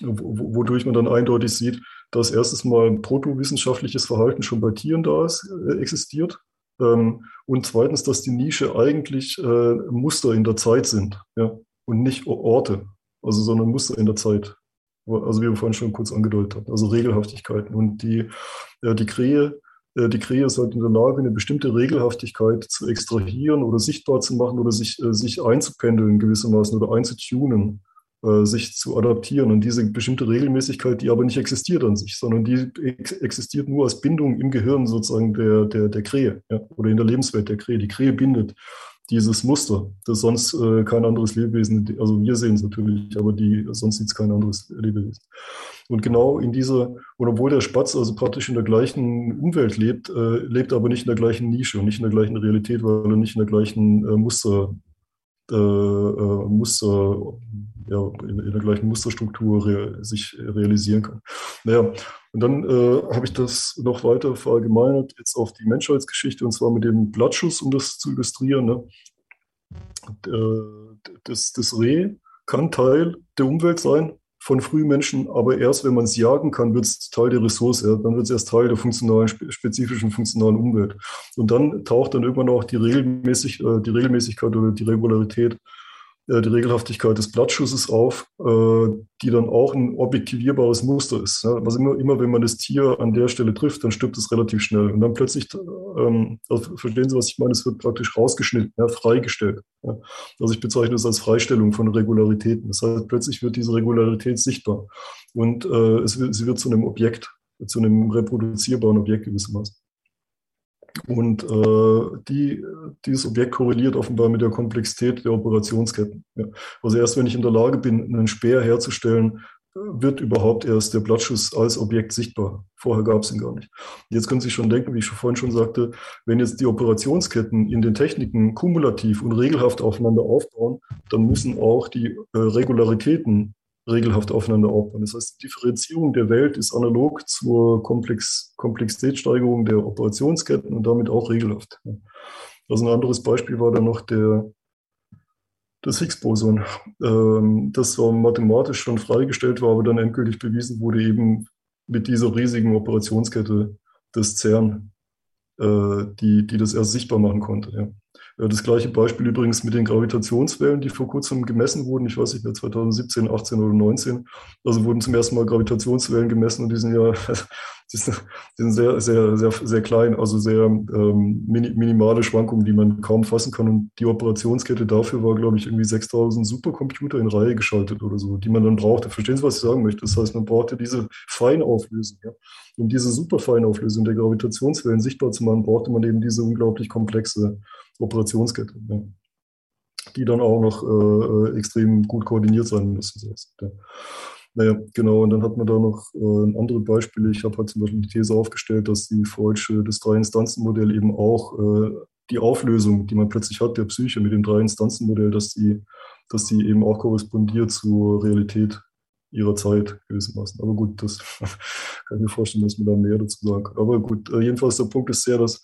wodurch man dann eindeutig sieht, dass erstes mal protowissenschaftliches Verhalten schon bei Tieren da ist, äh, existiert. Ähm, und zweitens, dass die Nische eigentlich äh, Muster in der Zeit sind ja, und nicht Orte also sondern Muster in der Zeit. Also wie wir vorhin schon kurz angedeutet haben, also Regelhaftigkeiten. Und die, äh, die Krähe, äh, die Krähe ist halt in der Lage, eine bestimmte Regelhaftigkeit zu extrahieren oder sichtbar zu machen oder sich, äh, sich einzupendeln gewissermaßen oder einzutunen, äh, sich zu adaptieren. Und diese bestimmte Regelmäßigkeit, die aber nicht existiert an sich, sondern die ex existiert nur als Bindung im Gehirn sozusagen der, der, der Krähe ja, oder in der Lebenswelt der Krähe. Die Krähe bindet dieses Muster, das sonst äh, kein anderes Lebewesen, also wir sehen es natürlich, aber die, sonst sieht es kein anderes Lebewesen. Und genau in dieser, und obwohl der Spatz also praktisch in der gleichen Umwelt lebt, äh, lebt aber nicht in der gleichen Nische und nicht in der gleichen Realität, weil er nicht in der gleichen äh, Muster, äh, äh, Muster, ja, in, in, der gleichen Musterstruktur re sich realisieren kann. Naja, und dann äh, habe ich das noch weiter verallgemeinert, jetzt auf die Menschheitsgeschichte, und zwar mit dem Blattschuss, um das zu illustrieren. Ne? Äh, das, das Reh kann Teil der Umwelt sein von Frühmenschen, aber erst wenn man es jagen kann, wird es Teil der Ressource, dann wird es erst Teil der funktionalen, spezifischen funktionalen Umwelt. Und dann taucht dann irgendwann auch die, Regelmäßig, äh, die Regelmäßigkeit oder die Regularität die Regelhaftigkeit des Blattschusses auf, äh, die dann auch ein objektivierbares Muster ist. Also immer, immer wenn man das Tier an der Stelle trifft, dann stirbt es relativ schnell. Und dann plötzlich, ähm, also verstehen Sie, was ich meine, es wird praktisch rausgeschnitten, ja, freigestellt. Also ich bezeichne es als Freistellung von Regularitäten. Das heißt, plötzlich wird diese Regularität sichtbar. Und äh, es sie wird zu einem Objekt, zu einem reproduzierbaren Objekt gewissermaßen. Und äh, die, dieses Objekt korreliert offenbar mit der Komplexität der Operationsketten. Ja. Also erst wenn ich in der Lage bin, einen Speer herzustellen, wird überhaupt erst der Blattschuss als Objekt sichtbar. Vorher gab es ihn gar nicht. Jetzt können Sie sich schon denken, wie ich vorhin schon sagte, wenn jetzt die Operationsketten in den Techniken kumulativ und regelhaft aufeinander aufbauen, dann müssen auch die äh, Regularitäten regelhaft aufeinander aufbauen. Das heißt, die Differenzierung der Welt ist analog zur Komplex Komplexitätssteigerung der Operationsketten und damit auch regelhaft. Also ein anderes Beispiel war dann noch der, das Higgs-Boson, ähm, das zwar mathematisch schon freigestellt war, aber dann endgültig bewiesen wurde eben mit dieser riesigen Operationskette des CERN, äh, die, die das erst sichtbar machen konnte. Ja. Das gleiche Beispiel übrigens mit den Gravitationswellen, die vor kurzem gemessen wurden. Ich weiß nicht mehr, 2017, 18 oder 19. Also wurden zum ersten Mal Gravitationswellen gemessen und die sind ja die sind, sehr, sehr, sehr, sehr klein, also sehr ähm, minimale Schwankungen, die man kaum fassen kann. Und die Operationskette dafür war, glaube ich, irgendwie 6000 Supercomputer in Reihe geschaltet oder so, die man dann brauchte. Verstehen Sie, was ich sagen möchte? Das heißt, man brauchte diese Feinauflösung. Ja? Um diese Superfeinauflösung der Gravitationswellen sichtbar zu machen, brauchte man eben diese unglaublich komplexe Operationskette, ja, die dann auch noch äh, äh extrem gut koordiniert sein müssen. Ja. Naja, genau, und dann hat man da noch äh, andere Beispiele. Ich habe halt zum Beispiel die These aufgestellt, dass die Freudsche, das Drei-Instanzen-Modell eben auch äh, die Auflösung, die man plötzlich hat, der Psyche mit dem Drei-Instanzen-Modell, dass die, dass die eben auch korrespondiert zur Realität ihrer Zeit gewissermaßen. Aber gut, das kann ich mir vorstellen, dass man da mehr dazu sagen kann. Aber gut, äh, jedenfalls der Punkt ist sehr, dass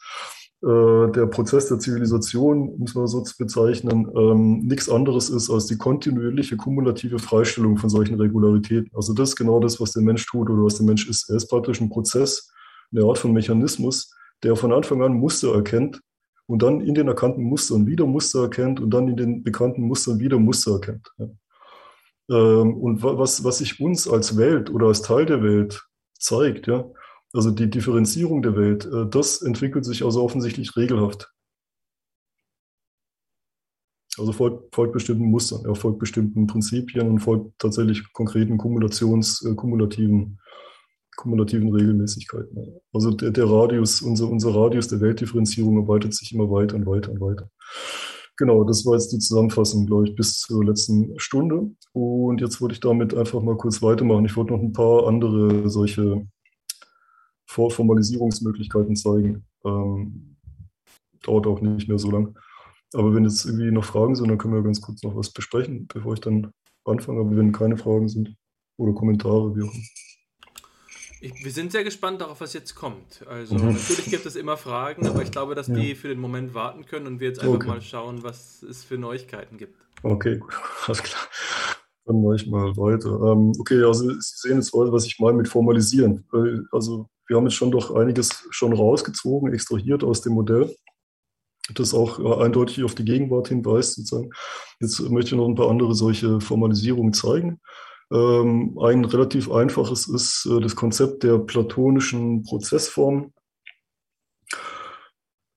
äh, der Prozess der Zivilisation, muss man so zu bezeichnen, ähm, nichts anderes ist als die kontinuierliche kumulative Freistellung von solchen Regularitäten. Also das ist genau das, was der Mensch tut oder was der Mensch ist. Er ist praktisch ein Prozess, eine Art von Mechanismus, der von Anfang an Muster erkennt und dann in den erkannten Mustern wieder Muster erkennt und dann in den bekannten Mustern wieder Muster erkennt. Ja. Ähm, und was, was sich uns als Welt oder als Teil der Welt zeigt, ja, also die Differenzierung der Welt, äh, das entwickelt sich also offensichtlich regelhaft. Also folgt, folgt bestimmten Mustern, er folgt bestimmten Prinzipien und folgt tatsächlich konkreten Kumulations, äh, kumulativen, kumulativen Regelmäßigkeiten. Also der, der Radius, unser, unser Radius der Weltdifferenzierung erweitert sich immer weiter und weiter und weiter. genau, das war jetzt die Zusammenfassung, glaube ich, bis zur letzten Stunde. Und jetzt wollte ich damit einfach mal kurz weitermachen. Ich wollte noch ein paar andere solche Formalisierungsmöglichkeiten zeigen. Ähm, dauert auch nicht mehr so lang. Aber wenn jetzt irgendwie noch Fragen sind, dann können wir ganz kurz noch was besprechen, bevor ich dann anfange. Aber wenn keine Fragen sind oder Kommentare, wie auch immer. Ich, wir sind sehr gespannt darauf, was jetzt kommt. Also mhm. natürlich gibt es immer Fragen, aber ich glaube, dass ja. die für den Moment warten können und wir jetzt einfach okay. mal schauen, was es für Neuigkeiten gibt. Okay, gut, alles klar. Dann mache ich mal weiter. Ähm, okay, also Sie sehen jetzt heute, was ich meine mit formalisieren. Also wir haben jetzt schon doch einiges schon rausgezogen, extrahiert aus dem Modell, das auch äh, eindeutig auf die Gegenwart hinweist. Sozusagen. Jetzt möchte ich noch ein paar andere solche Formalisierungen zeigen. Ähm, ein relativ einfaches ist äh, das Konzept der platonischen Prozessform.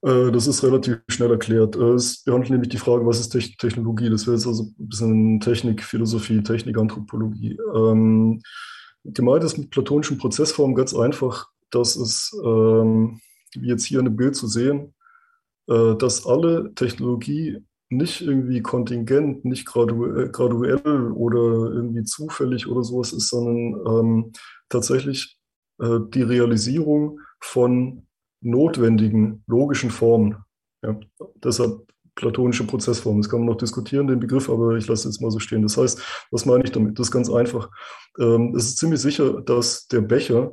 Äh, das ist relativ schnell erklärt. Es behandelt nämlich die Frage, was ist Technologie? Das wäre jetzt also ein bisschen Technik, Philosophie, Technikanthropologie. Ähm, gemeint ist mit platonischen Prozessformen ganz einfach, dass es, ähm, wie jetzt hier in dem Bild zu sehen, äh, dass alle Technologie nicht irgendwie kontingent, nicht graduell, graduell oder irgendwie zufällig oder sowas ist, sondern ähm, tatsächlich äh, die Realisierung von notwendigen logischen Formen. Ja, deshalb platonische Prozessformen. Das kann man noch diskutieren, den Begriff, aber ich lasse jetzt mal so stehen. Das heißt, was meine ich damit? Das ist ganz einfach. Ähm, es ist ziemlich sicher, dass der Becher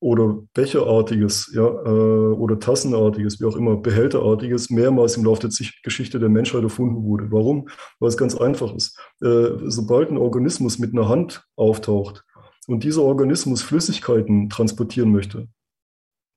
oder Becherartiges, ja, äh, oder Tassenartiges, wie auch immer, Behälterartiges, mehrmals im Laufe der Geschichte der Menschheit erfunden wurde. Warum? Weil es ganz einfach ist. Äh, sobald ein Organismus mit einer Hand auftaucht und dieser Organismus Flüssigkeiten transportieren möchte,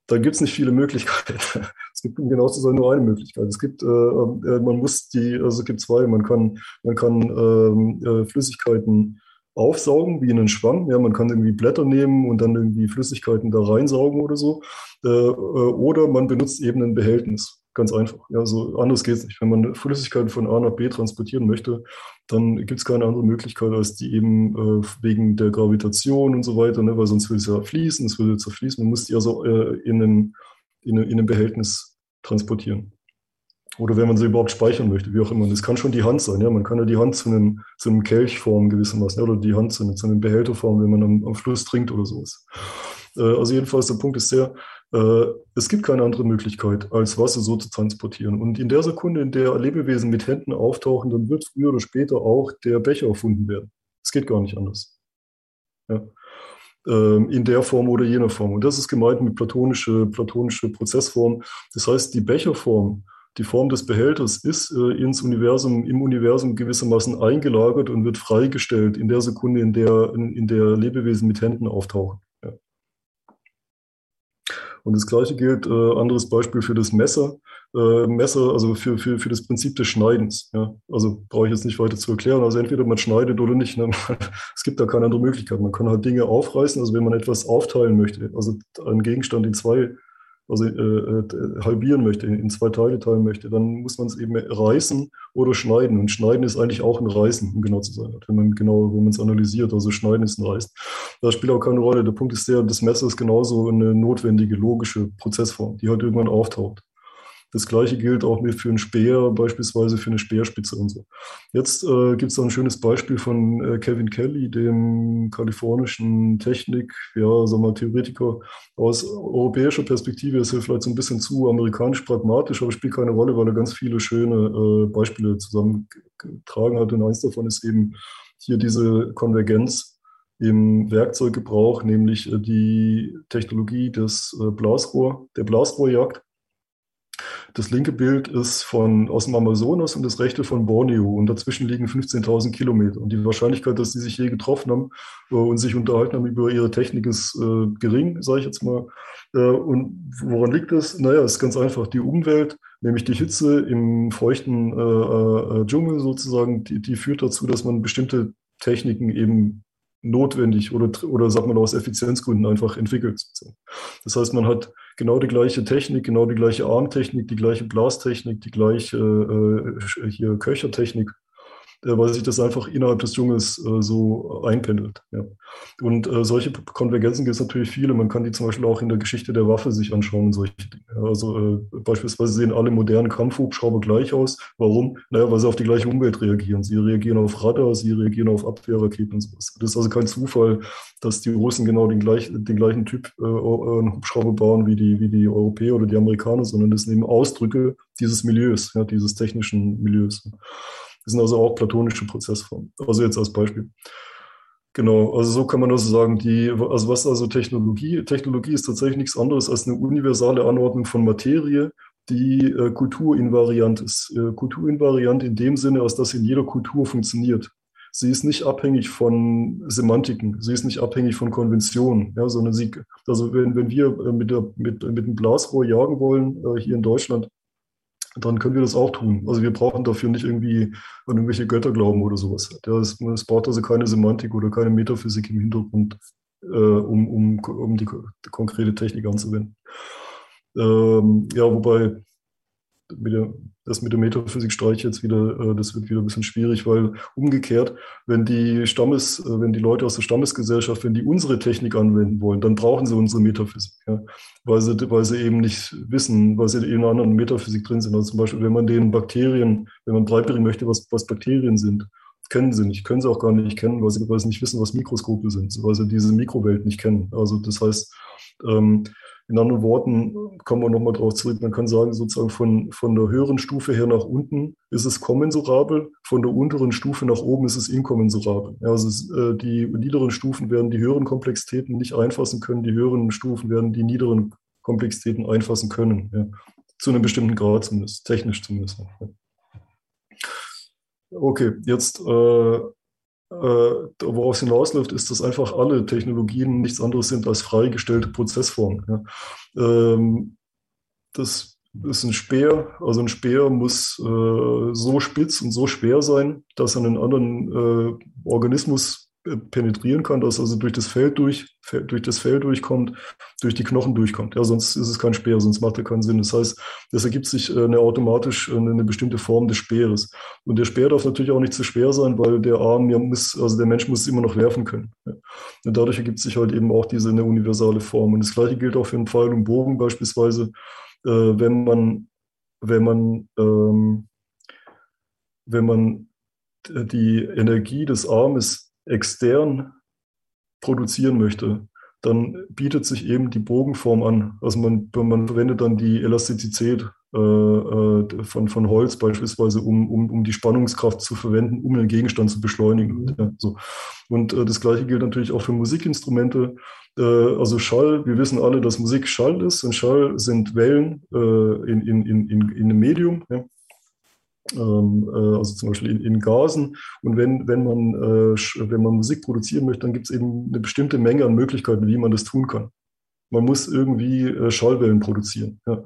dann gibt es nicht viele Möglichkeiten. Es gibt, um genau zu sein, nur eine Möglichkeit. Es gibt, äh, äh, man muss die, also es gibt zwei. Man kann, man kann ähm, äh, Flüssigkeiten aufsaugen, wie in einen Schwamm. Ja, man kann irgendwie Blätter nehmen und dann irgendwie Flüssigkeiten da reinsaugen oder so. Äh, äh, oder man benutzt eben ein Behältnis. Ganz einfach. Ja, so anders geht es nicht. Wenn man Flüssigkeiten von A nach B transportieren möchte, dann gibt es keine andere Möglichkeit, als die eben äh, wegen der Gravitation und so weiter, ne, weil sonst würde es ja fließen, es würde zerfließen. Man muss die also äh, in, einem, in, in einem Behältnis transportieren. Oder wenn man sie überhaupt speichern möchte, wie auch immer. Das kann schon die Hand sein. Ja? Man kann ja die Hand zu einem, zu einem Kelch formen gewissermaßen. Oder die Hand zu einem, zu einem Behälter formen, wenn man am, am Fluss trinkt oder sowas. Äh, also jedenfalls der Punkt ist der, äh, es gibt keine andere Möglichkeit, als Wasser so zu transportieren. Und in der Sekunde, in der Lebewesen mit Händen auftauchen, dann wird früher oder später auch der Becher erfunden werden. Es geht gar nicht anders. Ja ähm, in der Form oder jener Form. Und das ist gemeint mit platonische, platonische Prozessform. Das heißt, die Becherform die Form des Behälters ist äh, ins Universum, im Universum gewissermaßen eingelagert und wird freigestellt in der Sekunde, in der, in, in der Lebewesen mit Händen auftauchen. Und das gleiche gilt, äh, anderes Beispiel für das Messer. Äh, Messer, also für, für, für das Prinzip des Schneidens. Ja. Also brauche ich jetzt nicht weiter zu erklären. Also entweder man schneidet oder nicht. Ne. Es gibt da keine andere Möglichkeit. Man kann halt Dinge aufreißen, also wenn man etwas aufteilen möchte, also einen Gegenstand in zwei also äh, äh, halbieren möchte, in zwei Teile teilen möchte, dann muss man es eben reißen oder schneiden. Und schneiden ist eigentlich auch ein Reißen, um genau zu sein, wenn man genau, wenn man es analysiert. Also schneiden ist ein Reißen. Das spielt auch keine Rolle. Der Punkt ist der, das Messer ist genauso eine notwendige, logische Prozessform, die halt irgendwann auftaucht. Das gleiche gilt auch für einen Speer, beispielsweise für eine Speerspitze und so. Jetzt äh, gibt es ein schönes Beispiel von äh, Kevin Kelly, dem kalifornischen Technik, ja, sagen wir Theoretiker. Aus europäischer Perspektive ist er vielleicht so ein bisschen zu amerikanisch pragmatisch, aber spielt keine Rolle, weil er ganz viele schöne äh, Beispiele zusammengetragen hat. Und eins davon ist eben hier diese Konvergenz im Werkzeuggebrauch, nämlich äh, die Technologie des äh, Blasrohr, der Blasrohrjagd. Das linke Bild ist von, aus dem Amazonas und das rechte von Borneo. Und dazwischen liegen 15.000 Kilometer. Und die Wahrscheinlichkeit, dass die sich je getroffen haben äh, und sich unterhalten haben über ihre Technik, ist äh, gering, sage ich jetzt mal. Äh, und woran liegt das? Naja, ist ganz einfach. Die Umwelt, nämlich die Hitze im feuchten äh, äh, Dschungel sozusagen, die, die führt dazu, dass man bestimmte Techniken eben notwendig oder, oder sagt man aus Effizienzgründen einfach entwickelt. Das heißt, man hat genau die gleiche Technik, genau die gleiche Armtechnik, die gleiche Blastechnik, die gleiche äh, hier Köchertechnik. Äh, weil sich das einfach innerhalb des Dschungels äh, so einpendelt. Ja. Und äh, solche Konvergenzen gibt es natürlich viele. Man kann die zum Beispiel auch in der Geschichte der Waffe sich anschauen, solche Dinge. Also beispielsweise sehen alle modernen Kampfhubschrauber gleich aus. Warum? Naja, weil sie auf die gleiche Umwelt reagieren. Sie reagieren auf Radar, sie reagieren auf Abwehrraketen und sowas. Das ist also kein Zufall, dass die Russen genau den, gleich, den gleichen Typ äh, Hubschrauber bauen wie die, wie die Europäer oder die Amerikaner, sondern das sind eben Ausdrücke dieses Milieus, ja, dieses technischen Milieus. Das sind also auch platonische Prozessformen. Also jetzt als Beispiel. Genau, also so kann man also sagen, die, also was also Technologie? Technologie ist tatsächlich nichts anderes als eine universale Anordnung von Materie, die äh, kulturinvariant ist. Äh, kulturinvariant in dem Sinne, als dass in jeder Kultur funktioniert. Sie ist nicht abhängig von Semantiken, sie ist nicht abhängig von Konventionen, ja, sondern sie, also wenn, wenn wir äh, mit, der, mit, mit dem Blasrohr jagen wollen, äh, hier in Deutschland, dann können wir das auch tun. Also wir brauchen dafür nicht irgendwie an irgendwelche Götter glauben oder sowas. Es, braucht also keine Semantik oder keine Metaphysik im Hintergrund, äh, um, um, um die, die, konkrete Technik anzuwenden. Ähm, ja, wobei mit der, das mit der Metaphysik streiche jetzt wieder, äh, das wird wieder ein bisschen schwierig, weil umgekehrt, wenn die Stammes, äh, wenn die Leute aus der Stammesgesellschaft, wenn die unsere Technik anwenden wollen, dann brauchen sie unsere Metaphysik, ja? weil, sie, weil sie eben nicht wissen, weil sie in einer anderen Metaphysik drin sind. Also zum Beispiel, wenn man den Bakterien, wenn man beibringen möchte, was, was Bakterien sind, kennen sie nicht, können sie auch gar nicht kennen, weil sie, weil sie nicht wissen, was Mikroskope sind, weil sie diese Mikrowelt nicht kennen. Also das heißt, ähm, in anderen Worten kommen wir nochmal drauf zurück. Man kann sagen, sozusagen von, von der höheren Stufe her nach unten ist es kommensurabel, von der unteren Stufe nach oben ist es inkommensurabel. Also es, äh, die niederen Stufen werden die höheren Komplexitäten nicht einfassen können, die höheren Stufen werden die niederen Komplexitäten einfassen können. Ja. Zu einem bestimmten Grad zumindest, technisch zumindest. Ja. Okay, jetzt äh, äh, worauf es hinausläuft, ist, dass einfach alle Technologien nichts anderes sind als freigestellte Prozessformen. Ja. Ähm, das ist ein Speer. Also ein Speer muss äh, so spitz und so schwer sein, dass er einen anderen äh, Organismus penetrieren kann, dass also durch das Feld durch, durch das Fell durchkommt, durch die Knochen durchkommt. Ja, sonst ist es kein Speer, sonst macht er keinen Sinn. Das heißt, es ergibt sich äh, eine automatisch eine, eine bestimmte Form des Speeres. Und der Speer darf natürlich auch nicht zu schwer sein, weil der Arm ja muss, also der Mensch muss es immer noch werfen können. Und dadurch ergibt sich halt eben auch diese eine universale Form. Und das gleiche gilt auch für einen Pfeil und Bogen beispielsweise, äh, wenn man, wenn man, ähm, wenn man die Energie des Armes extern produzieren möchte, dann bietet sich eben die Bogenform an. Also man, man verwendet dann die Elastizität äh, äh, von, von Holz beispielsweise, um, um, um die Spannungskraft zu verwenden, um den Gegenstand zu beschleunigen. Mhm. Ja, so. Und äh, das gleiche gilt natürlich auch für Musikinstrumente. Äh, also Schall, wir wissen alle, dass Musik Schall ist und Schall sind Wellen äh, in, in, in, in, in einem Medium. Ja ähm, äh, also zum Beispiel in, in, Gasen. Und wenn, wenn, man, äh, wenn man Musik produzieren möchte, dann gibt es eben eine bestimmte Menge an Möglichkeiten, wie man das tun kann. Man muss irgendwie äh, Schallwellen produzieren. Ja.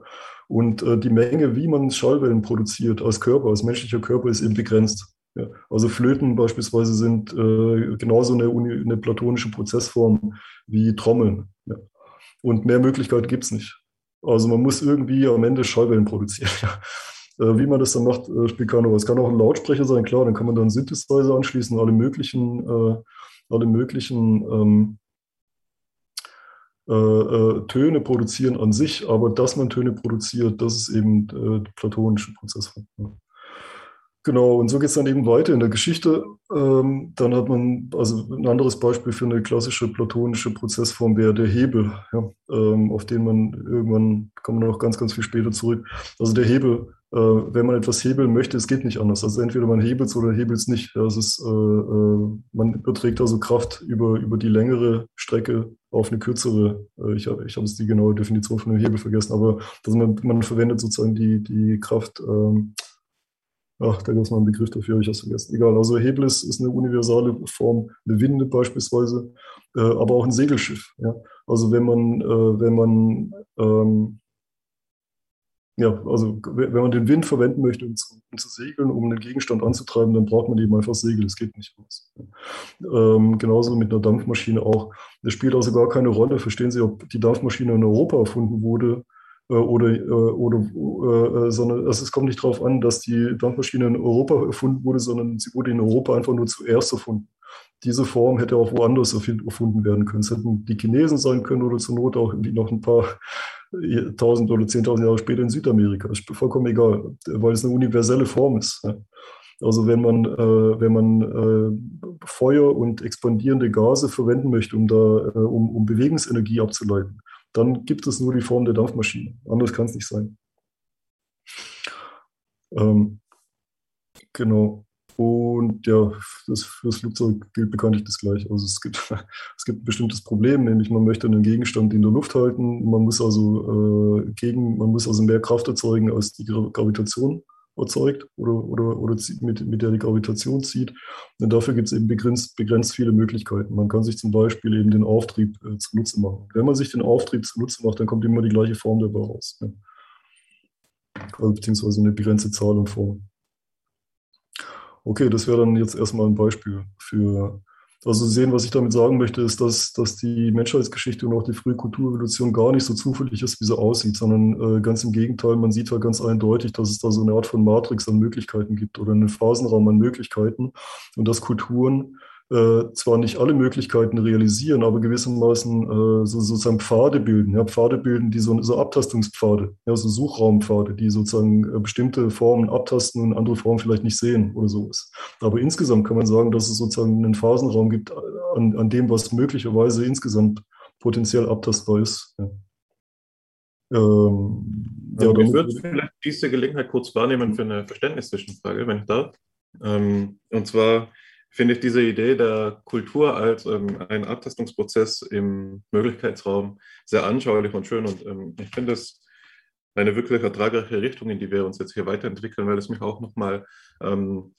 Und die Menge, wie man Schallwellen produziert als Körper, als menschlicher Körper, ist eben begrenzt. Ja. Also Flöten beispielsweise sind äh, genauso eine, eine, platonische Prozessform wie Trommeln. Ja. Und mehr Möglichkeiten gibt es nicht. Also man muss irgendwie am Ende Schallwellen produzieren. Äh, wie man das dann macht, äh, spielt keine Rolle. Es kann auch ein Lautsprecher sein, klar, dann kann man dann Synthesizer anschließen, alle möglichen, äh, alle möglichen ähm, äh, äh, Töne produzieren an sich, aber dass man Töne produziert, das ist eben äh, der platonische Prozess. Genau, und so geht es dann eben weiter in der Geschichte. Ähm, dann hat man, also ein anderes Beispiel für eine klassische platonische Prozessform wäre der Hebel, ja, ähm, auf den man irgendwann, kommen wir noch ganz, ganz viel später zurück. Also der Hebel wenn man etwas hebeln möchte, es geht nicht anders. Also entweder man hebelt es oder hebelt es nicht. Ja, es ist, äh, äh, man überträgt also Kraft über, über die längere Strecke auf eine kürzere. Äh, ich habe ich hab jetzt die genaue Definition von einem Hebel vergessen, aber also man, man verwendet sozusagen die, die Kraft. Ähm, ach, da gibt es mal einen Begriff dafür, habe ich das vergessen. Egal, also Hebel ist, ist eine universale Form, eine Winde beispielsweise, äh, aber auch ein Segelschiff. Ja? Also wenn man, äh, wenn man ähm, ja, also wenn man den Wind verwenden möchte, um zu, um zu, segeln, um einen Gegenstand anzutreiben, dann braucht man eben einfach Segel. Das geht nicht aus. Ähm, genauso mit einer Dampfmaschine auch. Das spielt also gar keine Rolle. Verstehen Sie, ob die Dampfmaschine in Europa erfunden wurde äh, äh, oder, äh, oder äh, sondern also es kommt nicht darauf an, dass die Dampfmaschine in Europa erfunden wurde, sondern sie wurde in Europa einfach nur zuerst erfunden. Diese Form hätte auch woanders erfunden werden können. Es hätten die Chinesen sein können oder zur Not auch noch ein paar tausend oder zehntausend Jahre später in Südamerika. Ist vollkommen egal, weil es eine universelle Form ist. Also wenn man, äh, wenn man äh, Feuer und expandierende Gase verwenden möchte, um, da, äh, um, um Bewegungsenergie abzuleiten, dann gibt es nur die Form der Dampfmaschine. Anders kann es nicht sein. Ähm, genau. Und ja, das, für das Flugzeug gilt bekanntlich das Gleiche. Also es gibt, es gibt ein bestimmtes Problem, nämlich man möchte einen Gegenstand in der Luft halten. Man muss also äh, gegen, man muss also mehr Kraft erzeugen, als die Gravitation erzeugt oder, oder, oder mit, mit der die Gravitation zieht. Und dafür gibt es eben begrenzt, begrenzt viele Möglichkeiten. Man kann sich zum Beispiel eben den Auftrieb äh, zunutze machen. Wenn man sich den Auftrieb zunutze macht, dann kommt immer die gleiche Form dabei raus. Ne? Also, beziehungsweise eine begrenzte Zahl und Form. Okay, das wäre dann jetzt erstmal ein Beispiel für also sehen, was ich damit sagen möchte, ist, dass, dass die Menschheitsgeschichte und auch die frühe Kulturrevolution gar nicht so zufällig ist, wie sie aussieht, sondern äh, ganz im Gegenteil, man sieht halt ganz eindeutig, dass es da so eine Art von Matrix an Möglichkeiten gibt oder einen Phasenraum an Möglichkeiten und dass Kulturen äh, zwar nicht alle Möglichkeiten realisieren, aber gewissermaßen äh, so, sozusagen Pfade bilden, ja, Pfade bilden, die so, so Abtastungspfade, ja, so Suchraumpfade, die sozusagen äh, bestimmte Formen abtasten und andere Formen vielleicht nicht sehen oder sowas. Aber insgesamt kann man sagen, dass es sozusagen einen Phasenraum gibt an, an dem, was möglicherweise insgesamt potenziell abtastbar ist. Ja. Ähm, ja, ich würde vielleicht diese Gelegenheit kurz wahrnehmen für eine Verständniszwischenfrage, wenn ich darf. Ähm, und zwar finde ich diese Idee der Kultur als ähm, ein Abtastungsprozess im Möglichkeitsraum sehr anschaulich und schön. Und ähm, ich finde es eine wirklich ertragreiche Richtung, in die wir uns jetzt hier weiterentwickeln, weil es mich auch nochmal ähm,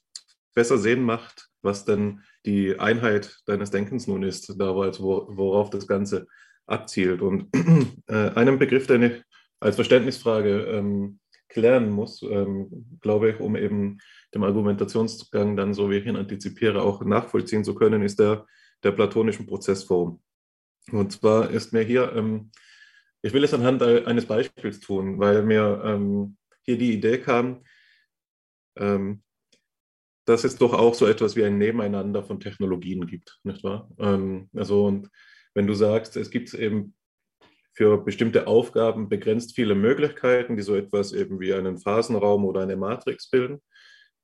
besser sehen macht, was denn die Einheit deines Denkens nun ist, damals, worauf das Ganze abzielt. Und äh, einen Begriff, den ich als Verständnisfrage ähm, klären muss, ähm, glaube ich, um eben dem Argumentationsgang dann, so wie ich ihn antizipiere, auch nachvollziehen zu können, ist der der platonischen Prozessform. Und zwar ist mir hier, ähm, ich will es anhand eines Beispiels tun, weil mir ähm, hier die Idee kam, ähm, dass es doch auch so etwas wie ein Nebeneinander von Technologien gibt, nicht wahr? Ähm, also und wenn du sagst, es gibt eben für bestimmte Aufgaben begrenzt viele Möglichkeiten, die so etwas eben wie einen Phasenraum oder eine Matrix bilden,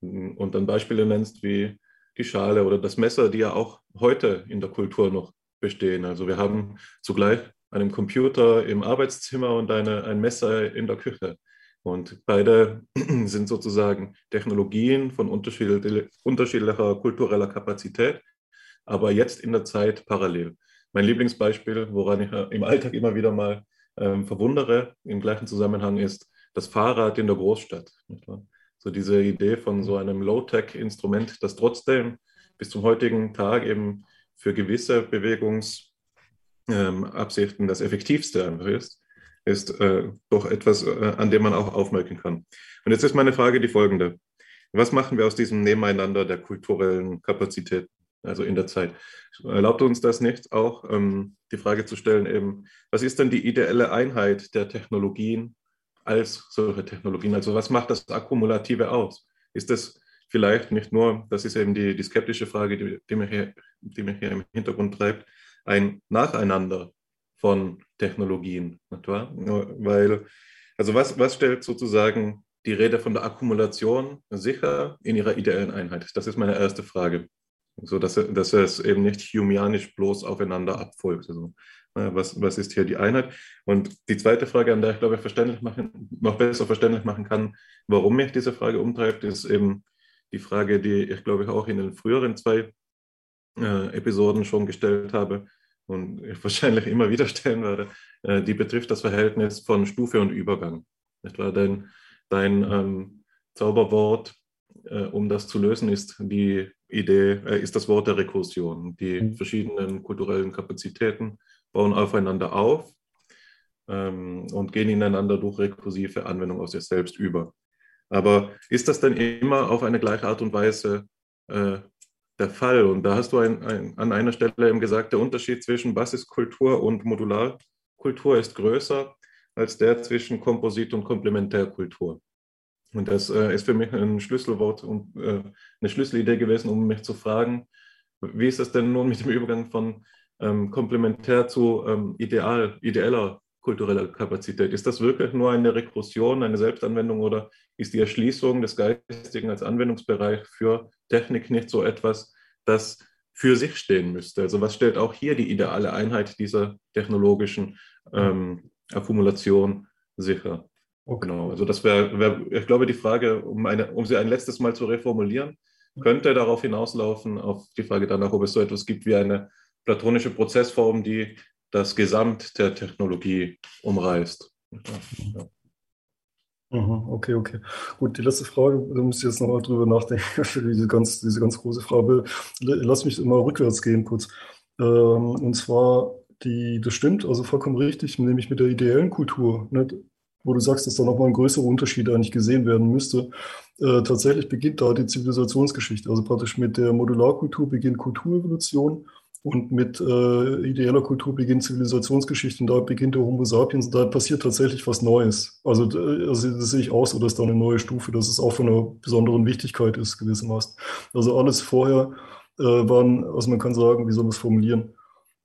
und dann Beispiele nennst wie die Schale oder das Messer, die ja auch heute in der Kultur noch bestehen. Also wir haben zugleich einen Computer im Arbeitszimmer und eine, ein Messer in der Küche. Und beide sind sozusagen Technologien von unterschiedlicher kultureller Kapazität, aber jetzt in der Zeit parallel. Mein Lieblingsbeispiel, woran ich im Alltag immer wieder mal ähm, verwundere, im gleichen Zusammenhang ist das Fahrrad in der Großstadt. So diese Idee von so einem Low-Tech-Instrument, das trotzdem bis zum heutigen Tag eben für gewisse Bewegungsabsichten ähm, das effektivste einfach ist, ist äh, doch etwas, äh, an dem man auch aufmerken kann. Und jetzt ist meine Frage die folgende. Was machen wir aus diesem Nebeneinander der kulturellen Kapazitäten, also in der Zeit? Erlaubt uns das nicht auch ähm, die Frage zu stellen, eben, was ist denn die ideelle Einheit der Technologien als solche Technologien. Also was macht das Akkumulative aus? Ist das vielleicht nicht nur, das ist eben die, die skeptische Frage, die, die, mich hier, die mich hier im Hintergrund treibt, ein Nacheinander von Technologien, nicht wahr? Weil, also was, was stellt sozusagen die Rede von der Akkumulation sicher in ihrer ideellen Einheit? Das ist meine erste Frage. So dass, dass es eben nicht humianisch bloß aufeinander abfolgt. Also was, was ist hier die Einheit? Und die zweite Frage, an der ich glaube, ich verständlich machen, noch besser verständlich machen kann, warum mich diese Frage umtreibt, ist eben die Frage, die ich glaube ich auch in den früheren zwei äh, Episoden schon gestellt habe und ich wahrscheinlich immer wieder stellen werde. Äh, die betrifft das Verhältnis von Stufe und Übergang. Nicht? Dein, dein ähm, Zauberwort, äh, um das zu lösen, ist die Idee, äh, ist das Wort der Rekursion, die mhm. verschiedenen kulturellen Kapazitäten bauen aufeinander auf ähm, und gehen ineinander durch rekursive Anwendung aus sich selbst über. Aber ist das denn immer auf eine gleiche Art und Weise äh, der Fall? Und da hast du ein, ein, an einer Stelle eben gesagt, der Unterschied zwischen Basiskultur und Modularkultur ist größer, als der zwischen Komposit- und Komplementärkultur. Und das äh, ist für mich ein Schlüsselwort und äh, eine Schlüsselidee gewesen, um mich zu fragen, wie ist es denn nun mit dem Übergang von ähm, komplementär zu ähm, ideal, ideeller kultureller Kapazität? Ist das wirklich nur eine Rekursion, eine Selbstanwendung oder ist die Erschließung des Geistigen als Anwendungsbereich für Technik nicht so etwas, das für sich stehen müsste? Also was stellt auch hier die ideale Einheit dieser technologischen ähm, Akkumulation sicher? Okay. Genau, also das wäre, wär, ich glaube, die Frage, um, eine, um sie ein letztes Mal zu reformulieren, könnte darauf hinauslaufen, auf die Frage danach, ob es so etwas gibt wie eine platonische Prozessform, die das Gesamt der Technologie umreißt. Ja. Mhm, okay, okay. Gut, die letzte Frage, da muss ich jetzt nochmal drüber nachdenken, für diese ganz, diese ganz große Frage. Lass mich mal rückwärts gehen kurz. Ähm, und zwar, die, das stimmt, also vollkommen richtig, nämlich mit der ideellen Kultur. Wo du sagst, dass da nochmal ein größerer Unterschied eigentlich gesehen werden müsste. Äh, tatsächlich beginnt da die Zivilisationsgeschichte. Also praktisch mit der Modularkultur beginnt Kulturevolution und mit äh, ideeller Kultur beginnt Zivilisationsgeschichte und da beginnt der Homo sapiens und da passiert tatsächlich was Neues. Also, also das sehe ich aus, oder ist da eine neue Stufe, dass es auch von einer besonderen Wichtigkeit ist, gewissermaßen. Also alles vorher äh, waren, also man kann sagen, wie soll man es formulieren?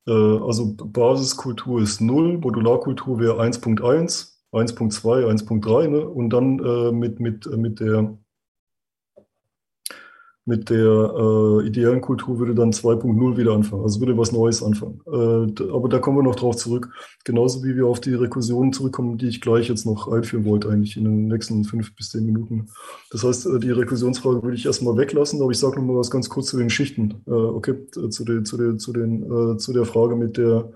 Äh, also Basiskultur ist 0, Modularkultur wäre 1.1 1.2, 1.3 ne? und dann äh, mit, mit, äh, mit der, mit der äh, ideellen Kultur würde dann 2.0 wieder anfangen, also würde was Neues anfangen. Äh, aber da kommen wir noch drauf zurück. Genauso wie wir auf die Rekursionen zurückkommen, die ich gleich jetzt noch einführen wollte, eigentlich in den nächsten fünf bis zehn Minuten. Das heißt, äh, die Rekursionsfrage würde ich erstmal weglassen, aber ich sage noch mal was ganz kurz zu den Schichten. Äh, okay, zu, den, zu, den, zu, den, zu der Frage mit der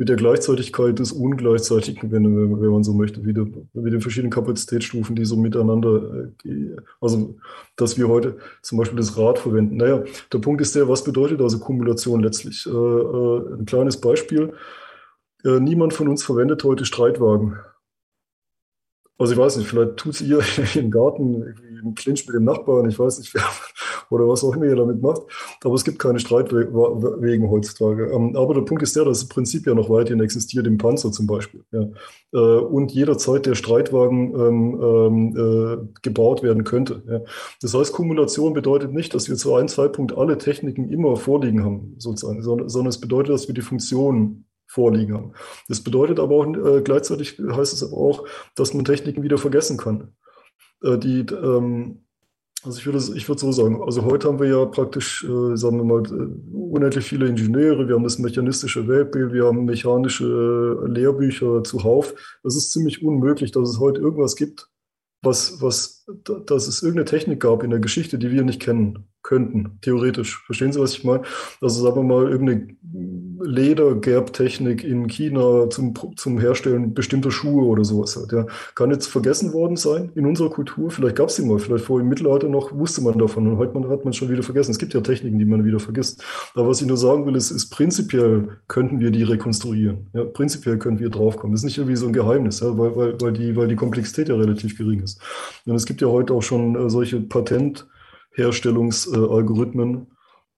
mit der Gleichzeitigkeit des Ungleichzeitigen, wenn, wenn man so möchte, wieder mit den verschiedenen Kapazitätsstufen, die so miteinander, äh, also dass wir heute zum Beispiel das Rad verwenden. Naja, der Punkt ist der, was bedeutet also Kumulation letztlich? Äh, äh, ein kleines Beispiel. niemand von uns verwendet heute Streitwagen. Also ich weiß nicht, vielleicht tut ihr im Garten im Clinch mit dem Nachbarn, ich weiß nicht wer, oder was auch immer ihr damit macht. Aber es gibt keine Streitwegen heutzutage. Ähm, aber der Punkt ist der, dass das Prinzip ja noch weiterhin existiert, im Panzer zum Beispiel. Ja. Äh, und jederzeit der Streitwagen ähm, ähm, äh, gebaut werden könnte. Ja. Das heißt, Kumulation bedeutet nicht, dass wir zu einem Zeitpunkt alle Techniken immer vorliegen haben, sozusagen, sondern, sondern es bedeutet, dass wir die Funktionen vorliegen haben. Das bedeutet aber auch, äh, gleichzeitig heißt es aber auch, dass man Techniken wieder vergessen kann. Äh, die, ähm, also ich würde, ich würde so sagen, also heute haben wir ja praktisch, äh, sagen wir mal, äh, unendlich viele Ingenieure, wir haben das mechanistische Weltbild, wir haben mechanische äh, Lehrbücher zuhauf. Das ist ziemlich unmöglich, dass es heute irgendwas gibt, was, was, dass es irgendeine Technik gab in der Geschichte, die wir nicht kennen könnten, theoretisch. Verstehen Sie, was ich meine? Also sagen wir mal, irgendeine Ledergerbtechnik in China zum, zum Herstellen bestimmter Schuhe oder sowas halt, ja. Kann jetzt vergessen worden sein in unserer Kultur. Vielleicht gab es sie mal, vielleicht vor im Mittelalter noch wusste man davon und heute hat man schon wieder vergessen. Es gibt ja Techniken, die man wieder vergisst. Aber was ich nur sagen will, ist, ist prinzipiell könnten wir die rekonstruieren. Ja, prinzipiell können wir draufkommen. Das ist nicht irgendwie so ein Geheimnis, ja, weil, weil, weil, die, weil die Komplexität ja relativ gering ist. Und es gibt ja heute auch schon äh, solche Patentherstellungsalgorithmen,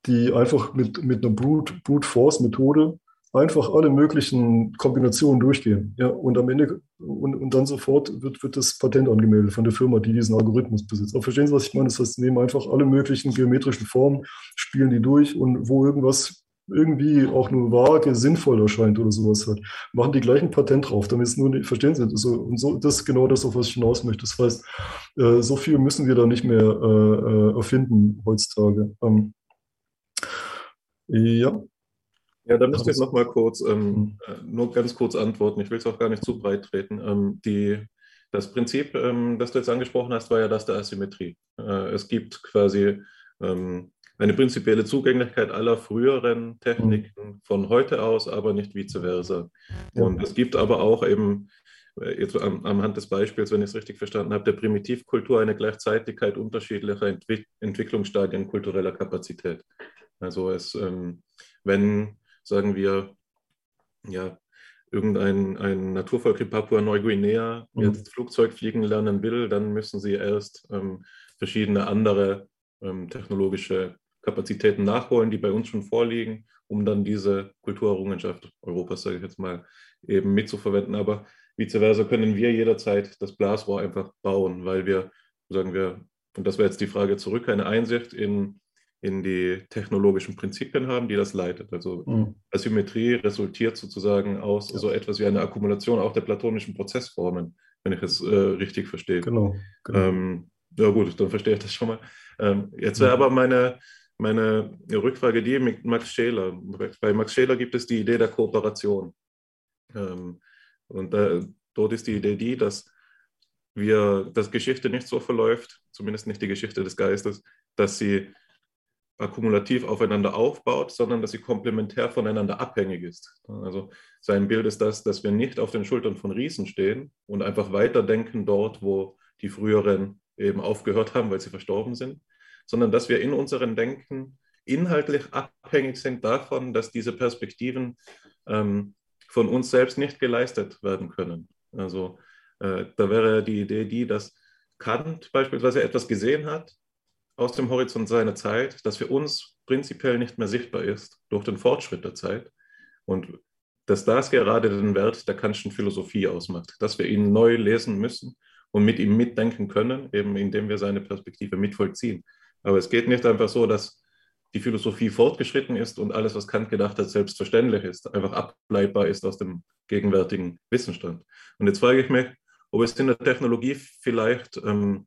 die einfach mit, mit einer Brute, Brute Force Methode einfach alle möglichen Kombinationen durchgehen. Ja, und am Ende und, und dann sofort wird, wird das Patent angemeldet von der Firma, die diesen Algorithmus besitzt. Aber verstehen Sie, was ich meine? Das heißt, sie nehmen einfach alle möglichen geometrischen Formen, spielen die durch und wo irgendwas irgendwie auch nur vage sinnvoll erscheint oder sowas halt, machen die gleichen Patent drauf, damit es nur nicht, verstehen Sie, so, und so, das ist genau das, auf was ich hinaus möchte. Das heißt, äh, so viel müssen wir da nicht mehr äh, äh erfinden heutzutage. Ähm, ja. Ja, da müsste ich noch mal kurz, ähm, hm. äh, nur ganz kurz antworten. Ich will es auch gar nicht zu breit treten. Ähm, die, das Prinzip, ähm, das du jetzt angesprochen hast, war ja das der Asymmetrie. Äh, es gibt quasi ähm, eine prinzipielle Zugänglichkeit aller früheren Techniken hm. von heute aus, aber nicht vice versa. Und es gibt aber auch eben, äh, jetzt am, am Hand des Beispiels, wenn ich es richtig verstanden habe, der Primitivkultur eine Gleichzeitigkeit unterschiedlicher Entwick Entwicklungsstadien kultureller Kapazität. Also es, ähm, wenn, sagen wir, ja, irgendein ein Naturvolk in Papua-Neuguinea mhm. jetzt Flugzeug fliegen lernen will, dann müssen sie erst ähm, verschiedene andere ähm, technologische Kapazitäten nachholen, die bei uns schon vorliegen. um dann diese Kulturerrungenschaft Europas, sage ich jetzt mal, eben mitzuverwenden. Aber vice versa können wir jederzeit das Blasrohr einfach bauen, weil wir, sagen wir, und das wäre jetzt die Frage zurück, eine Einsicht in, in die technologischen Prinzipien haben, die das leitet. Also mhm. Asymmetrie resultiert sozusagen aus ja. so etwas wie eine Akkumulation auch der platonischen Prozessformen, wenn ich es äh, richtig verstehe. Genau. genau. Ähm, ja gut, dann verstehe ich das schon mal. Ähm, jetzt wäre aber meine, meine Rückfrage die mit Max Scheler. Bei Max Scheler gibt es die Idee der Kooperation. Ähm, und äh, dort ist die Idee die, dass wir, dass Geschichte nicht so verläuft, zumindest nicht die Geschichte des Geistes, dass sie akkumulativ aufeinander aufbaut, sondern dass sie komplementär voneinander abhängig ist. Also sein Bild ist das, dass wir nicht auf den Schultern von Riesen stehen und einfach weiterdenken dort, wo die früheren eben aufgehört haben, weil sie verstorben sind, sondern dass wir in unserem Denken inhaltlich abhängig sind davon, dass diese Perspektiven ähm, von uns selbst nicht geleistet werden können. Also äh, da wäre die Idee die, dass Kant beispielsweise etwas gesehen hat aus dem Horizont seiner Zeit, das für uns prinzipiell nicht mehr sichtbar ist durch den Fortschritt der Zeit. Und dass das gerade den Wert der Kantischen Philosophie ausmacht, dass wir ihn neu lesen müssen und mit ihm mitdenken können, eben indem wir seine Perspektive mitvollziehen. Aber es geht nicht einfach so, dass die Philosophie fortgeschritten ist und alles, was Kant gedacht hat, selbstverständlich ist, einfach ableitbar ist aus dem gegenwärtigen Wissensstand. Und jetzt frage ich mich, ob es in der Technologie vielleicht ähm,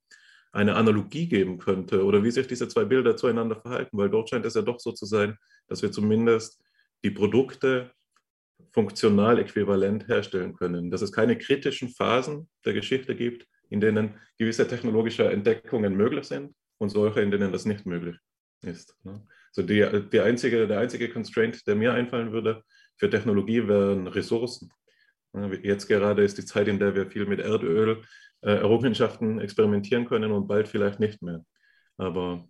eine Analogie geben könnte oder wie sich diese zwei Bilder zueinander verhalten, weil dort scheint es ja doch so zu sein, dass wir zumindest die Produkte funktional äquivalent herstellen können, dass es keine kritischen Phasen der Geschichte gibt, in denen gewisse technologische Entdeckungen möglich sind und solche, in denen das nicht möglich ist. Ne? So die, die einzige, der einzige Constraint, der mir einfallen würde für Technologie, wären Ressourcen. Jetzt gerade ist die Zeit, in der wir viel mit Erdöl äh, Errungenschaften experimentieren können und bald vielleicht nicht mehr. Aber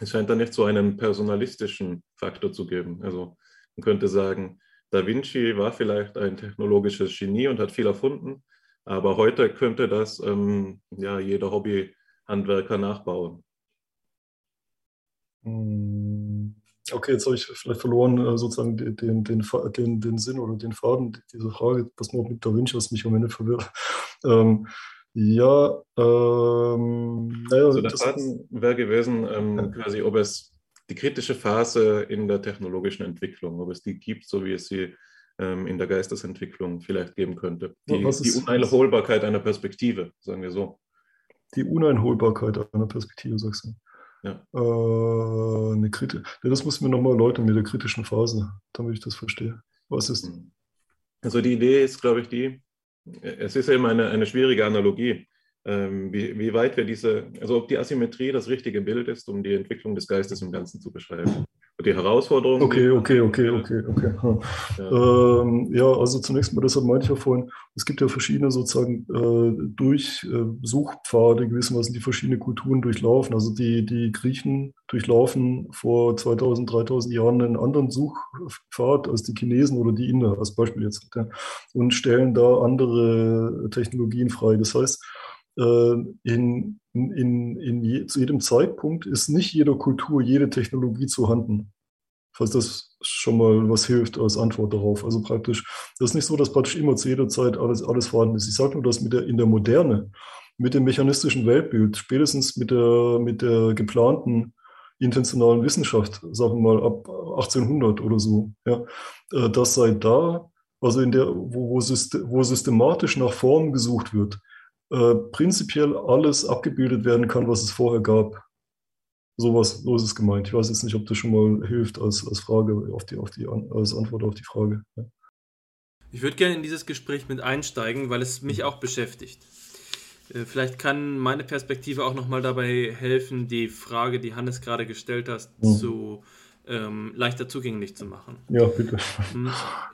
es scheint da nicht so einen personalistischen Faktor zu geben. Also man könnte sagen, Da Vinci war vielleicht ein technologisches Genie und hat viel erfunden, aber heute könnte das ähm, ja, jeder Hobbyhandwerker nachbauen. Hm, okay, jetzt habe ich vielleicht verloren, äh, sozusagen den, den, den, den Sinn oder den Faden dieser Frage, was man mit Da Vinci, was mich am Ende verwirrt. Ähm, ja, ähm, naja, also der Faden wäre gewesen, ähm, ja. quasi, ob es die kritische Phase in der technologischen Entwicklung, ob es die gibt, so wie es sie ähm, in der Geistesentwicklung vielleicht geben könnte. Die, ist, die Uneinholbarkeit einer Perspektive, sagen wir so. Die Uneinholbarkeit einer Perspektive, sagst du. Ja. Äh, eine Kriti das muss mir nochmal erläutern mit der kritischen Phase, damit ich das verstehe. Was ist? Mhm. Also die Idee ist, glaube ich, die, es ist eben eine, eine schwierige Analogie, ähm, wie, wie weit wir diese, also ob die Asymmetrie das richtige Bild ist, um die Entwicklung des Geistes im Ganzen zu beschreiben die Herausforderung. Okay, okay, okay, okay, okay. Ja. Ähm, ja, also zunächst mal, deshalb meinte ich ja vorhin, es gibt ja verschiedene sozusagen äh, Durchsuchpfade äh, gewissermaßen, die verschiedene Kulturen durchlaufen. Also die, die Griechen durchlaufen vor 2000, 3000 Jahren einen anderen Suchpfad als die Chinesen oder die Inder, als Beispiel jetzt, ja, und stellen da andere Technologien frei. Das heißt, äh, in, in, in je, zu jedem Zeitpunkt ist nicht jeder Kultur jede Technologie zu handen. Falls das schon mal was hilft als Antwort darauf. Also praktisch, das ist nicht so, dass praktisch immer zu jeder Zeit alles, alles vorhanden ist. Ich sage nur, dass mit der, in der Moderne, mit dem mechanistischen Weltbild, spätestens mit der, mit der geplanten intentionalen Wissenschaft, sagen wir mal ab 1800 oder so, ja, äh, das sei da, also in der, wo, wo, systematisch nach Formen gesucht wird, äh, prinzipiell alles abgebildet werden kann, was es vorher gab. Sowas, so ist es gemeint. Ich weiß jetzt nicht, ob das schon mal hilft als, als Frage auf die, auf die, als Antwort auf die Frage. Ja. Ich würde gerne in dieses Gespräch mit einsteigen, weil es mich auch beschäftigt. Äh, vielleicht kann meine Perspektive auch nochmal dabei helfen, die Frage, die Hannes gerade gestellt hat, mhm. zu ähm, leichter zugänglich zu machen. Ja, bitte.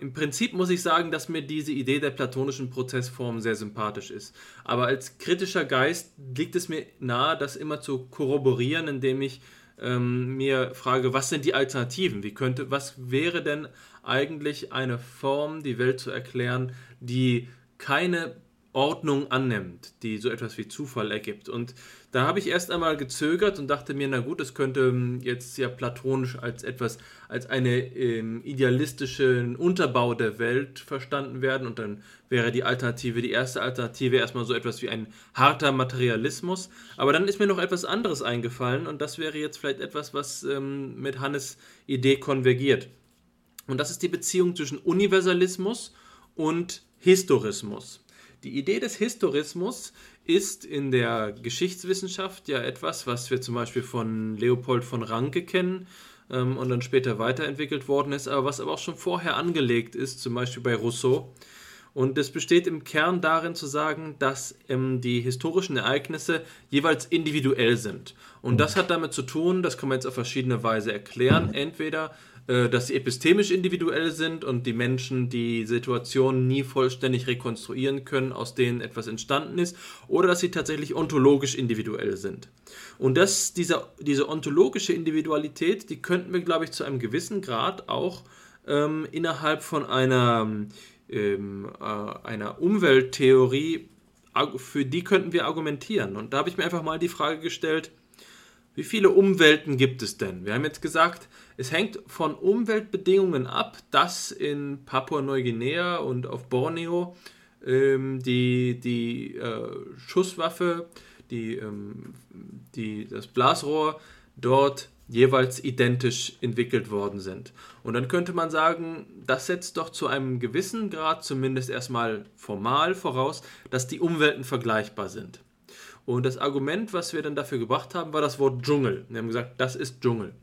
Im Prinzip muss ich sagen, dass mir diese Idee der platonischen Prozessform sehr sympathisch ist. Aber als kritischer Geist liegt es mir nahe, das immer zu korroborieren, indem ich ähm, mir frage, was sind die Alternativen? Wie könnte, was wäre denn eigentlich eine Form, die Welt zu erklären, die keine Ordnung annimmt, die so etwas wie Zufall ergibt. Und da habe ich erst einmal gezögert und dachte mir, na gut, das könnte ähm, jetzt ja platonisch als etwas, als einen ähm, idealistischen Unterbau der Welt verstanden werden und dann wäre die Alternative, die erste Alternative erstmal so etwas wie ein harter Materialismus. Aber dann ist mir noch etwas anderes eingefallen und das wäre jetzt vielleicht etwas, was ähm, mit Hannes Idee konvergiert. Und das ist die Beziehung zwischen Universalismus und Historismus. Die Idee des Historismus ist in der Geschichtswissenschaft ja etwas, was wir zum Beispiel von Leopold von Ranke kennen ähm, und dann später weiterentwickelt worden ist, aber was aber auch schon vorher angelegt ist, zum Beispiel bei Rousseau. Und es besteht im Kern darin zu sagen, dass ähm, die historischen Ereignisse jeweils individuell sind. Und das hat damit zu tun, das kann man jetzt auf verschiedene Weise erklären. Entweder dass sie epistemisch individuell sind und die Menschen die Situation nie vollständig rekonstruieren können, aus denen etwas entstanden ist, oder dass sie tatsächlich ontologisch individuell sind. Und das, diese, diese ontologische Individualität, die könnten wir, glaube ich, zu einem gewissen Grad auch ähm, innerhalb von einer, ähm, äh, einer Umwelttheorie, für die könnten wir argumentieren. Und da habe ich mir einfach mal die Frage gestellt, wie viele Umwelten gibt es denn? Wir haben jetzt gesagt, es hängt von Umweltbedingungen ab, dass in Papua-Neuguinea und auf Borneo ähm, die, die äh, Schusswaffe, die, ähm, die, das Blasrohr dort jeweils identisch entwickelt worden sind. Und dann könnte man sagen, das setzt doch zu einem gewissen Grad zumindest erstmal formal voraus, dass die Umwelten vergleichbar sind. Und das Argument, was wir dann dafür gebracht haben, war das Wort Dschungel. Wir haben gesagt, das ist Dschungel.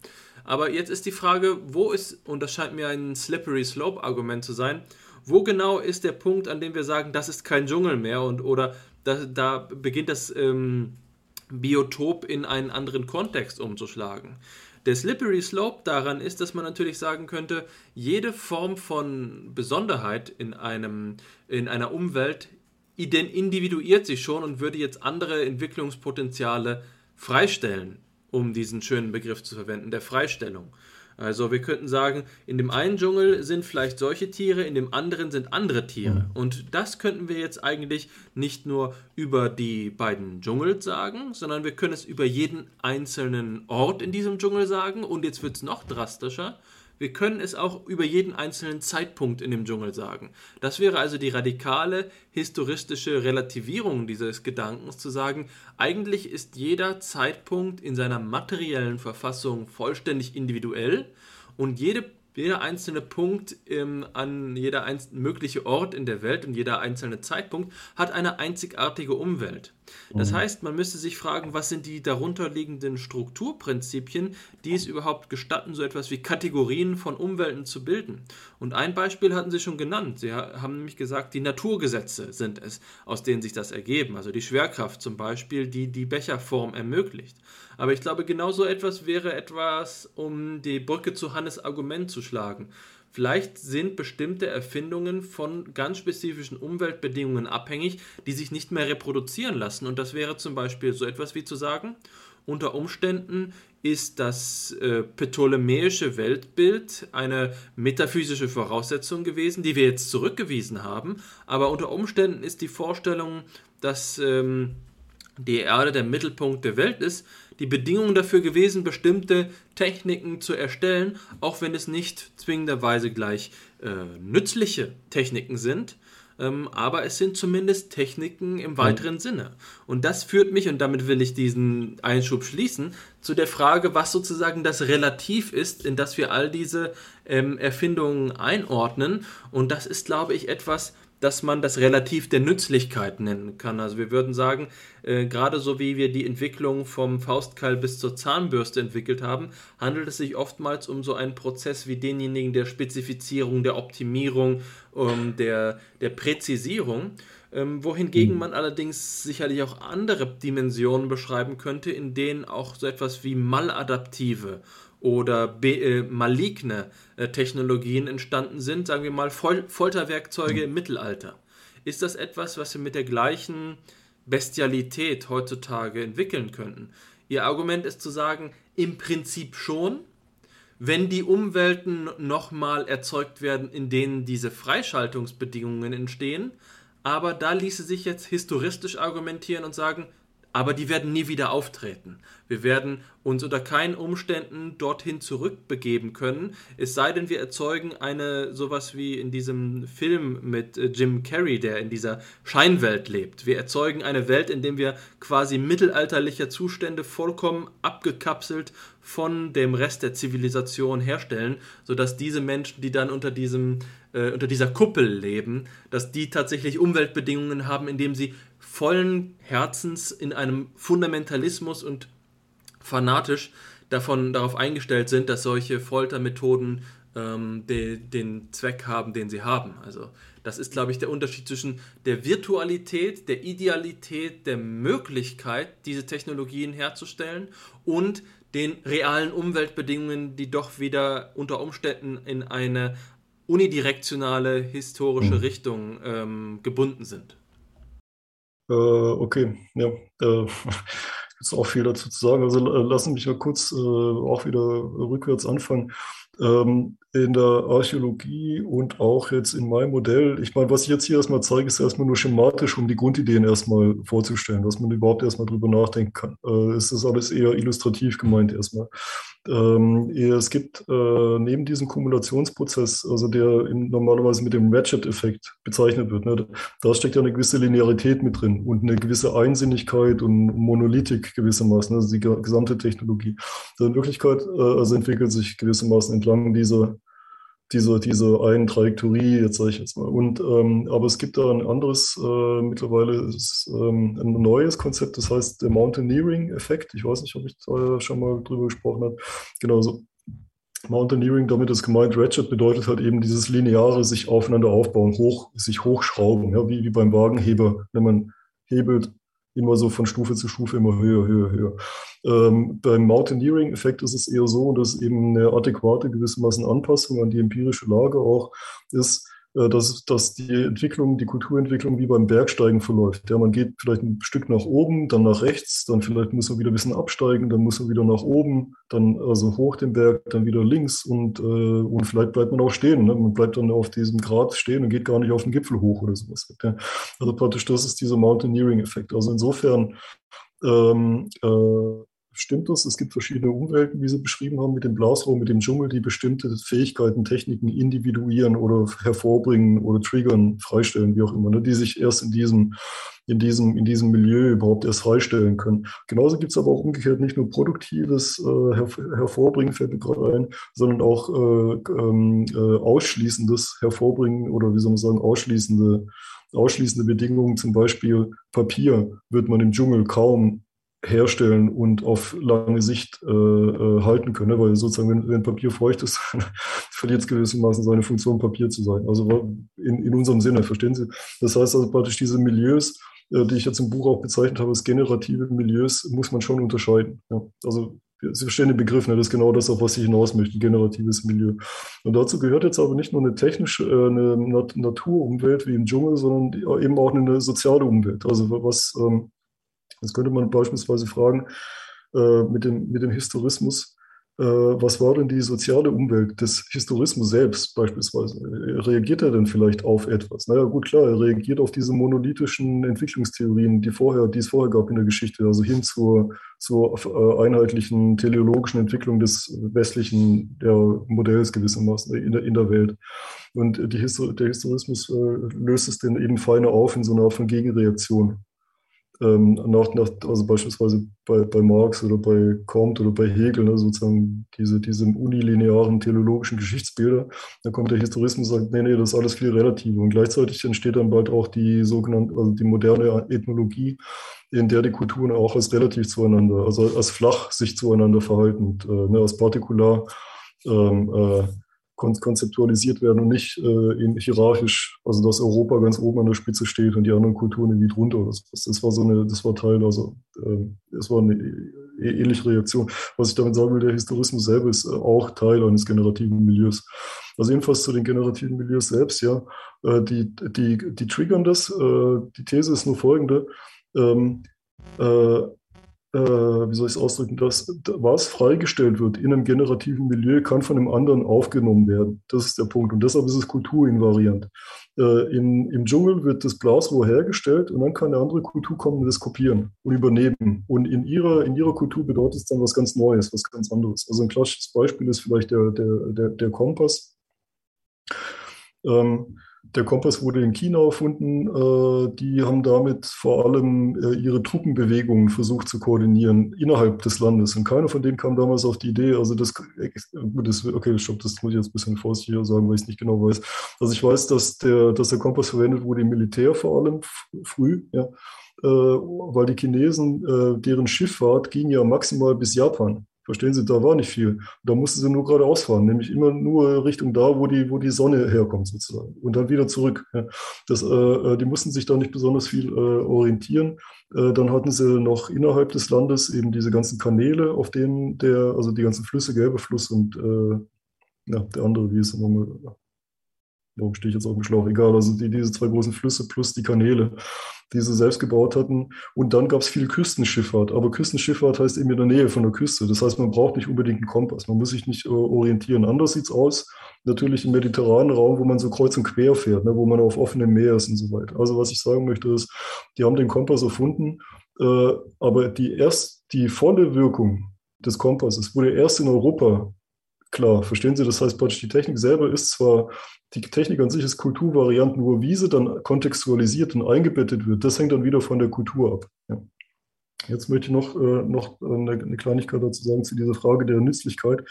Aber jetzt ist die Frage, wo ist, und das scheint mir ein Slippery Slope-Argument zu sein, wo genau ist der Punkt, an dem wir sagen, das ist kein Dschungel mehr und oder da, da beginnt das ähm, Biotop in einen anderen Kontext umzuschlagen. Der Slippery Slope daran ist, dass man natürlich sagen könnte, jede Form von Besonderheit in, einem, in einer Umwelt individuiert sich schon und würde jetzt andere Entwicklungspotenziale freistellen, um diesen schönen Begriff zu verwenden, der Freistellung. Also wir könnten sagen, in dem einen Dschungel sind vielleicht solche Tiere, in dem anderen sind andere Tiere. Mhm. Und das könnten wir jetzt eigentlich nicht nur über die beiden Dschungel sagen, sondern wir können es über jeden einzelnen Ort in diesem Dschungel sagen. Und jetzt wird es noch drastischer. Wir können es auch über jeden einzelnen Zeitpunkt in dem Dschungel sagen. Das wäre also die radikale historistische Relativierung dieses Gedankens, zu sagen, eigentlich ist jeder Zeitpunkt in seiner materiellen Verfassung vollständig individuell und jede jeder einzelne Punkt ähm, an jeder mögliche Ort in der Welt und jeder einzelne Zeitpunkt hat eine einzigartige Umwelt. Das mhm. heißt, man müsste sich fragen, was sind die darunterliegenden Strukturprinzipien, die es überhaupt gestatten, so etwas wie Kategorien von Umwelten zu bilden. Und ein Beispiel hatten Sie schon genannt. Sie haben nämlich gesagt, die Naturgesetze sind es, aus denen sich das ergeben. Also die Schwerkraft zum Beispiel, die die Becherform ermöglicht. Aber ich glaube, genau so etwas wäre etwas, um die Brücke zu Hannes Argument zu schlagen. Vielleicht sind bestimmte Erfindungen von ganz spezifischen Umweltbedingungen abhängig, die sich nicht mehr reproduzieren lassen. Und das wäre zum Beispiel so etwas wie zu sagen, unter Umständen ist das äh, ptolemäische Weltbild eine metaphysische Voraussetzung gewesen, die wir jetzt zurückgewiesen haben. Aber unter Umständen ist die Vorstellung, dass ähm, die Erde der Mittelpunkt der Welt ist, die Bedingung dafür gewesen, bestimmte Techniken zu erstellen, auch wenn es nicht zwingenderweise gleich äh, nützliche Techniken sind. Ähm, aber es sind zumindest Techniken im weiteren Sinne. Und das führt mich, und damit will ich diesen Einschub schließen, zu der Frage, was sozusagen das Relativ ist, in das wir all diese ähm, Erfindungen einordnen. Und das ist, glaube ich, etwas, dass man das Relativ der Nützlichkeit nennen kann. Also wir würden sagen, äh, gerade so wie wir die Entwicklung vom Faustkeil bis zur Zahnbürste entwickelt haben, handelt es sich oftmals um so einen Prozess wie denjenigen der Spezifizierung, der Optimierung, ähm, der, der Präzisierung. Ähm, wohingegen mhm. man allerdings sicherlich auch andere Dimensionen beschreiben könnte, in denen auch so etwas wie maladaptive oder äh, maligne äh, Technologien entstanden sind, sagen wir mal Fol Folterwerkzeuge im Mittelalter. Ist das etwas, was wir mit der gleichen Bestialität heutzutage entwickeln könnten? Ihr Argument ist zu sagen, im Prinzip schon, wenn die Umwelten nochmal erzeugt werden, in denen diese Freischaltungsbedingungen entstehen, aber da ließe sich jetzt historistisch argumentieren und sagen, aber die werden nie wieder auftreten. Wir werden uns unter keinen Umständen dorthin zurückbegeben können, es sei denn, wir erzeugen eine sowas wie in diesem Film mit äh, Jim Carrey, der in dieser Scheinwelt lebt. Wir erzeugen eine Welt, in der wir quasi mittelalterliche Zustände vollkommen abgekapselt von dem Rest der Zivilisation herstellen, sodass diese Menschen, die dann unter diesem äh, unter dieser Kuppel leben, dass die tatsächlich Umweltbedingungen haben, in denen sie vollen Herzens in einem Fundamentalismus und fanatisch davon darauf eingestellt sind, dass solche Foltermethoden ähm, de, den Zweck haben, den sie haben. Also das ist, glaube ich, der Unterschied zwischen der Virtualität, der Idealität, der Möglichkeit, diese Technologien herzustellen und den realen Umweltbedingungen, die doch wieder unter Umständen in eine unidirektionale historische mhm. Richtung ähm, gebunden sind. Äh, okay, ja. Äh, gibt auch viel dazu zu sagen. Also lassen mich mal kurz äh, auch wieder rückwärts anfangen. Ähm, in der Archäologie und auch jetzt in meinem Modell, ich meine, was ich jetzt hier erstmal zeige, ist erstmal nur schematisch, um die Grundideen erstmal vorzustellen, dass man überhaupt erstmal drüber nachdenken kann. Äh, es ist alles eher illustrativ gemeint erstmal. Ähm, es gibt äh, neben diesem Kumulationsprozess, also der in, normalerweise mit dem Ratchet-Effekt bezeichnet wird, ne, da steckt ja eine gewisse Linearität mit drin und eine gewisse Einsinnigkeit und Monolithik gewissermaßen, also die gesamte Technologie. Also in Wirklichkeit äh, also entwickelt sich gewissermaßen entlang dieser diese, diese einen Trajektorie, jetzt sage ich jetzt mal. Und, ähm, aber es gibt da ein anderes, äh, mittlerweile ist ähm, ein neues Konzept, das heißt der Mountaineering-Effekt. Ich weiß nicht, ob ich da schon mal drüber gesprochen habe. Genau so. Mountaineering, damit ist gemeint, Ratchet bedeutet halt eben dieses lineare sich aufeinander aufbauen, hoch, sich hochschrauben, ja, wie, wie beim Wagenheber, wenn man hebelt, immer so von Stufe zu Stufe immer höher, höher, höher. Ähm, beim Mountaineering-Effekt ist es eher so, dass eben eine adäquate gewissermaßen Anpassung an die empirische Lage auch ist, dass, dass die Entwicklung, die Kulturentwicklung wie beim Bergsteigen verläuft. Ja, man geht vielleicht ein Stück nach oben, dann nach rechts, dann vielleicht muss man wieder ein bisschen absteigen, dann muss man wieder nach oben, dann also hoch den Berg, dann wieder links und, äh, und vielleicht bleibt man auch stehen. Ne? Man bleibt dann auf diesem Grat stehen und geht gar nicht auf den Gipfel hoch oder sowas. Ja? Also praktisch, das ist dieser Mountaineering-Effekt. Also insofern ähm, äh, stimmt das. Es gibt verschiedene Umwelten, wie Sie beschrieben haben, mit dem Blasrohr, mit dem Dschungel, die bestimmte Fähigkeiten, Techniken individuieren oder hervorbringen oder triggern, freistellen, wie auch immer, ne, die sich erst in diesem, in, diesem, in diesem Milieu überhaupt erst freistellen können. Genauso gibt es aber auch umgekehrt nicht nur produktives äh, her Hervorbringen, fällt mir gerade ein, sondern auch äh, ähm, äh, ausschließendes Hervorbringen oder wie soll man sagen, ausschließende ausschließende Bedingungen, zum Beispiel Papier, wird man im Dschungel kaum herstellen und auf lange Sicht äh, äh, halten können. Ne? Weil sozusagen, wenn, wenn Papier feucht ist, verliert es gewissermaßen seine Funktion, Papier zu sein. Also in, in unserem Sinne, verstehen Sie? Das heißt also praktisch diese Milieus, äh, die ich jetzt im Buch auch bezeichnet habe, als generative Milieus, muss man schon unterscheiden. Ja? Also Sie verstehen den Begriff, ne? das ist genau das, auf was ich hinaus möchte, generatives Milieu. Und dazu gehört jetzt aber nicht nur eine technische, äh, eine Naturumwelt wie im Dschungel, sondern eben auch eine soziale Umwelt. Also was, ähm, Jetzt könnte man beispielsweise fragen, äh, mit, dem, mit dem Historismus, äh, was war denn die soziale Umwelt des Historismus selbst beispielsweise? Reagiert er denn vielleicht auf etwas? Naja, gut, klar, er reagiert auf diese monolithischen Entwicklungstheorien, die, vorher, die es vorher gab in der Geschichte, also hin zur, zur äh, einheitlichen teleologischen Entwicklung des westlichen der Modells gewissermaßen in der, in der Welt. Und die Histor der Historismus äh, löst es dann eben feiner auf in so einer Art von Gegenreaktion ähm, nach, nach, also beispielsweise bei, bei Marx oder bei Comte oder bei Hegel, ne, sozusagen diese, diese unilinearen teleologischen Geschichtsbilder, da kommt der Historismus und sagt, nee, nee, das ist alles viel relativ. Und gleichzeitig entsteht dann bald auch die sogenannte, also die moderne Ethnologie, in der die Kulturen auch als relativ zueinander, also als flach sich zueinander verhalten, äh, ne, als partikular ähm, äh, konzeptualisiert werden und nicht äh, hierarchisch, also dass Europa ganz oben an der Spitze steht und die anderen Kulturen irgendwie drunter. Das, das war so eine, das war Teil, also äh, das war eine e, ähnliche Reaktion. Was ich damit sagen will, der Historismus selber ist äh, auch Teil eines generativen Milieus. Also jedenfalls zu den generativen Milieus selbst, ja, äh, die, die, die triggern das. Äh, die These ist nur folgende. Ähm, äh, wie soll ich es ausdrücken, dass was freigestellt wird in einem generativen Milieu, kann von einem anderen aufgenommen werden. Das ist der Punkt. Und deshalb ist es kulturinvariant. Äh, in, Im Dschungel wird das Blasrohr hergestellt und dann kann eine andere Kultur kommen und das kopieren und übernehmen. Und in ihrer, in ihrer Kultur bedeutet es dann was ganz Neues, was ganz anderes. Also ein klassisches Beispiel ist vielleicht der, der, der, der Kompass. Ähm, der Kompass wurde in China erfunden. Äh, die haben damit vor allem äh, ihre Truppenbewegungen versucht zu koordinieren innerhalb des Landes. Und keiner von denen kam damals auf die Idee, also das, das okay, stopp, das muss ich jetzt ein bisschen vorsichtiger sagen, weil ich es nicht genau weiß. Also ich weiß, dass der, dass der Kompass verwendet wurde im Militär vor allem früh, ja, äh, weil die Chinesen, deren Schifffahrt ging ja maximal bis Japan. Verstehen Sie, da war nicht viel. Da mussten sie nur geradeaus fahren, nämlich immer nur Richtung da, wo die, wo die Sonne herkommt sozusagen. Und dann wieder zurück. Das, äh, äh die mussten sich da nicht besonders viel äh, orientieren. Äh, dann hatten sie noch innerhalb des Landes eben diese ganzen Kanäle, auf denen der, also die ganzen Flüsse, Gelbe Fluss und äh, ja, der andere, wie ist er nochmal? Warum stehe ich jetzt auf dem Schlauch? Egal, also die, diese zwei großen Flüsse plus die Kanäle die sie selbst gebaut hatten. Und dann gab es viel Küstenschifffahrt. Aber Küstenschifffahrt heißt eben in der Nähe von der Küste. Das heißt, man braucht nicht unbedingt einen Kompass. Man muss sich nicht äh, orientieren. Anders sieht es aus. Natürlich im mediterranen Raum, wo man so kreuz und quer fährt, ne, wo man auf offenem Meer ist und so weiter. Also was ich sagen möchte ist, die haben den Kompass erfunden, äh, aber die erst die volle Wirkung des Kompasses wurde erst in Europa klar. Verstehen Sie? Das heißt, praktisch die Technik selber ist zwar die Technik an sich ist Kulturvariant, nur wie sie dann kontextualisiert und eingebettet wird, das hängt dann wieder von der Kultur ab. Ja. Jetzt möchte ich noch, äh, noch eine, eine, Kleinigkeit dazu sagen zu dieser Frage der Nützlichkeit.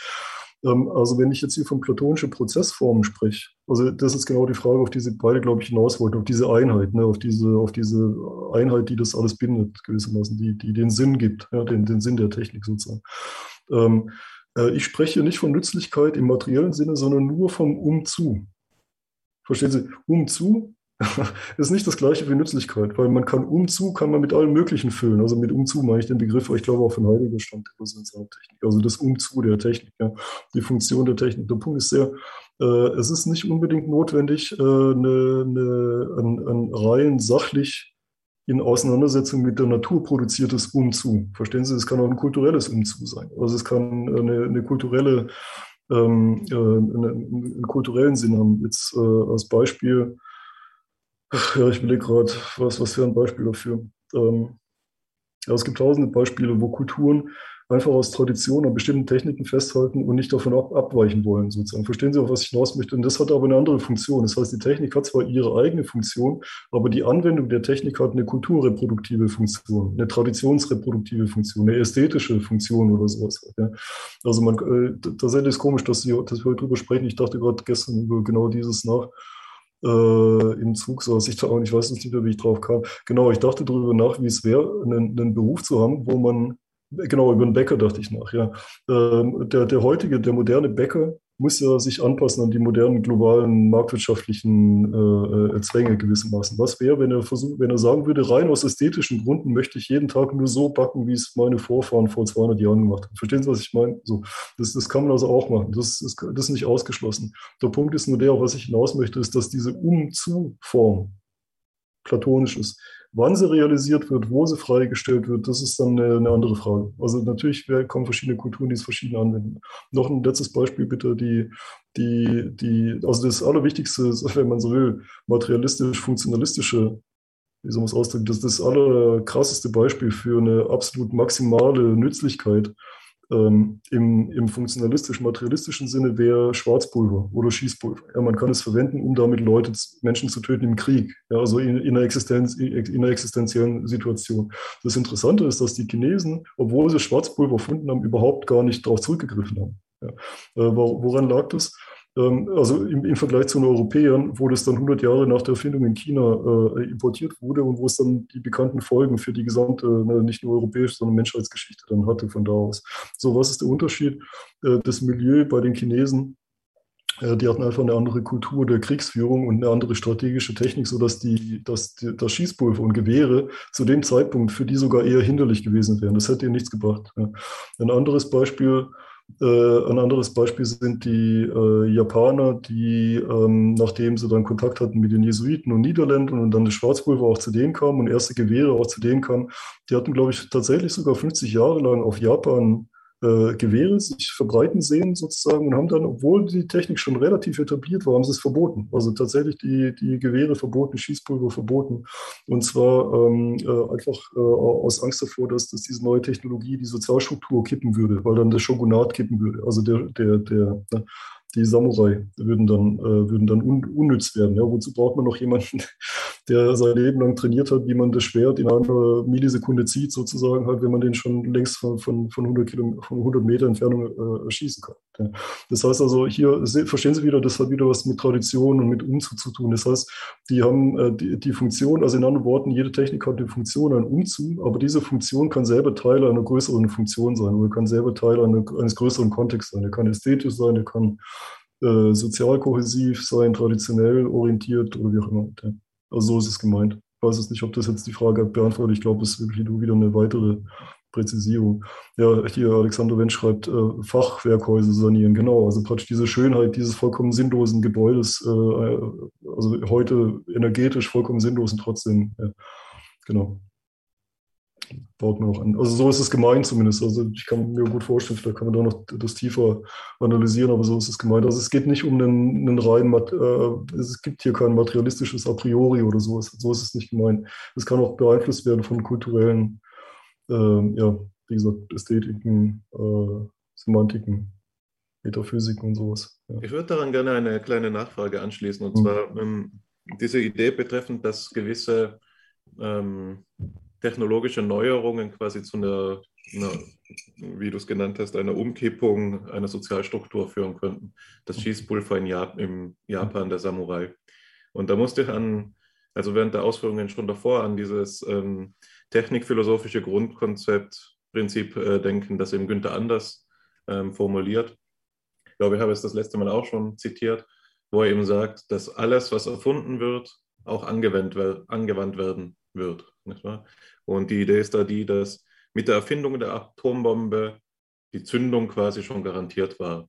Ähm, also wenn ich jetzt hier von platonischen Prozessformen spreche, also das ist genau die Frage, auf die Sie beide, glaube ich, hinaus wollten, auf diese Einheit, ne, auf, diese, auf diese Einheit, die das alles bindet, gewissermaßen, die, die den Sinn gibt, ja, den, den Sinn der Technik sozusagen. Ähm, äh, ich spreche nicht von Nützlichkeit im materiellen Sinne, sondern nur vom Umzu. Verstehen Sie? Umzu ist nicht das gleiche wie Nützlichkeit, weil man kann Umzu kann man mit allem Möglichen füllen. Also mit Umzu meine ich den Begriff, ich glaube auch von Heidegger stammt der Technik. Also das Umzu der Technik, ja, die Funktion der Technik. Der Punkt ist sehr, äh, es ist nicht unbedingt notwendig, äh, eine, eine, ein, ein rein sachlich in Auseinandersetzung mit der Natur produziertes Umzu. Verstehen Sie, es kann auch ein kulturelles Umzu sein. Also es kann eine, eine kulturelle ähm, äh, einen, kulturellen Sinn haben. Jetzt äh, als Beispiel, ja, ich überlege gerade, was, was wäre ein Beispiel dafür? Ähm, ja, es gibt tausende Beispiele, wo Kulturen einfach aus Tradition an bestimmten Techniken festhalten und nicht davon ab, abweichen wollen, sozusagen. Verstehen Sie auch, was ich hinaus möchte? Und das hat aber eine andere Funktion. Das heißt, die Technik hat zwar ihre eigene Funktion, aber die Anwendung der Technik hat eine kulturreproduktive Funktion, eine traditionsreproduktive Funktion, eine ästhetische Funktion oder sowas. Ja. Also man, äh, tatsächlich ist komisch, dass, Sie, dass wir heute drüber sprechen. Ich dachte gerade gestern über genau dieses nach. Äh, im Zug saß ich da auch, ich weiß nicht mehr, wie ich drauf kam. Genau, ich dachte darüber nach, wie es wäre, einen, einen Beruf zu haben, wo man Genau, über den Bäcker dachte ich nach, ja. Ähm, der, der heutige, der moderne Bäcker muss ja sich anpassen an die modernen globalen marktwirtschaftlichen äh, äh, Zwänge gewissermaßen. Was wäre, wenn er versucht, wenn er sagen würde, rein aus ästhetischen Gründen möchte ich jeden Tag nur so backen, wie es meine Vorfahren vor 200 Jahren gemacht haben. Verstehen Sie, was ich meine? So, das, das kann man also auch machen. Das ist, das ist nicht ausgeschlossen. Der Punkt ist nur der, auf was ich hinaus möchte, ist, dass diese Um-zu-Form platonisch ist. Wann sie realisiert wird, wo sie freigestellt wird, das ist dann eine, eine andere Frage. Also natürlich kommen verschiedene Kulturen, die es verschieden anwenden. Noch ein letztes Beispiel bitte, die, die, die, also das Allerwichtigste wenn man so will, materialistisch-funktionalistische wie soll man es ausdrücken, das ist das allerkrasseste Beispiel für eine absolut maximale Nützlichkeit ähm, im, im funktionalistisch-materialistischen Sinne wäre Schwarzpulver oder Schießpulver. Ja, man kann es verwenden, um damit Leute, Menschen zu töten im Krieg, ja, also in, in, einer Existenz, in einer existenziellen Situation. Das Interessante ist, dass die Chinesen, obwohl sie Schwarzpulver erfunden haben, überhaupt gar nicht darauf zurückgegriffen haben. Ja. Äh, woran lag das? Ähm, also im, im, Vergleich zu den Europäern, wo das dann 100 Jahre nach der Erfindung in China äh, importiert wurde und wo es dann die bekannten Folgen für die gesamte, ne, nicht nur europäische, sondern Menschheitsgeschichte dann hatte von da aus. So, was ist der Unterschied? Äh, das Milieu bei den Chinesen äh, die hatten einfach eine andere Kultur der Kriegsführung und eine andere strategische Technik, sodass die, dass die, das Schießpulver und Gewehre zu dem Zeitpunkt für die sogar eher hinderlich gewesen wären. Das hätte ihnen nichts gebracht. Ja. Ein anderes Beispiel, Äh, ein anderes Beispiel sind die äh, Japaner, die, ähm, nachdem sie dann Kontakt hatten mit den Jesuiten und Niederländern und dann das Schwarzpulver auch zu denen kam und erste Gewehre auch zu denen kamen, die hatten, glaube ich, tatsächlich sogar 50 Jahre lang auf Japan äh, Gewehre sich verbreiten sehen sozusagen und haben dann, obwohl die Technik schon relativ etabliert war, haben sie es verboten. Also tatsächlich die, die Gewehre verboten, Schießpulver verboten. Und zwar ähm, äh, einfach äh, aus Angst davor, dass, dass diese neue Technologie die Sozialstruktur kippen würde, weil dann das Shogunat kippen würde. Also der, der, der, ne, die Samurai würden dann, äh, würden dann un unnütz werden. Ja, wozu braucht man noch jemanden, der sein Leben lang trainiert hat, wie man das Schwert in einer Millisekunde zieht, sozusagen halt, wenn man den schon längst von, von, von, 100, Kilom von 100 Meter Entfernung äh, schießen kann. Ja. Das heißt also, hier verstehen Sie wieder, das hat wieder was mit Tradition und mit Umzug zu tun. Das heißt, die haben äh, die, die Funktion, also in anderen Worten, jede Technik hat die Funktion, ein Umzug, aber diese Funktion kann selber Teil einer größeren Funktion sein oder kann selber Teil eines größeren Kontexts sein. Der kann ästhetisch sein, der kann äh, sozial kohäsiv sein, traditionell orientiert oder wie auch immer. Also so ist es gemeint. Ich weiß es nicht, ob das jetzt die Frage beantwortet. Ich glaube, es ist wirklich wieder eine weitere Präzisierung. Ja, hier Alexander Wendt schreibt, äh, Fachwerkhäuser sanieren, genau. Also praktisch diese Schönheit dieses vollkommen sinnlosen Gebäudes, äh, also heute energetisch vollkommen sinnlos und trotzdem, ja, genau auch an. Also so ist es gemeint zumindest. Also ich kann mir gut vorstellen, vielleicht kann man da noch das tiefer analysieren, aber so ist es gemeint. Also es geht nicht um einen, einen reinen, äh, es gibt hier kein materialistisches A priori oder so. So ist es nicht gemeint. Es kann auch beeinflusst werden von kulturellen, äh, ja, wie gesagt, Ästhetiken, äh, Semantiken, Metaphysiken und sowas. Ja. Ich würde daran gerne eine kleine Nachfrage anschließen, und mhm. zwar ähm, diese Idee betreffend, dass gewisse ähm, technologische Neuerungen quasi zu einer, einer wie du es genannt hast, einer Umkippung einer Sozialstruktur führen könnten. Das Schießpulver in Jap im Japan der Samurai. Und da musste ich an, also während der Ausführungen schon davor, an dieses ähm, technikphilosophische Grundkonzept, Prinzip äh, denken, das eben Günther Anders ähm, formuliert. Ich glaube, ich habe es das letzte Mal auch schon zitiert, wo er eben sagt, dass alles, was erfunden wird, auch angewandt, angewandt werden wird. Nicht wahr? Und die Idee ist da die, dass mit der Erfindung der Atombombe die Zündung quasi schon garantiert war.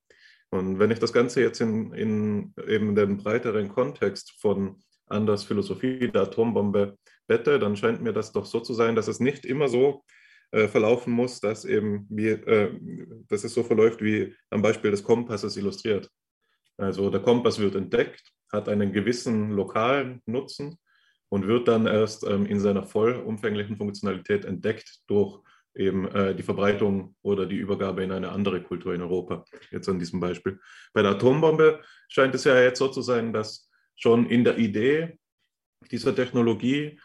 Und wenn ich das Ganze jetzt in, in eben den breiteren Kontext von Anders Philosophie der Atombombe bette, dann scheint mir das doch so zu sein, dass es nicht immer so äh, verlaufen muss, dass, eben wie, äh, dass es so verläuft, wie am Beispiel des Kompasses illustriert. Also der Kompass wird entdeckt, hat einen gewissen lokalen Nutzen und wird dann erst ähm, in seiner vollumfänglichen Funktionalität entdeckt durch eben äh, die Verbreitung oder die Übergabe in eine andere Kultur in Europa. Jetzt an diesem Beispiel. Bei der Atombombe scheint es ja jetzt so zu sein, dass schon in der Idee dieser Technologie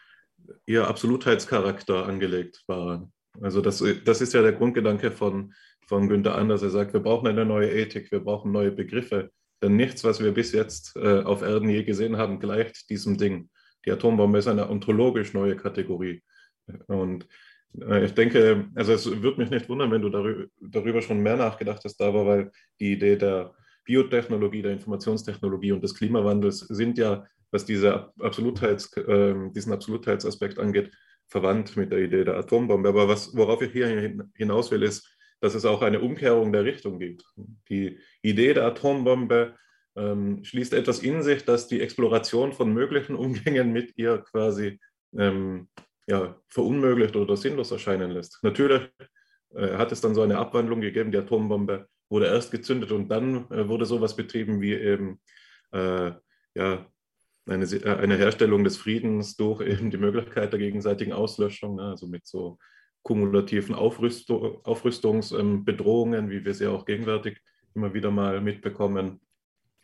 ihr Absolutheitscharakter angelegt war. Also das, das ist ja der Grundgedanke von, von Günther Anders. Er sagt, wir brauchen eine neue Ethik, wir brauchen neue Begriffe, denn nichts, was wir bis jetzt äh, auf Erden je gesehen haben, gleicht diesem Ding die Atombombe ist eine ontologisch neue Kategorie. Und äh, ich denke, also es würde mich nicht wundern, wenn du darüber, schon mehr nachgedacht hast, aber weil die Idee der Biotechnologie, der Informationstechnologie und des Klimawandels sind ja, was diese Absolutheits, äh, diesen Absolutheitsaspekt angeht, verwandt mit der Idee der Atombombe. Aber was, worauf ich hier hinaus will, ist, dass es auch eine Umkehrung der Richtung gibt. Die Idee der Atombombe ähm, schließt etwas in sich, das die Exploration von möglichen Umgängen mit ihr quasi ähm, ja, verunmöglicht oder sinnlos erscheinen lässt. Natürlich äh, hat es dann so eine Abwandlung gegeben, die Atombombe wurde erst gezündet und dann äh, wurde sowas betrieben wie eben äh, ja, eine, äh, eine, Herstellung des Friedens durch eben die Möglichkeit der gegenseitigen Auslöschung, ne, also mit so kumulativen Aufrüstung, Aufrüstungsbedrohungen, wie wir sie auch gegenwärtig immer wieder mal mitbekommen.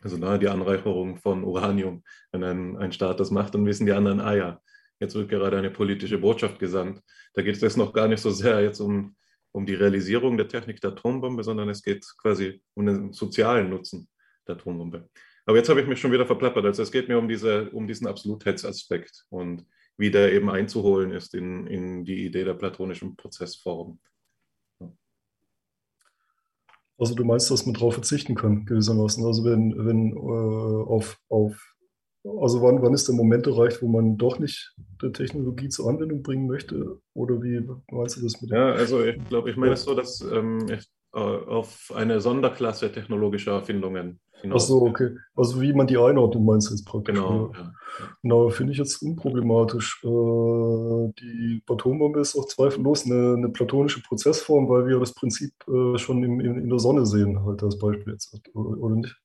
Also nahe die Anreicherung von Uranium, wenn ein, ein Staat das macht, dann wissen die anderen, ah ja, jetzt wird gerade eine politische Botschaft gesandt. Da geht es jetzt noch gar nicht so sehr jetzt um, um die Realisierung der Technik der Atombombe, sondern es geht quasi um den sozialen Nutzen der Atombombe. Aber jetzt habe ich mich schon wieder verplappert. Also es geht mir um, diese, um diesen Absolutheitsaspekt und wie der eben einzuholen ist in, in die Idee der platonischen Prozessform. Also du meinst, dass man darauf verzichten kann, gewissermaßen. Also wenn, wenn äh, auf, auf, also wann, wann ist der Moment erreicht, wo man doch nicht die Technologie zur Anwendung bringen möchte? Oder wie meinst du das mit Ja, also ich glaube, ich meine es so, dass ähm, ich auf eine Sonderklasse technologischer Erfindungen hinaus. Ach so, okay. Also wie man die einordnet, meinst du jetzt praktisch? Genau, ja. Genau, finde ich jetzt unproblematisch. Äh, die Atombombe ist auch zweifellos eine, eine, platonische Prozessform, weil wir das Prinzip äh, schon in, in, in, der Sonne sehen, halt als Beispiel jetzt, oder nicht?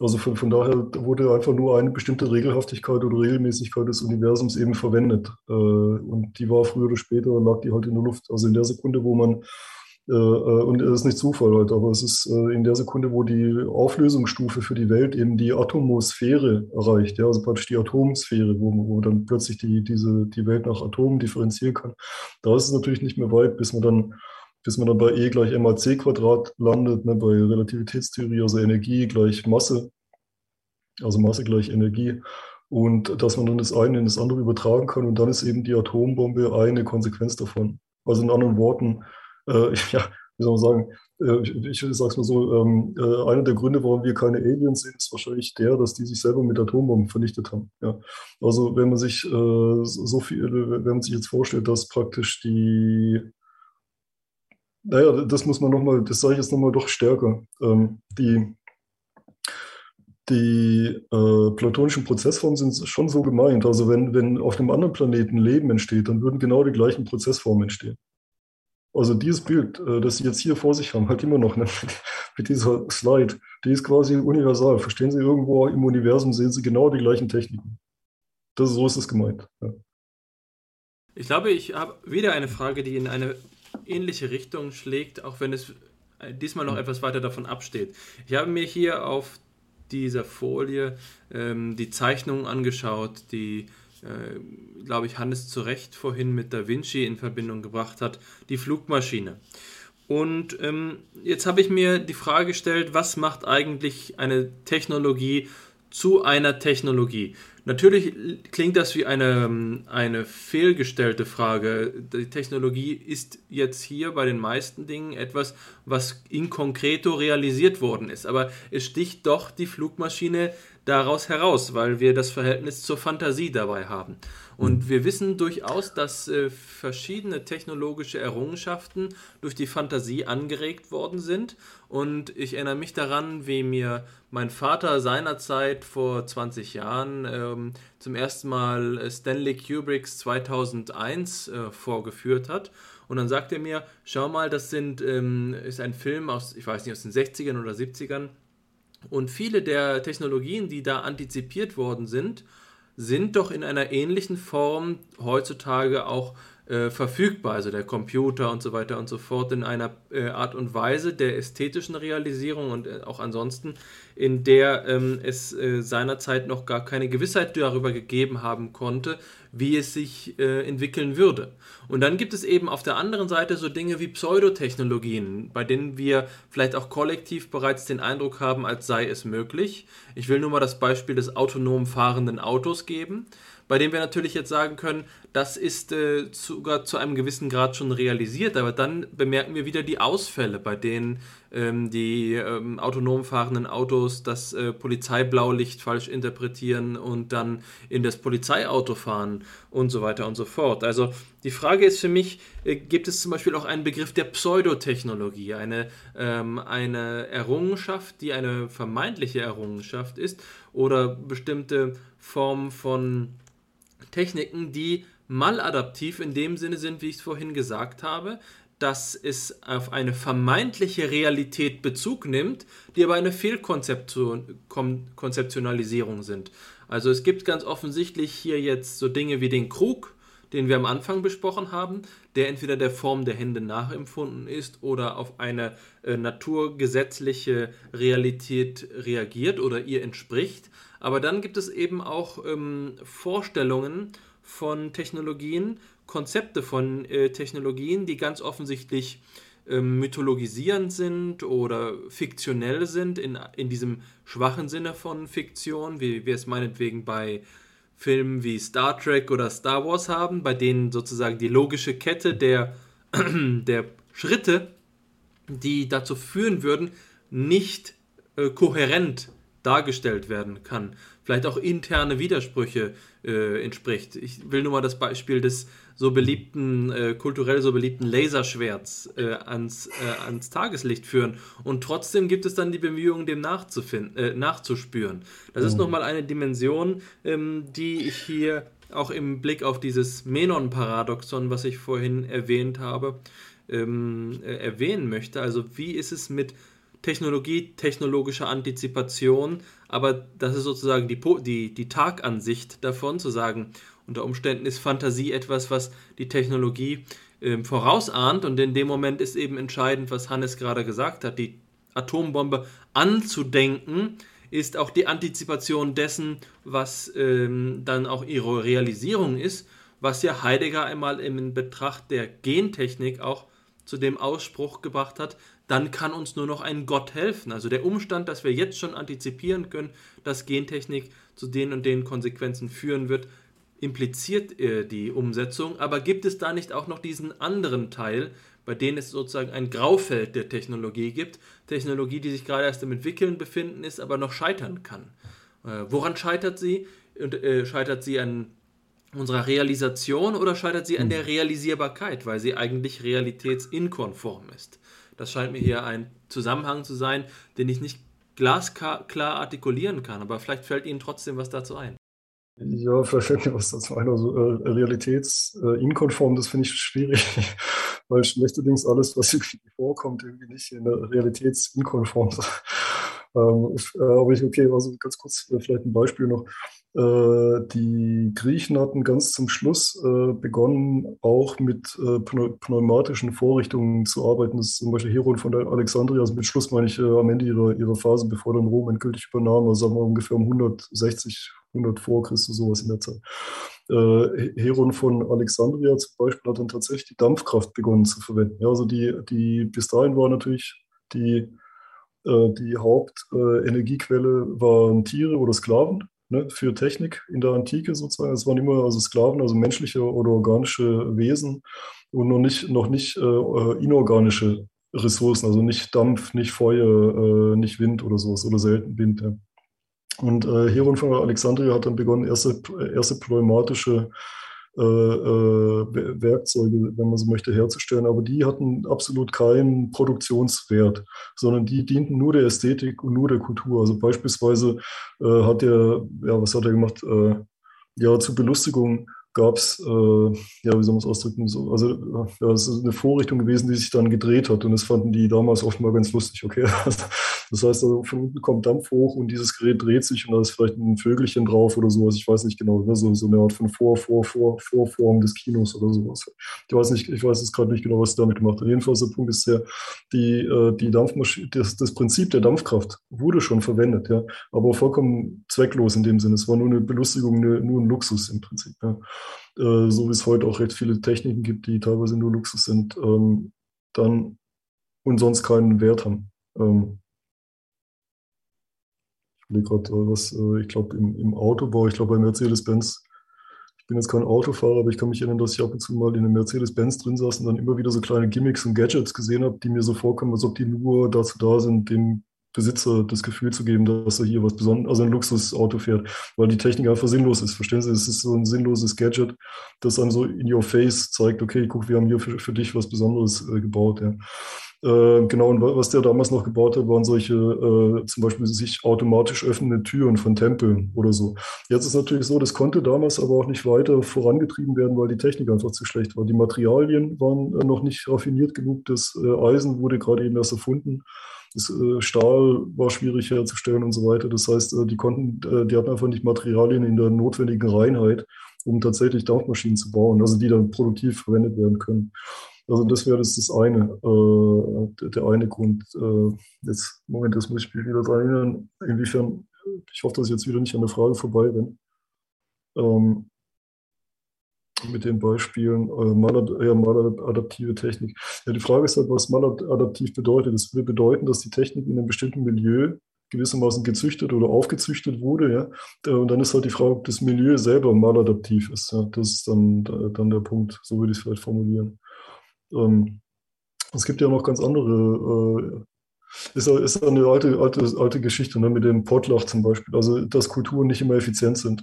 Also von, von daher wurde einfach nur eine bestimmte Regelhaftigkeit oder Regelmäßigkeit des Universums eben verwendet. Äh, und die war früher oder später, lag die halt in der Luft. Also in der Sekunde, wo man äh, äh, und es ist nicht Zufall halt, aber es ist äh, in der Sekunde, wo die Auflösungsstufe für die Welt eben die Atomosphäre erreicht, ja, also praktisch die Atomsphäre, wo, wo dann plötzlich die, diese, die Welt nach Atomen differenzieren kann. Da ist es natürlich nicht mehr weit, bis man dann, bis man dann bei E gleich MAC Quadrat landet, ne, bei Relativitätstheorie, also Energie gleich Masse, also Masse gleich Energie. Und dass man dann das eine in das andere übertragen kann und dann ist eben die Atombombe eine Konsequenz davon. Also in anderen Worten, äh, ja, wie soll man sagen, äh, ich, ich sage es mal so, ähm, äh, einer der Gründe, warum wir keine Aliens sehen, ist wahrscheinlich der, dass die sich selber mit Atombomben vernichtet haben. Ja. Also wenn man sich äh, so viel, wenn man sich jetzt vorstellt, dass praktisch die naja, das muss man nochmal, das sage ich jetzt nochmal doch stärker. Ähm, die die äh, platonischen Prozessformen sind schon so gemeint. Also wenn, wenn auf einem anderen Planeten Leben entsteht, dann würden genau die gleichen Prozessformen entstehen. Also dieses Bild, äh, das Sie jetzt hier vor sich haben, halt immer noch ne, mit dieser Slide, die ist quasi universal. Verstehen Sie, irgendwo im Universum sehen Sie genau die gleichen Techniken. Das, so ist es gemeint. Ja. Ich glaube, ich habe wieder eine Frage, die in eine ähnliche Richtung schlägt, auch wenn es äh, diesmal noch etwas weiter davon absteht. Ich habe mir hier auf dieser Folie ähm, die Zeichnungen angeschaut, die äh, glaube ich, Hannes zu Recht vorhin mit Da Vinci in Verbindung gebracht hat, die Flugmaschine. Und ähm, jetzt habe ich mir die Frage gestellt, was macht eigentlich eine Technologie zu einer Technologie? Natürlich klingt das wie eine, eine fehlgestellte Frage. Die Technologie ist jetzt hier bei den meisten Dingen etwas, was in concreto realisiert worden ist. Aber es sticht doch die Flugmaschine daraus heraus, weil wir das Verhältnis zur Fantasie dabei haben. Und mhm. wir wissen durchaus, dass äh, verschiedene technologische Errungenschaften durch die Fantasie angeregt worden sind. Und ich erinnere mich daran, wie mir mein Vater seinerzeit vor 20 Jahren ähm, zum ersten Mal Stanley Kubricks 2001 äh, vorgeführt hat. Und dann sagt er mir, schau mal, das sind, ähm, ist ein Film aus, ich weiß nicht, aus den 60ern oder 70ern und viele der Technologien, die da antizipiert worden sind, sind doch in einer ähnlichen Form heutzutage auch äh, verfügbar, also der Computer und so weiter und so fort, in einer äh, Art und Weise der ästhetischen Realisierung und äh, auch ansonsten, in der ähm, es äh, seinerzeit noch gar keine Gewissheit darüber gegeben haben konnte, wie es sich äh, entwickeln würde. Und dann gibt es eben auf der anderen Seite so Dinge wie Pseudotechnologien, bei denen wir vielleicht auch kollektiv bereits den Eindruck haben, als sei es möglich. Ich will nur mal das Beispiel des autonom fahrenden Autos geben bei dem wir natürlich jetzt sagen können, das ist äh, sogar zu einem gewissen Grad schon realisiert, aber dann bemerken wir wieder die Ausfälle, bei denen ähm, die ähm, autonom fahrenden Autos das äh, Polizeiblaulicht falsch interpretieren und dann in das Polizeiauto fahren und so weiter und so fort. Also die Frage ist für mich, äh, gibt es zum Beispiel auch einen Begriff der Pseudotechnologie, eine, ähm, eine Errungenschaft, die eine vermeintliche Errungenschaft ist oder bestimmte Formen von Techniken, die maladaptiv in dem Sinne sind, wie ich es vorhin gesagt habe, dass es auf eine vermeintliche Realität Bezug nimmt, die aber eine Fehlkonzeptionalisierung sind. Also es gibt ganz offensichtlich hier jetzt so Dinge wie den Krug, den wir am Anfang besprochen haben, der entweder der Form der Hände nachempfunden ist oder auf eine äh, naturgesetzliche Realität reagiert oder ihr entspricht. Aber dann gibt es eben auch ähm, Vorstellungen von Technologien, Konzepte von äh, Technologien, die ganz offensichtlich ähm, mythologisierend sind oder fiktionell sind, in, in diesem schwachen Sinne von Fiktion, wie wir es meinetwegen bei Filmen wie Star Trek oder Star Wars haben, bei denen sozusagen die logische Kette der, der Schritte, die dazu führen würden, nicht äh, kohärent dargestellt werden kann. vielleicht auch interne Widersprüche äh, entspricht. Ich will nur mal das Beispiel des so beliebten, äh, kulturell so beliebten Laserschwerts äh, ans, äh, ans Tageslicht führen. Und trotzdem gibt es dann die Bemühungen, dem nachzufinden, äh, nachzuspüren. Das ist mhm. nochmal eine Dimension, ähm, die ich hier auch im Blick auf dieses Menon-Paradoxon, was ich vorhin erwähnt habe, ähm, äh, erwähnen möchte. Also wie ist es mit Technologie, technologischer Antizipation, aber das ist sozusagen die, die, die Tagansicht davon, zu sagen, unter Umständen ist Fantasie etwas, was die Technologie äh, vorausahnt und in dem Moment ist eben entscheidend, was Hannes gerade gesagt hat, die Atombombe anzudenken, ist auch die Antizipation dessen, was ähm, dann auch ihre Realisierung ist, was ja Heidegger einmal in Betracht der Gentechnik auch zu dem Ausspruch gebracht hat, dann kann uns nur noch ein Gott helfen. Also der Umstand, dass wir jetzt schon antizipieren können, dass Gentechnik zu den und den Konsequenzen führen wird, impliziert äh, die Umsetzung. Aber gibt es da nicht auch noch diesen anderen Teil, bei dem es sozusagen ein Graufeld der Technologie gibt? Technologie, die sich gerade erst im Entwickeln befinden ist, aber noch scheitern kann. Äh, woran scheitert sie? Und, äh, scheitert sie an unserer Realisation oder scheitert sie an hm. der Realisierbarkeit, weil sie eigentlich realitätsinkonform ist? Das scheint mir hier ein Zusammenhang zu sein, den ich nicht glasklar artikulieren kann, aber vielleicht fällt Ihnen trotzdem was dazu ein. Ja, vielleicht fällt mir was dazu ein. Also äh, realitätsinkonform, äh, das finde ich schwierig, weil schlechterdings alles, was irgendwie vorkommt, irgendwie nicht in der realitätsinkonform ist. ähm, äh, aber ich, okay, also ganz kurz äh, vielleicht ein Beispiel noch. Äh, die Griechen hatten ganz zum Schluss äh, begonnen, auch mit äh, pneumatischen Vorrichtungen zu arbeiten. Das ist zum Beispiel Heron von Alexandria, also mit Schluss meine ich am Ende ihrer, ihrer Phase, bevor dann Rom endgültig übernahm, also sagen wir ungefähr um 160, 100 vor Christus, sowas in der Zeit. Heron von Alexandria zum Beispiel hat dann tatsächlich die Dampfkraft begonnen zu verwenden. Ja, also die, die bis dahin war natürlich die, die Hauptenergiequelle waren Tiere oder Sklaven ne, für Technik in der Antike sozusagen. Es waren immer also Sklaven, also menschliche oder organische Wesen und noch nicht, noch nicht äh, äh inorganische Ressourcen, also nicht Dampf, nicht Feuer, äh, nicht Wind oder sowas oder selten Wind. Ja. Und äh, Heron von Alexandria hat dann begonnen, erste, erste pneumatische äh, äh, Werkzeuge, wenn man so möchte, herzustellen. Aber die hatten absolut keinen Produktionswert, sondern die dienten nur der Ästhetik und nur der Kultur. Also beispielsweise äh, hat er, ja, was hat er gemacht? Äh, ja, zur Belustigung gab es, äh, ja, wie soll man es ausdrücken, so, also ja, es ist eine Vorrichtung gewesen, die sich dann gedreht hat und das fanden die damals oft mal ganz lustig, okay. Das heißt, also von unten kommt Dampf hoch und dieses Gerät dreht sich und da ist vielleicht ein Vögelchen drauf oder sowas, ich weiß nicht genau, ne? so, so eine Art von Vor, Vor, Vor, Vorform des Kinos oder sowas. Ich weiß nicht, ich weiß jetzt gerade nicht genau, was sie damit gemacht hat. Jedenfalls der Punkt ist der, die, äh, die Dampfmaschine, das, das Prinzip der Dampfkraft wurde schon verwendet, ja, aber vollkommen zwecklos in dem Sinne. Es war nur eine Belustigung, eine, nur ein Luxus im Prinzip. Ja. Äh, so wie es heute auch recht viele Techniken gibt, die teilweise nur Luxus sind, ähm, dann und sonst keinen Wert haben. Ähm, ich überlege gerade, äh, was, äh, ich glaube, im, im Autobau, ich glaube bei Mercedes-Benz, ich bin jetzt kein Autofahrer, aber ich kann mich erinnern, dass ich ab und zu mal in einem Mercedes-Benz drin saß und dann immer wieder so kleine Gimmicks und Gadgets gesehen habe, die mir so vorkommen, als ob die nur dazu da sind, dem Besitzer das Gefühl zu geben, dass er hier was Besonderes, also ein Luxusauto fährt, weil die Technik einfach sinnlos ist. Verstehen Sie, es ist so ein sinnloses Gadget, das einem so in your face zeigt, okay, guck, wir haben hier für, für dich was Besonderes äh, gebaut. Ja. Äh, genau, und was der damals noch gebaut hat, waren solche äh, zum Beispiel sich automatisch öffnende Türen von Tempeln oder so. Jetzt ist natürlich so, das konnte damals aber auch nicht weiter vorangetrieben werden, weil die Technik einfach zu schlecht war. Die Materialien waren äh, noch nicht raffiniert genug, das äh, Eisen wurde gerade eben erst erfunden. Das äh, Stahl war schwierig herzustellen und so weiter. Das heißt, äh, die konnten, äh, die hatten einfach nicht Materialien in der notwendigen Reinheit, um tatsächlich Dampfmaschinen zu bauen, also die dann produktiv verwendet werden können. Also das wäre das, das eine, der eine Grund. Jetzt, Moment, das muss ich mich wieder daran erinnern, inwiefern, ich hoffe, dass ich jetzt wieder nicht an der Frage vorbei bin. Mit den Beispielen äh, Malad ja, maladaptive Technik. Ja, die Frage ist halt, was maladaptiv bedeutet. Das würde bedeuten, dass die Technik in einem bestimmten Milieu gewissermaßen gezüchtet oder aufgezüchtet wurde. Ja? Äh, und dann ist halt die Frage, ob das Milieu selber maladaptiv ist. Ja? Das ist dann, dann der Punkt, so würde ich es vielleicht formulieren. Ähm, es gibt ja noch ganz andere äh, ist, ist eine alte, alte, alte Geschichte ne, mit dem Pottlach zum Beispiel. Also, dass Kulturen nicht immer effizient sind.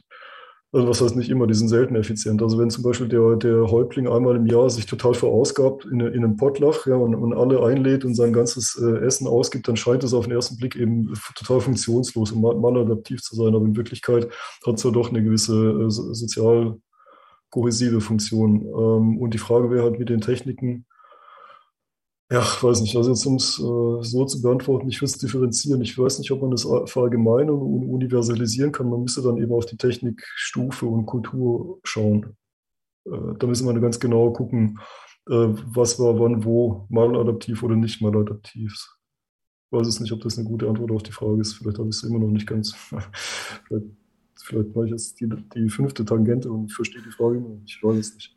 Also was heißt nicht immer, die sind selten effizient. Also wenn zum Beispiel der, der Häuptling einmal im Jahr sich total verausgabt in, in einem Pottlach ja, und, und alle einlädt und sein ganzes äh, Essen ausgibt, dann scheint es auf den ersten Blick eben total funktionslos und mal, maladaptiv zu sein. Aber in Wirklichkeit hat es ja doch eine gewisse äh, sozial kohäsive Funktion. Ähm, und die Frage wäre halt mit den Techniken, ja, ich weiß nicht, also jetzt um es äh, so zu beantworten, ich will es differenzieren. Ich weiß nicht, ob man das verallgemeinern und universalisieren kann. Man müsste dann eben auf die Technikstufe und Kultur schauen. Äh, da müssen wir ganz genau gucken, äh, was war wann wo maladaptiv oder nicht maladaptiv. Ich weiß es nicht, ob das eine gute Antwort auf die Frage ist. Vielleicht habe ich es immer noch nicht ganz. vielleicht, vielleicht mache ich jetzt die, die fünfte Tangente und verstehe die Frage immer. Ich weiß es nicht.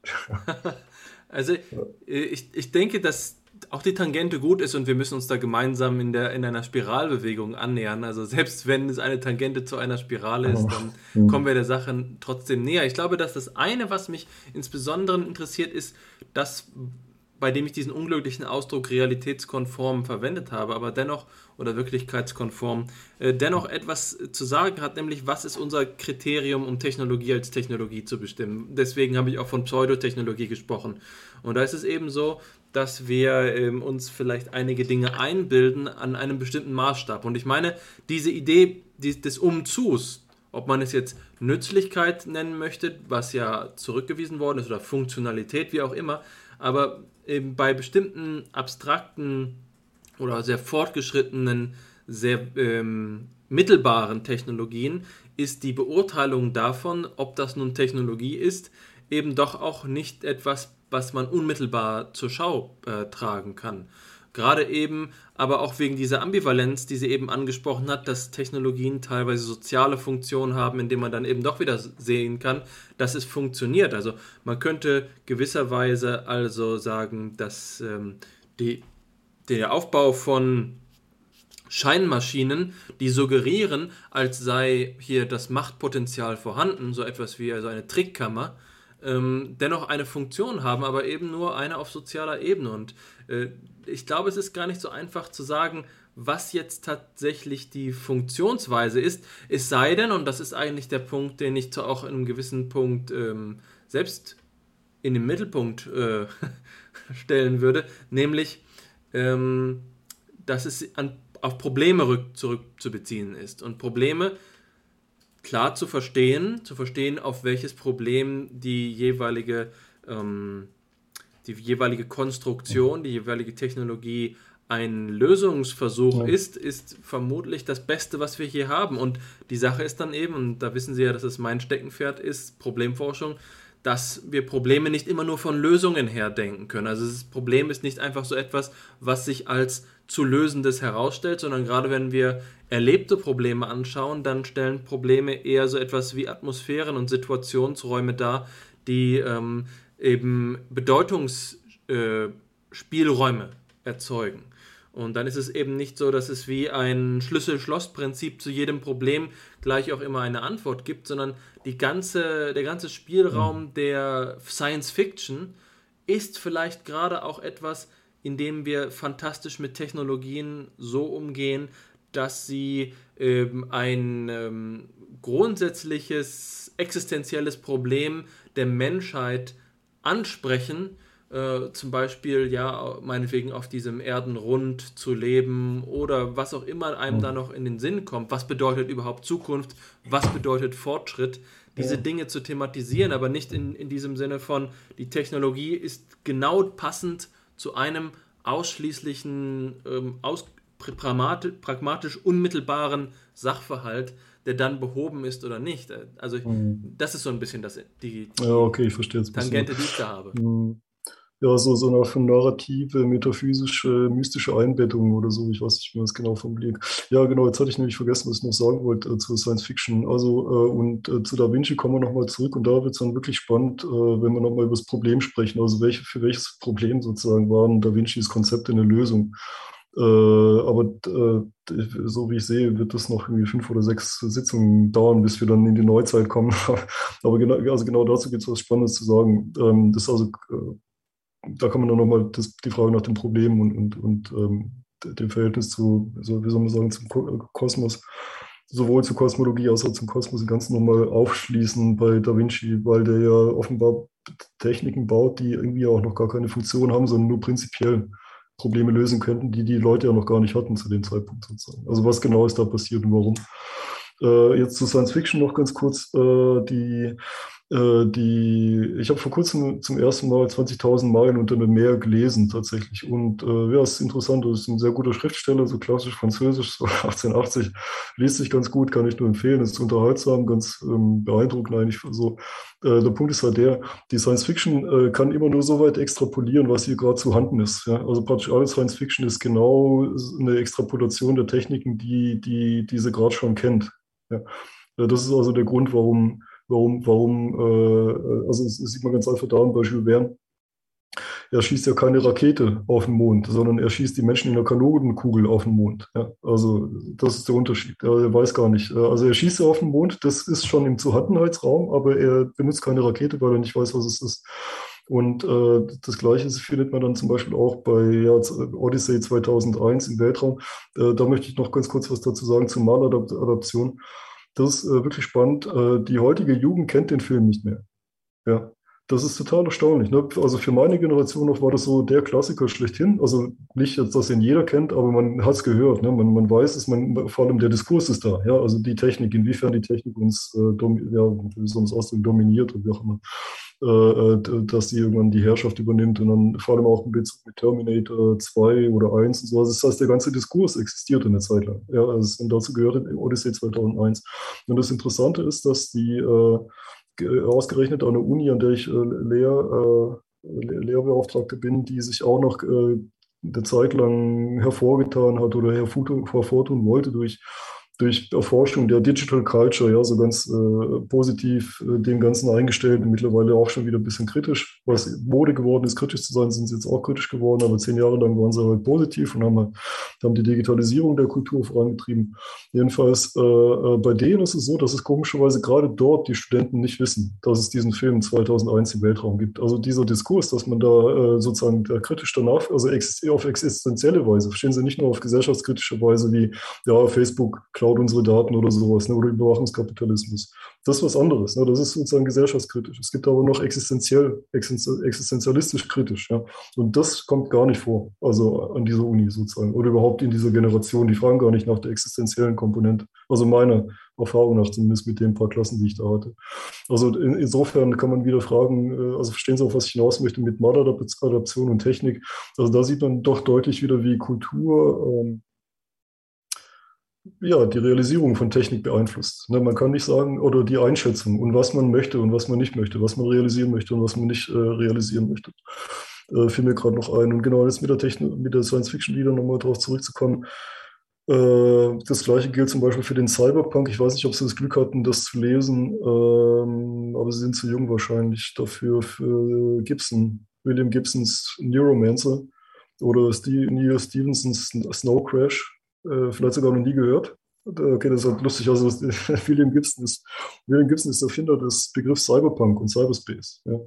also ja. ich, ich denke, dass auch die Tangente gut ist und wir müssen uns da gemeinsam in, der, in einer Spiralbewegung annähern. Also selbst wenn es eine Tangente zu einer Spirale ist, dann mhm. kommen wir der Sache trotzdem näher. Ich glaube, dass das eine, was mich insbesondere interessiert, ist, dass bei dem ich diesen unglücklichen Ausdruck realitätskonform verwendet habe, aber dennoch oder wirklichkeitskonform, äh, dennoch etwas zu sagen hat, nämlich was ist unser Kriterium, um Technologie als Technologie zu bestimmen. Deswegen habe ich auch von Pseudotechnologie gesprochen. Und da ist es eben so, dass wir ähm, uns vielleicht einige Dinge einbilden an einem bestimmten Maßstab. Und ich meine, diese Idee des Umzus, ob man es jetzt Nützlichkeit nennen möchte, was ja zurückgewiesen worden ist, oder Funktionalität, wie auch immer, aber eben bei bestimmten abstrakten oder sehr fortgeschrittenen, sehr ähm, mittelbaren Technologien ist die Beurteilung davon, ob das nun Technologie ist, eben doch auch nicht etwas was man unmittelbar zur Schau äh, tragen kann. Gerade eben, aber auch wegen dieser Ambivalenz, die sie eben angesprochen hat, dass Technologien teilweise soziale Funktionen haben, indem man dann eben doch wieder sehen kann, dass es funktioniert. Also man könnte gewisserweise also sagen, dass ähm, die, der Aufbau von Scheinmaschinen, die suggerieren, als sei hier das Machtpotenzial vorhanden, so etwas wie also eine Trickkammer, ähm, dennoch eine Funktion haben, aber eben nur eine auf sozialer Ebene. Und äh, ich glaube, es ist gar nicht so einfach zu sagen, was jetzt tatsächlich die Funktionsweise ist, es sei denn, und das ist eigentlich der Punkt, den ich auch in einem gewissen Punkt ähm, selbst in den Mittelpunkt äh, stellen würde, nämlich, ähm, dass es an, auf Probleme zurückzubeziehen ist. Und Probleme klar zu verstehen, zu verstehen, auf welches Problem die jeweilige, ähm, die jeweilige Konstruktion, die jeweilige Technologie ein Lösungsversuch ja. ist, ist vermutlich das Beste, was wir hier haben. Und die Sache ist dann eben, und da wissen Sie ja, dass es mein Steckenpferd ist, Problemforschung, dass wir Probleme nicht immer nur von Lösungen her denken können. Also das Problem ist nicht einfach so etwas, was sich als zu lösendes herausstellt, sondern gerade wenn wir erlebte Probleme anschauen, dann stellen Probleme eher so etwas wie Atmosphären und Situationsräume dar, die ähm, eben Bedeutungsspielräume äh, erzeugen. Und dann ist es eben nicht so, dass es wie ein Schlüssel-Schloss-Prinzip zu jedem Problem gleich auch immer eine Antwort gibt, sondern die ganze, der ganze Spielraum mhm. der Science Fiction ist vielleicht gerade auch etwas, in dem wir fantastisch mit Technologien so umgehen, dass sie ähm, ein ähm, grundsätzliches existenzielles Problem der Menschheit ansprechen äh, zum Beispiel ja meinetwegen auf diesem Erdenrund zu leben oder was auch immer einem da noch in den Sinn kommt. Was bedeutet überhaupt Zukunft? Was bedeutet Fortschritt? Diese ja. Dinge zu thematisieren, aber nicht in, in diesem Sinne von, die Technologie ist genau passend zu einem ausschließlichen, ähm, aus, pragmatisch, unmittelbaren Sachverhalt, der dann behoben ist oder nicht. Also mhm. das ist so ein bisschen das, die, die ja, okay, ich verstehe Tangente, die ich da habe. Mhm ja, so, so eine narrative, metaphysische, mystische Einbettung oder so. Ich weiß nicht, wie man das genau formuliert. Ja, genau, jetzt hatte ich nämlich vergessen, was ich noch sagen wollte äh, zu Science Fiction. Also, äh, und äh, zu Da Vinci kommen wir nochmal zurück und da wird es dann wirklich spannend, äh, wenn wir nochmal über das Problem sprechen. Also, welche, für welches Problem sozusagen waren Da Vincis Konzepte eine Lösung? Äh, aber äh, so wie ich sehe, wird das noch irgendwie fünf oder sechs Sitzungen dauern, bis wir dann in die Neuzeit kommen. aber genau, also genau dazu gibt es was Spannendes zu sagen. Ähm, das ist also da kann man dann nochmal die Frage nach dem Problem und, und, und ähm, dem Verhältnis zu, so, wie soll man sagen, zum Kosmos, sowohl zur Kosmologie als auch zum Kosmos ganz normal aufschließen bei Da Vinci, weil der ja offenbar Techniken baut, die irgendwie auch noch gar keine Funktion haben, sondern nur prinzipiell Probleme lösen könnten, die die Leute ja noch gar nicht hatten zu dem Zeitpunkt sozusagen. Also was genau ist da passiert und warum? Äh, jetzt zu Science Fiction noch ganz kurz. Äh, die äh, die, ich habe vor kurzem zum ersten Mal 20.000 Meilen unter dem Meer gelesen tatsächlich. Und äh, ja, es ist interessant, das ist ein sehr guter Schriftsteller, so klassisch französisch, so 1880, liest sich ganz gut, kann ich nur empfehlen, ist unterhaltsam, ganz ähm, beeindruckend eigentlich. Also, äh, der Punkt ist halt der, die Science Fiction äh, kann immer nur so weit extrapolieren, was hier gerade zu handen ist. Ja? Also praktisch alle Science Fiction ist genau eine Extrapolation der Techniken, die, die diese gerade schon kennt. Ja? Äh, das ist also der Grund, warum Warum, warum, äh, also das sieht man ganz einfach daran bei Jules Verne. Er schießt ja keine Rakete auf den Mond, sondern er schießt die Menschen in der Kanonenkugel auf den Mond. Ja, also das ist der Unterschied. Er weiß gar nicht. Also er schießt auf den Mond, das ist schon im Zuhattenheitsraum, aber er benutzt keine Rakete, weil er nicht weiß, was es ist. Und äh, das Gleiche findet man dann zum Beispiel auch bei ja, Odyssey 2001 im Weltraum. Äh, da möchte ich noch ganz kurz was dazu sagen zur Maladaption. Das ist äh, wirklich spannend. Äh, die heutige Jugend kennt den Film nicht mehr. Ja, das ist total erstaunlich. Ne? Also für meine Generation noch war das so der Klassiker schlechthin. Also nicht, dass ihn jeder kennt, aber man hat es gehört. Ne? Man, man weiß es, man, vor allem der Diskurs ist da. Ja? Also die Technik, inwiefern die Technik uns, äh, ja, soll man es ausdrücken, dominiert und wie auch immer. Äh, dass sie irgendwann die Herrschaft übernimmt und dann vor allem auch in Bezug mit Terminator 2 oder 1 und so. Also das heißt, der ganze Diskurs existiert eine Zeit lang. Ja, also und dazu gehört Odyssey 2001. Und das Interessante ist, dass die äh, ausgerechnet an der Uni, an der ich äh, Lehr, äh, Lehrbeauftragte bin, die sich auch noch äh, eine Zeit lang hervorgetan hat oder hervortun wollte durch durch Erforschung der Digital Culture, ja, so ganz äh, positiv äh, dem Ganzen eingestellt und mittlerweile auch schon wieder ein bisschen kritisch. Was Mode geworden ist, kritisch zu sein, sind sie jetzt auch kritisch geworden, aber zehn Jahre lang waren sie halt positiv und haben, haben die Digitalisierung der Kultur vorangetrieben. Jedenfalls äh, äh, bei denen ist es so, dass es komischerweise gerade dort die Studenten nicht wissen, dass es diesen Film 2001 im Weltraum gibt. Also dieser Diskurs, dass man da äh, sozusagen da kritisch danach, also auf existenzielle Weise, verstehen Sie nicht nur auf gesellschaftskritische Weise wie, ja, Facebook, klar, klaut unsere Daten oder sowas, ne, oder Überwachungskapitalismus. Das ist was anderes. Ne, das ist sozusagen gesellschaftskritisch. Es gibt aber noch existenziell, existenzialistisch kritisch. Ja. Und das kommt gar nicht vor, also an dieser Uni sozusagen, oder überhaupt in dieser Generation. Die fragen gar nicht nach der existenziellen Komponente. Also meine Erfahrung nach, zumindest mit den paar Klassen, die ich da hatte. Also in, insofern kann man wieder fragen, äh, also verstehen Sie auch, was ich hinaus möchte mit Maladaption und Technik. Also da sieht man doch deutlich wieder, wie Kultur ähm, ja, die Realisierung von Technik beeinflusst. Ne, man kann nicht sagen, oder die Einschätzung und was man möchte und was man nicht möchte, was man realisieren möchte und was man nicht äh, realisieren möchte. Äh, fiel mir gerade noch ein. Und genau jetzt mit der, der Science Fiction wieder nochmal darauf zurückzukommen. Äh, das gleiche gilt zum Beispiel für den Cyberpunk. Ich weiß nicht, ob Sie das Glück hatten, das zu lesen, ähm, aber Sie sind zu jung wahrscheinlich dafür, für Gibson, William Gibsons Neuromancer oder Steve, Neil Stevensons Snow Crash äh, vielleicht sogar noch nie gehört. Okay, das ist halt lustig. Also William Gibson ist, William Gibson ist der Erfinder des Begriffs Cyberpunk und Cyberspace. Ja.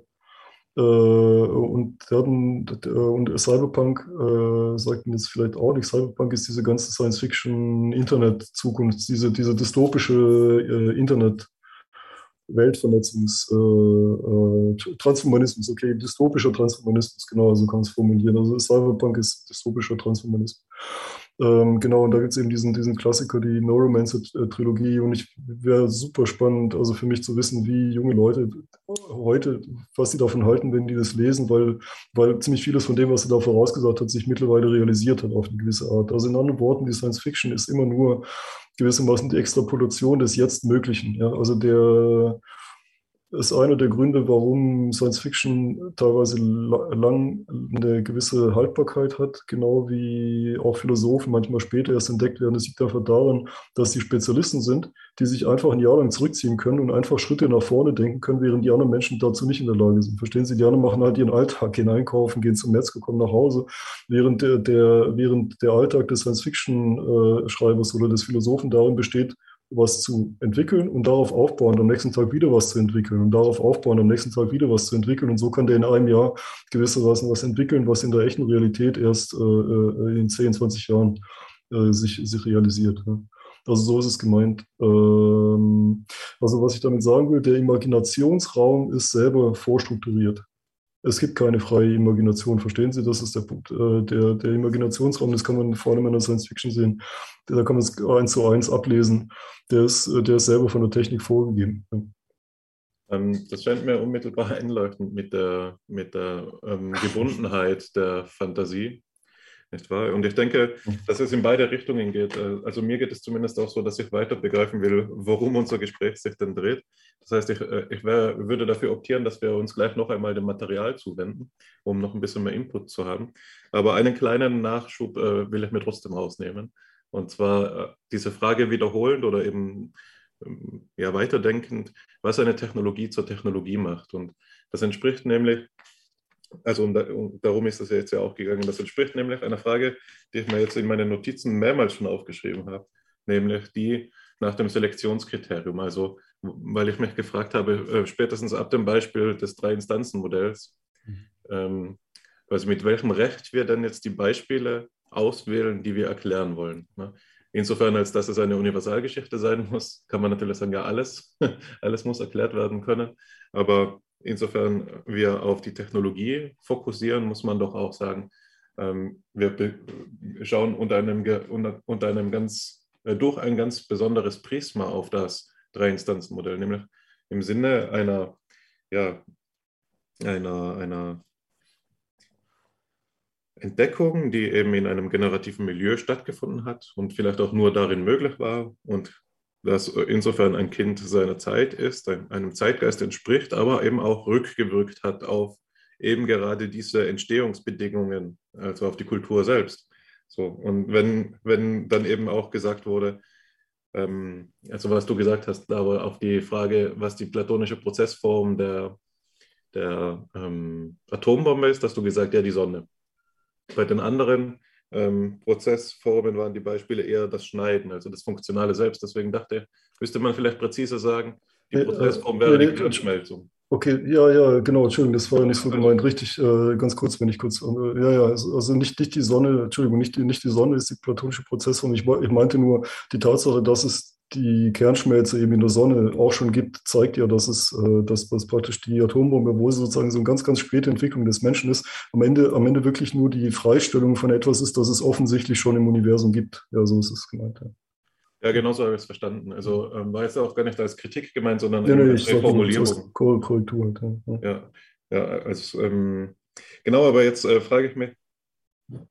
Äh, und, hatten, und Cyberpunk äh, sagt man jetzt vielleicht auch nicht. Cyberpunk ist diese ganze Science-Fiction-Internet-Zukunft, diese, diese dystopische äh, Internet- Weltvernetzungs, äh, äh, Transhumanismus, okay, dystopischer Transhumanismus, genau, so kann man es formulieren. Also Cyberpunk ist dystopischer Transhumanismus. Ähm, genau, und da gibt es eben diesen, diesen Klassiker, die Neuromancer-Trilogie. Und ich wäre super spannend, also für mich zu wissen, wie junge Leute heute, was sie davon halten, wenn die das lesen, weil, weil ziemlich vieles von dem, was er da vorausgesagt hat, sich mittlerweile realisiert hat auf eine gewisse Art. Also in anderen Worten, die Science Fiction ist immer nur gewissermaßen die Extrapolation des Jetzt Möglichen. Ja? Also der ist einer der Gründe, warum Science Fiction teilweise lang eine gewisse Haltbarkeit hat, genau wie auch Philosophen manchmal später erst entdeckt werden. Das liegt einfach daran, dass die Spezialisten sind, die sich einfach ein Jahr lang zurückziehen können und einfach Schritte nach vorne denken können, während die anderen Menschen dazu nicht in der Lage sind. Verstehen Sie? Die anderen machen halt ihren Alltag, gehen einkaufen, gehen zum Metzger, kommen nach Hause, während der, der während der Alltag des Science-Fiction-Schreibers oder des Philosophen darin besteht, was zu entwickeln und darauf aufbauen, am nächsten Tag wieder was zu entwickeln und darauf aufbauen, am nächsten Tag wieder was zu entwickeln. Und so kann der in einem Jahr gewissermaßen was entwickeln, was in der echten Realität erst äh, äh in 10, 20 Jahren äh, sich, sich realisiert. Ja. Also so ist es gemeint. Ähm, also was ich damit sagen will, der Imaginationsraum ist selber vorstrukturiert. Es gibt keine freie Imagination, verstehen Sie? Das ist der Punkt. Äh, der, der Imaginationsraum, das kann man vor allem in der Science Fiction sehen, da kann man es eins zu eins ablesen. Der ist, äh, der ist selber von der Technik vorgegeben. Ähm, das scheint mir unmittelbar einleuchtend mit der, mit der ähm, Gebundenheit der Fantasie. Nicht wahr? Und ich denke, dass es in beide Richtungen geht. Äh, also mir geht es zumindest auch so, dass ich weiter begreifen will, worum unser Gespräch sich denn dreht. Das heißt, ich, äh, ich wär, würde dafür optieren, dass wir uns gleich noch einmal dem Material zuwenden, um noch ein bisschen mehr Input zu haben. Aber einen kleinen Nachschub äh, will ich mir trotzdem rausnehmen. Und zwar äh, diese Frage wiederholend oder eben ähm, ja, weiterdenkend, was eine Technologie zur Technologie macht. Und das entspricht nämlich also um, um, darum ist das ja jetzt ja auch gegangen. Das entspricht nämlich einer Frage, die ich mir jetzt in meinen Notizen mehrmals schon aufgeschrieben habe, nämlich die nach dem Selektionskriterium. Also, weil ich mich gefragt habe, äh, spätestens ab dem Beispiel des Drei-Instanzen-Modells, mhm. ähm, also mit welchem Recht wir denn jetzt die Beispiele auswählen, die wir erklären wollen. Ne? Insofern, als dass es eine Universalgeschichte sein muss, kann man natürlich sagen, ja, alles, alles muss erklärt werden können. Aber insofern wir auf die Technologie fokussieren, muss man doch auch sagen, ähm, wir schauen unter einem, unter, einem ganz, äh, durch ein ganz besonderes Prisma auf das Drei-Instanzen-Modell, nämlich im Sinne einer, ja, einer, einer Entdeckung, die eben in einem generativen Milieu stattgefunden hat und vielleicht auch nur darin möglich war und das insofern ein Kind seiner Zeit ist, einem Zeitgeist entspricht, aber eben auch rückgewirkt hat auf eben gerade diese Entstehungsbedingungen, also auf die Kultur selbst. So, und wenn, wenn dann eben auch gesagt wurde, ähm, also was du gesagt hast, aber auf die Frage, was die platonische Prozessform der, der ähm, Atombombe ist, hast du gesagt, ja, die Sonne. Bei den anderen ähm, Prozessformen waren die Beispiele eher das Schneiden, also das Funktionale selbst. Deswegen dachte ich, müsste man vielleicht präziser sagen, die äh, Prozessform wäre die Glühschmelzung. Okay, ja, ja, genau, Entschuldigung, das war ja nicht so gemeint. Richtig, äh, ganz kurz, wenn ich kurz, äh, ja, ja, also nicht, nicht die Sonne, Entschuldigung, nicht die, nicht die Sonne ist die platonische Prozessform. Ich, ich meinte nur die Tatsache, dass es die Kernschmelze eben in der Sonne auch schon gibt, zeigt ja, dass es, äh, dass, dass praktisch die Atombombe, wo sie sozusagen so eine ganz, ganz späte Entwicklung des Menschen ist, am Ende, am Ende wirklich nur die Freistellung von etwas ist, das es offensichtlich schon im Universum gibt. Ja, so ist es gemeint. Ja. Ja, genau so habe ich es verstanden. Also ähm, war jetzt auch gar nicht als Kritik gemeint, sondern ja, nee, als Formulierung. Korrektur. Ja, ja, ja also, ähm, genau, aber jetzt äh, frage ich mich,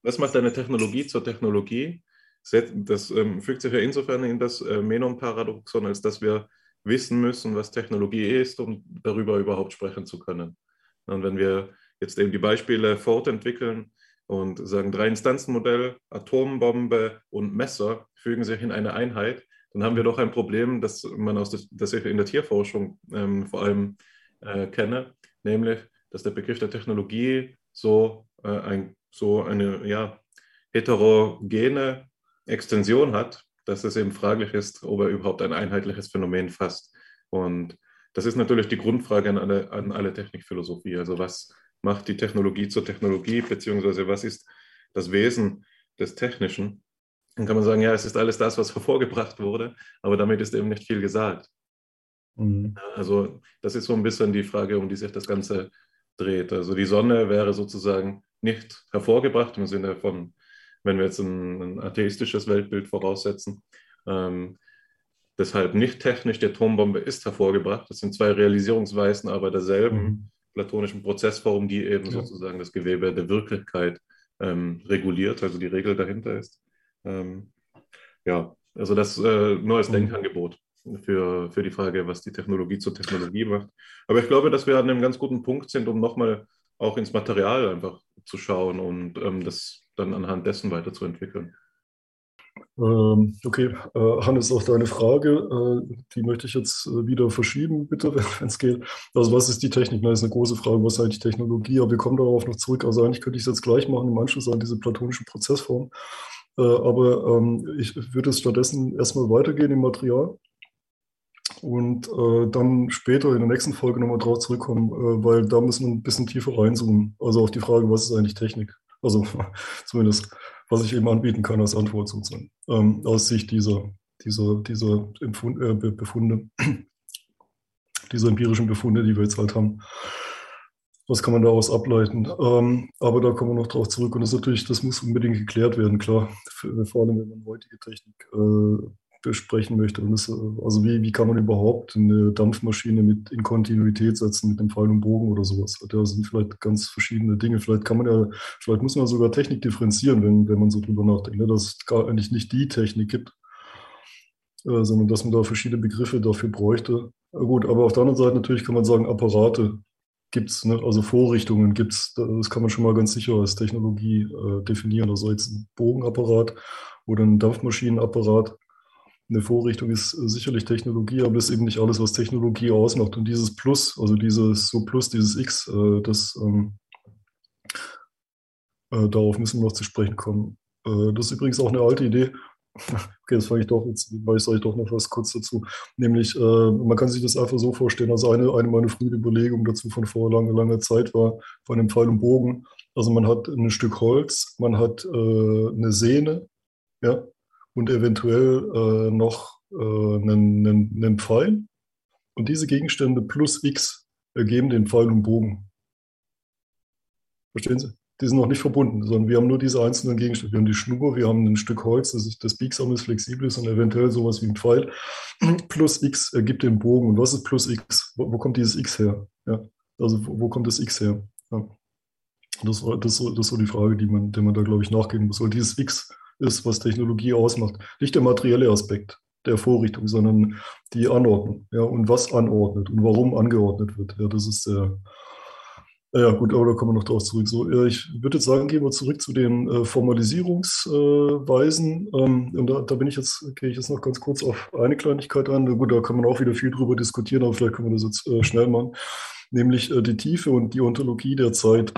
was macht eine Technologie zur Technologie? Das ähm, fügt sich ja insofern in das äh, Menon-Paradoxon, als dass wir wissen müssen, was Technologie ist, um darüber überhaupt sprechen zu können. Und wenn wir jetzt eben die Beispiele fortentwickeln und sagen, Drei-Instanzen-Modell, Atombombe und Messer fügen sich in eine Einheit, dann haben wir doch ein Problem, das man aus das, das ich in der Tierforschung ähm, vor allem äh, kenne, nämlich, dass der Begriff der Technologie so, äh, ein, so eine ja, heterogene Extension hat, dass es eben fraglich ist, ob er überhaupt ein einheitliches Phänomen fasst. Und das ist natürlich die Grundfrage an alle, an alle Technikphilosophie. Also was macht die Technologie zur Technologie, beziehungsweise was ist das Wesen des Technischen? Dann kann man sagen, ja, es ist alles das, was hervorgebracht wurde, aber damit ist eben nicht viel gesagt. Mhm. Also das ist so ein bisschen die Frage, um die sich das Ganze dreht. Also die Sonne wäre sozusagen nicht hervorgebracht im Sinne von wenn wir jetzt ein, ein atheistisches Weltbild voraussetzen. Ähm, deshalb nicht technisch, die Atombombe ist hervorgebracht. Das sind zwei Realisierungsweisen, aber derselben mhm. platonischen Prozessform, die eben ja. sozusagen das Gewebe der Wirklichkeit ähm, reguliert, also die Regel dahinter ist. Ähm, ja, also das äh, nur als mhm. Denkangebot für, für die Frage, was die Technologie zur Technologie macht. Aber ich glaube, dass wir an einem ganz guten Punkt sind, um nochmal auch ins Material einfach zu schauen und ähm, das dann anhand dessen weiterzuentwickeln. Ähm, okay, äh, Hannes, auch deine Frage, äh, die möchte ich jetzt äh, wieder verschieben, bitte, wenn es geht. Also was ist die Technik? Das ist eine große Frage, was ist eigentlich Technologie? Aber wir kommen darauf noch zurück. Also eigentlich könnte ich es jetzt gleich machen im Anschluss an diese platonische Prozessform. Aber ähm, ich würde es stattdessen erstmal weitergehen im Material und dann später in der nächsten Folge nochmal drauf zurückkommen, weil da müssen wir ein bisschen tiefer reinzoomen. Also auf die Frage, was ist eigentlich Technik? Also zumindest, was ich eben anbieten kann als Antwort sozusagen, ähm, aus Sicht dieser, dieser, dieser Empfund, äh, Befunde, dieser empirischen Befunde, die wir jetzt halt haben. Was kann man daraus ableiten? Ähm, aber da kommen wir noch drauf zurück. Und das natürlich, das muss unbedingt geklärt werden, klar. Vor allem, wenn man heutige Technik äh, besprechen möchte. Das, also wie, wie kann man überhaupt eine Dampfmaschine mit in Kontinuität setzen mit dem Pfeil und Bogen oder sowas? Da sind vielleicht ganz verschiedene Dinge. Vielleicht kann man ja, vielleicht muss man sogar Technik differenzieren, wenn, wenn man so drüber nachdenkt, ne? dass es gar eigentlich nicht die Technik gibt, äh, sondern dass man da verschiedene Begriffe dafür bräuchte. Ja, gut, aber auf der anderen Seite natürlich kann man sagen, Apparate gibt es, ne? also Vorrichtungen gibt es, das kann man schon mal ganz sicher als Technologie äh, definieren. Also jetzt ein Bogenapparat oder ein Dampfmaschinenapparat eine Vorrichtung ist äh, sicherlich Technologie, aber das ist eben nicht alles, was Technologie ausmacht. Und dieses Plus, also dieses so Plus, dieses X, äh, das ähm, äh, darauf müssen wir noch zu sprechen kommen. Äh, das ist übrigens auch eine alte Idee. Okay, das fange ich doch, jetzt weiß ich doch noch was kurz dazu. Nämlich, äh, man kann sich das einfach so vorstellen, also eine, eine meiner frühen Überlegungen dazu von vor langer, langer Zeit war, von einem Pfeil und Bogen. Also man hat ein Stück Holz, man hat äh, eine Sehne, ja, und eventuell äh, noch äh, einen, einen, einen Pfeil. Und diese Gegenstände plus x ergeben den Pfeil und Bogen. Verstehen Sie? Die sind noch nicht verbunden, sondern wir haben nur diese einzelnen Gegenstände. Wir haben die Schnur, wir haben ein Stück Holz, das, das biegsam ist, flexibel ist und eventuell sowas wie ein Pfeil. Plus x ergibt den Bogen. Und was ist plus x? Wo, wo kommt dieses x her? Ja? Also wo, wo kommt das x her? Ja. Das, das, das ist so die Frage, die man, der man da, glaube ich, nachgehen muss. Weil dieses x ist, was Technologie ausmacht. Nicht der materielle Aspekt der Vorrichtung, sondern die Anordnung. Ja, und was anordnet und warum angeordnet wird. Ja, das ist der. Ja, gut, aber da kommen wir noch drauf zurück. So, ich würde jetzt sagen, gehen wir zurück zu den äh, Formalisierungsweisen. Ähm, und da, da, bin ich jetzt, gehe ich jetzt noch ganz kurz auf eine Kleinigkeit an. Gut, da kann man auch wieder viel drüber diskutieren, aber vielleicht können wir das jetzt äh, schnell machen. Nämlich äh, die Tiefe und die Ontologie der Zeit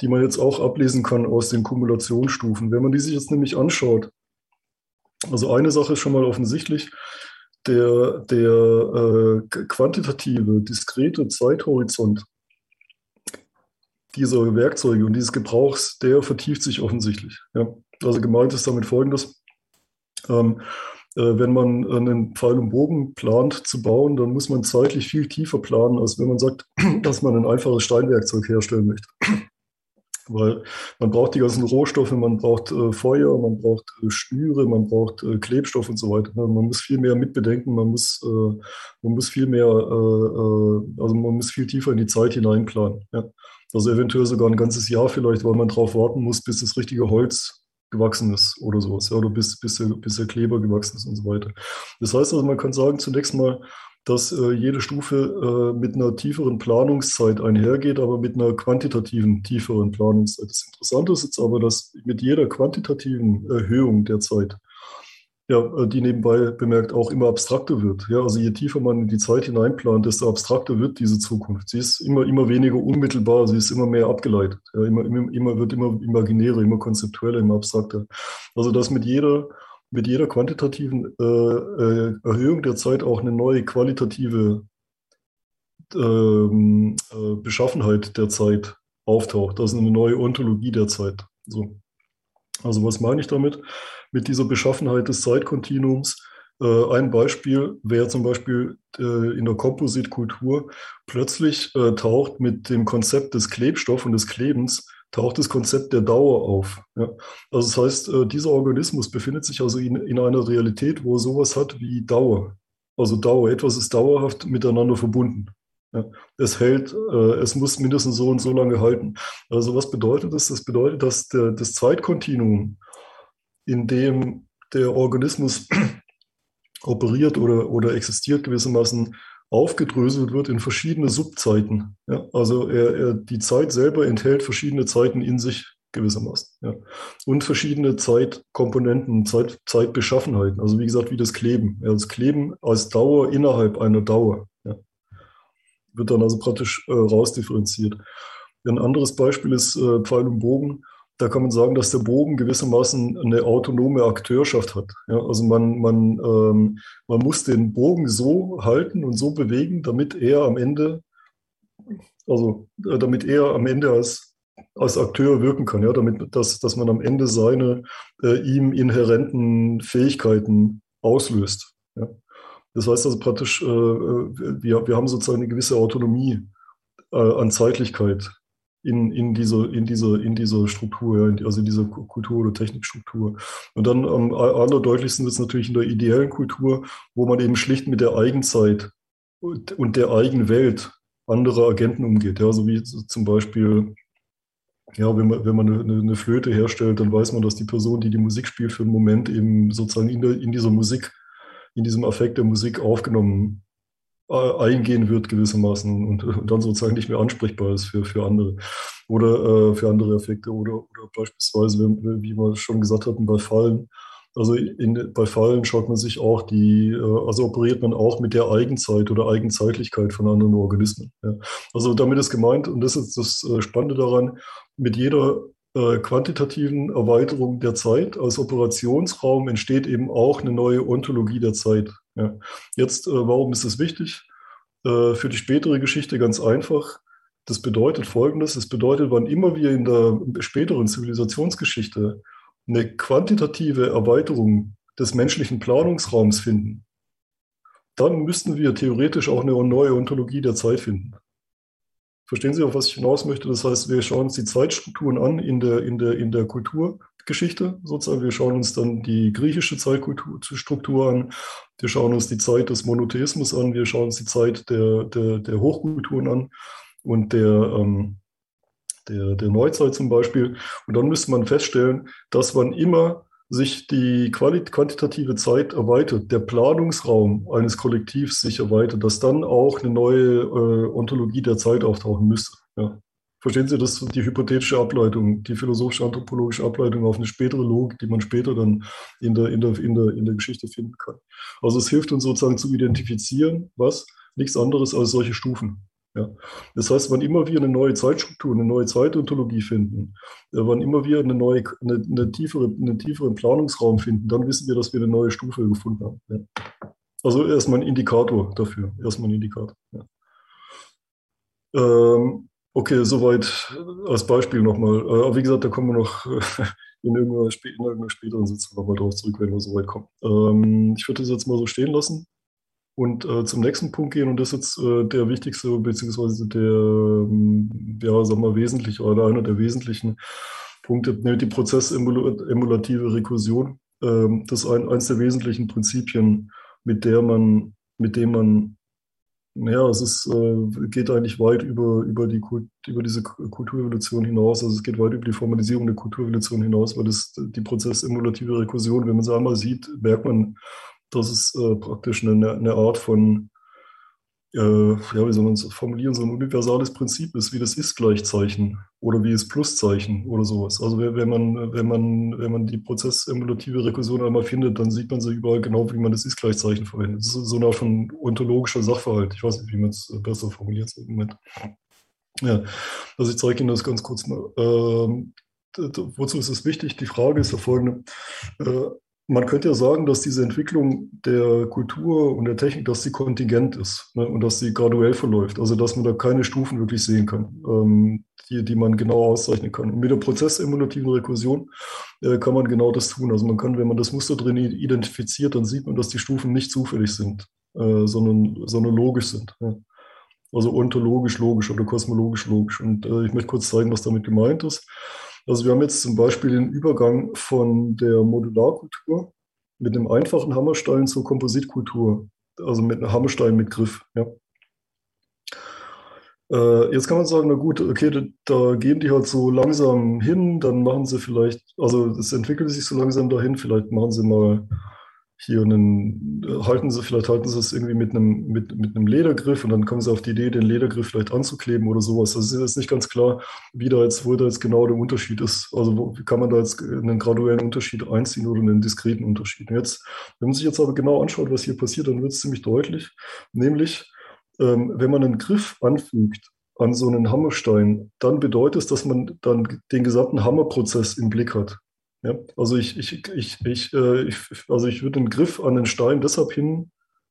die man jetzt auch ablesen kann aus den Kumulationsstufen. Wenn man die sich jetzt nämlich anschaut, also eine Sache ist schon mal offensichtlich, der, der äh, quantitative, diskrete Zeithorizont dieser Werkzeuge und dieses Gebrauchs, der vertieft sich offensichtlich. Ja. Also gemeint ist damit folgendes. Ähm, äh, wenn man einen Pfeil und Bogen plant zu bauen, dann muss man zeitlich viel tiefer planen, als wenn man sagt, dass man ein einfaches Steinwerkzeug herstellen möchte. Weil man braucht die ganzen Rohstoffe, man braucht äh, Feuer, man braucht äh, Schnüre, man braucht äh, Klebstoff und so weiter. Ne? Man muss viel mehr mitbedenken, man muss, äh, man muss viel mehr, äh, äh, also man muss viel tiefer in die Zeit hineinplanen. Ja? Also eventuell sogar ein ganzes Jahr vielleicht, weil man darauf warten muss, bis das richtige Holz gewachsen ist oder sowas, ja, oder bis, bis, der, bis der Kleber gewachsen ist und so weiter. Das heißt also, man kann sagen, zunächst mal, dass äh, jede Stufe äh, mit einer tieferen Planungszeit einhergeht, aber mit einer quantitativen tieferen Planungszeit. Das Interessante ist jetzt aber, dass mit jeder quantitativen Erhöhung der Zeit, ja, äh, die nebenbei bemerkt auch immer abstrakter wird. Ja, also je tiefer man in die Zeit hineinplant, desto abstrakter wird diese Zukunft. Sie ist immer, immer weniger unmittelbar, sie ist immer mehr abgeleitet. Ja, immer, immer, immer wird immer imaginärer, immer konzeptueller, immer abstrakter. Also dass mit jeder mit jeder quantitativen äh, äh, Erhöhung der Zeit auch eine neue qualitative ähm, äh, Beschaffenheit der Zeit auftaucht. Also eine neue Ontologie der Zeit. So. Also was meine ich damit? Mit dieser Beschaffenheit des Zeitkontinuums. Äh, ein Beispiel wäre zum Beispiel äh, in der Kompositkultur plötzlich äh, taucht mit dem Konzept des Klebstoff und des Klebens taucht das Konzept der Dauer auf. Ja. Also das heißt, äh, dieser Organismus befindet sich also in, in einer Realität, wo er sowas hat wie Dauer. Also Dauer, etwas ist dauerhaft miteinander verbunden. Ja. Es hält, äh, es muss mindestens so und so lange halten. Also was bedeutet das? Das bedeutet, dass der, das Zeitkontinuum, in dem der Organismus operiert oder, oder existiert gewissermaßen, aufgedröselt wird in verschiedene Subzeiten. Ja? Also er, er, die Zeit selber enthält verschiedene Zeiten in sich gewissermaßen. Ja? Und verschiedene Zeitkomponenten, Zeit, Zeitbeschaffenheiten. Also wie gesagt, wie das Kleben. Ja, das Kleben als Dauer innerhalb einer Dauer. Ja? Wird dann also praktisch äh, rausdifferenziert. Ein anderes Beispiel ist äh, Pfeil und Bogen. Da kann man sagen, dass der Bogen gewissermaßen eine autonome Akteurschaft hat. Ja, also man, man, ähm, man muss den Bogen so halten und so bewegen, damit er am Ende, also äh, damit er am Ende als, als Akteur wirken kann, ja, damit, dass, dass man am Ende seine äh, ihm inhärenten Fähigkeiten auslöst. Ja. Das heißt also praktisch, äh, äh wir, wir haben sozusagen eine gewisse Autonomie äh, an Zeitlichkeit in, in, diese, in, diese, in diese Struktur, also in dieser Kultur- oder Technikstruktur. Und dann am allerdeutlichsten es natürlich in der ideellen Kultur, wo man eben schlicht mit der Eigenzeit und, und der Eigenwelt anderer Agenten umgeht. Ja, so wie zum Beispiel, ja, wenn man, wenn man eine, eine, Flöte herstellt, dann weiß man, dass die Person, die die Musik spielt, für einen Moment eben sozusagen in, der, in dieser Musik, in diesem Affekt der Musik aufgenommen eingehen wird gewissermaßen und, und, dann sozusagen nicht mehr ansprechbar ist für, für andere oder äh, für andere Effekte oder, oder beispielsweise, wie wir schon gesagt hatten, bei Fallen. Also in, bei Fallen schaut man sich auch die, äh, also operiert man auch mit der Eigenzeit oder Eigenzeitlichkeit von anderen Organismen. Ja. Also damit ist gemeint, und das ist das äh, Spannende daran, mit jeder äh, quantitativen Erweiterung der Zeit als Operationsraum entsteht eben auch eine neue Ontologie der Zeit. Ja. Jetzt, äh, warum ist das wichtig? Äh, für die spätere Geschichte ganz einfach. Das bedeutet Folgendes. Es bedeutet, wann immer wir in der späteren Zivilisationsgeschichte eine quantitative Erweiterung des menschlichen Planungsraums finden, dann müssten wir theoretisch auch eine neue Ontologie der Zeit finden. Verstehen Sie, auf was ich hinaus möchte? Das heißt, wir schauen uns die Zeitstrukturen an in der, in der, in der Kulturgeschichte sozusagen. Wir schauen uns dann die griechische Zeitstruktur an. Wir schauen uns die Zeit des Monotheismus an. Wir schauen uns die Zeit der, der, der Hochkulturen an und der, ähm, der, der Neuzeit zum Beispiel. Und dann müsste man feststellen, dass man immer sich die quantitative Zeit erweitert, der Planungsraum eines Kollektivs sich erweitert, dass dann auch eine neue äh, Ontologie der Zeit auftauchen müsste. Ja. Verstehen Sie, das die hypothetische Ableitung, die philosophisch-anthropologische Ableitung auf eine spätere Logik, die man später dann in der, in, der, in, der, in der Geschichte finden kann. Also es hilft uns sozusagen zu identifizieren, was? Nichts anderes als solche Stufen. Ja. Das heißt, wann immer wir eine neue Zeitstruktur, eine neue Zeitontologie finden, äh, wann immer wir eine neue, eine, eine tiefere, einen tieferen Planungsraum finden, dann wissen wir, dass wir eine neue Stufe gefunden haben. Ja. Also erstmal ein Indikator dafür. Erstmal ein Indikator. Ja. Ähm, okay, soweit als Beispiel nochmal. Äh, aber wie gesagt, da kommen wir noch in irgendeiner, in irgendeiner späteren Sitzung nochmal drauf zurück, wenn wir soweit kommen. Ähm, ich würde das jetzt mal so stehen lassen und äh, zum nächsten Punkt gehen. Und das ist jetzt äh, der wichtigste, beziehungsweise der, ähm, ja, sagen wir, wesentliche oder einer der wesentlichen Punkte, nämlich die prozessemulative Rekursion. Ähm, das ist ein, eines der wesentlichen Prinzipien, mit der man, mit dem man, naja, es ist, äh, geht eigentlich weit über, über, die, über diese Kulturevolution hinaus. Also es geht weit über die Formalisierung der Kulturevolution hinaus, weil das die prozessemulative Rekursion, wenn man sie einmal sieht, merkt man, dass es äh, praktisch eine, eine, Art von, äh, ja, wie soll man es formulieren, so ein universales Prinzip ist, wie das Ist-Gleichzeichen oder wie das Pluszeichen oder sowas. Also wenn man, wenn man, wenn man die prozessemulative Rekursion einmal findet, dann sieht man sie überall genau, wie man das Ist-Gleichzeichen verwendet. Das ist so eine Art von ontologischer Sachverhalt. Ich weiß nicht, wie man es äh, besser formuliert im Moment. Ja, also ich zeige Ihnen das ganz kurz mal. Ähm, wozu ist es wichtig? Die Frage ist ja folgende. Äh, man könnte ja sagen, dass diese Entwicklung der Kultur und der Technik, dass sie kontingent ist ne, und dass sie graduell verläuft. Also dass man da keine Stufen wirklich sehen kann, ähm, die, die man genau auszeichnen kann. Und mit der prozessemulativen Rekursion äh, kann man genau das tun. Also man kann, wenn man das Muster drin identifiziert, dann sieht man, dass die Stufen nicht zufällig sind, äh, sondern, sondern logisch sind. Ja. Also ontologisch logisch oder kosmologisch logisch. Und äh, ich möchte kurz zeigen, was damit gemeint ist. Also wir haben jetzt zum Beispiel den Übergang von der Modularkultur mit einem einfachen Hammerstein zur Kompositkultur, also mit einem Hammerstein mit Griff. Ja. Äh, jetzt kann man sagen, na gut, okay, da, da, gehen die halt so langsam hin, dann machen sie vielleicht, also es entwickelt sich so langsam dahin, vielleicht machen sie mal hier einen, halten sie, vielleicht halten sie es irgendwie mit einem, mit, mit einem Ledergriff und dann kommen sie auf die Idee, den Ledergriff vielleicht anzukleben oder sowas. Das ist jetzt nicht ganz klar, wie da jetzt, wo da jetzt genau der Unterschied ist. Also wo, kann man da jetzt einen graduellen Unterschied einziehen oder einen diskreten Unterschied. Und jetzt, wenn man sich jetzt aber genau anschaut, was hier passiert, dann wird es ziemlich deutlich. Nämlich, ähm, wenn man einen Griff anfügt an so einen Hammerstein, dann bedeutet es, dass man dann den gesamten Hammerprozess im Blick hat. Ja? Also ich, ich, ich, ich, äh, ich, also ich würde den Griff an den Stein deshalb hin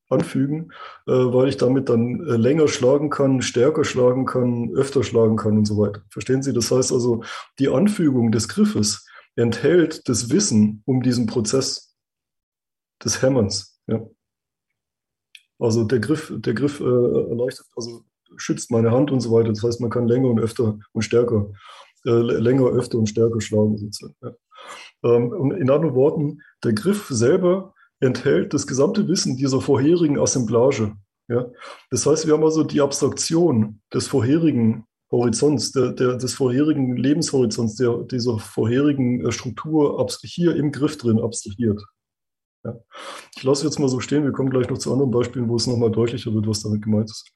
anfügen, äh, weil ich damit dann äh, länger schlagen kann, stärker schlagen kann, öfter schlagen kann und so weiter. Verstehen Sie? Das heißt also, die Anfügung des Griffes enthält das Wissen um diesen Prozess des Hämmerns. Ja? Also der Griff, der Griff äh, erleichtert, also schützt meine Hand und so weiter. Das heißt, man kann länger und öfter und stärker, äh, länger, öfter und stärker schlagen. Sozusagen. Ja. Ähm, in anderen Worten, der Griff selber enthält das gesamte Wissen dieser vorherigen Assemblage. Ja? Das heißt, wir haben also die Abstraktion des vorherigen Horizonts, der, der, des vorherigen Lebenshorizonts, der, dieser vorherigen äh, Struktur hier im Griff drin abstrahiert. Ja. Ich lasse jetzt mal so stehen, wir kommen gleich noch zu anderen Beispielen, wo es nochmal deutlicher wird, was damit gemeint ist.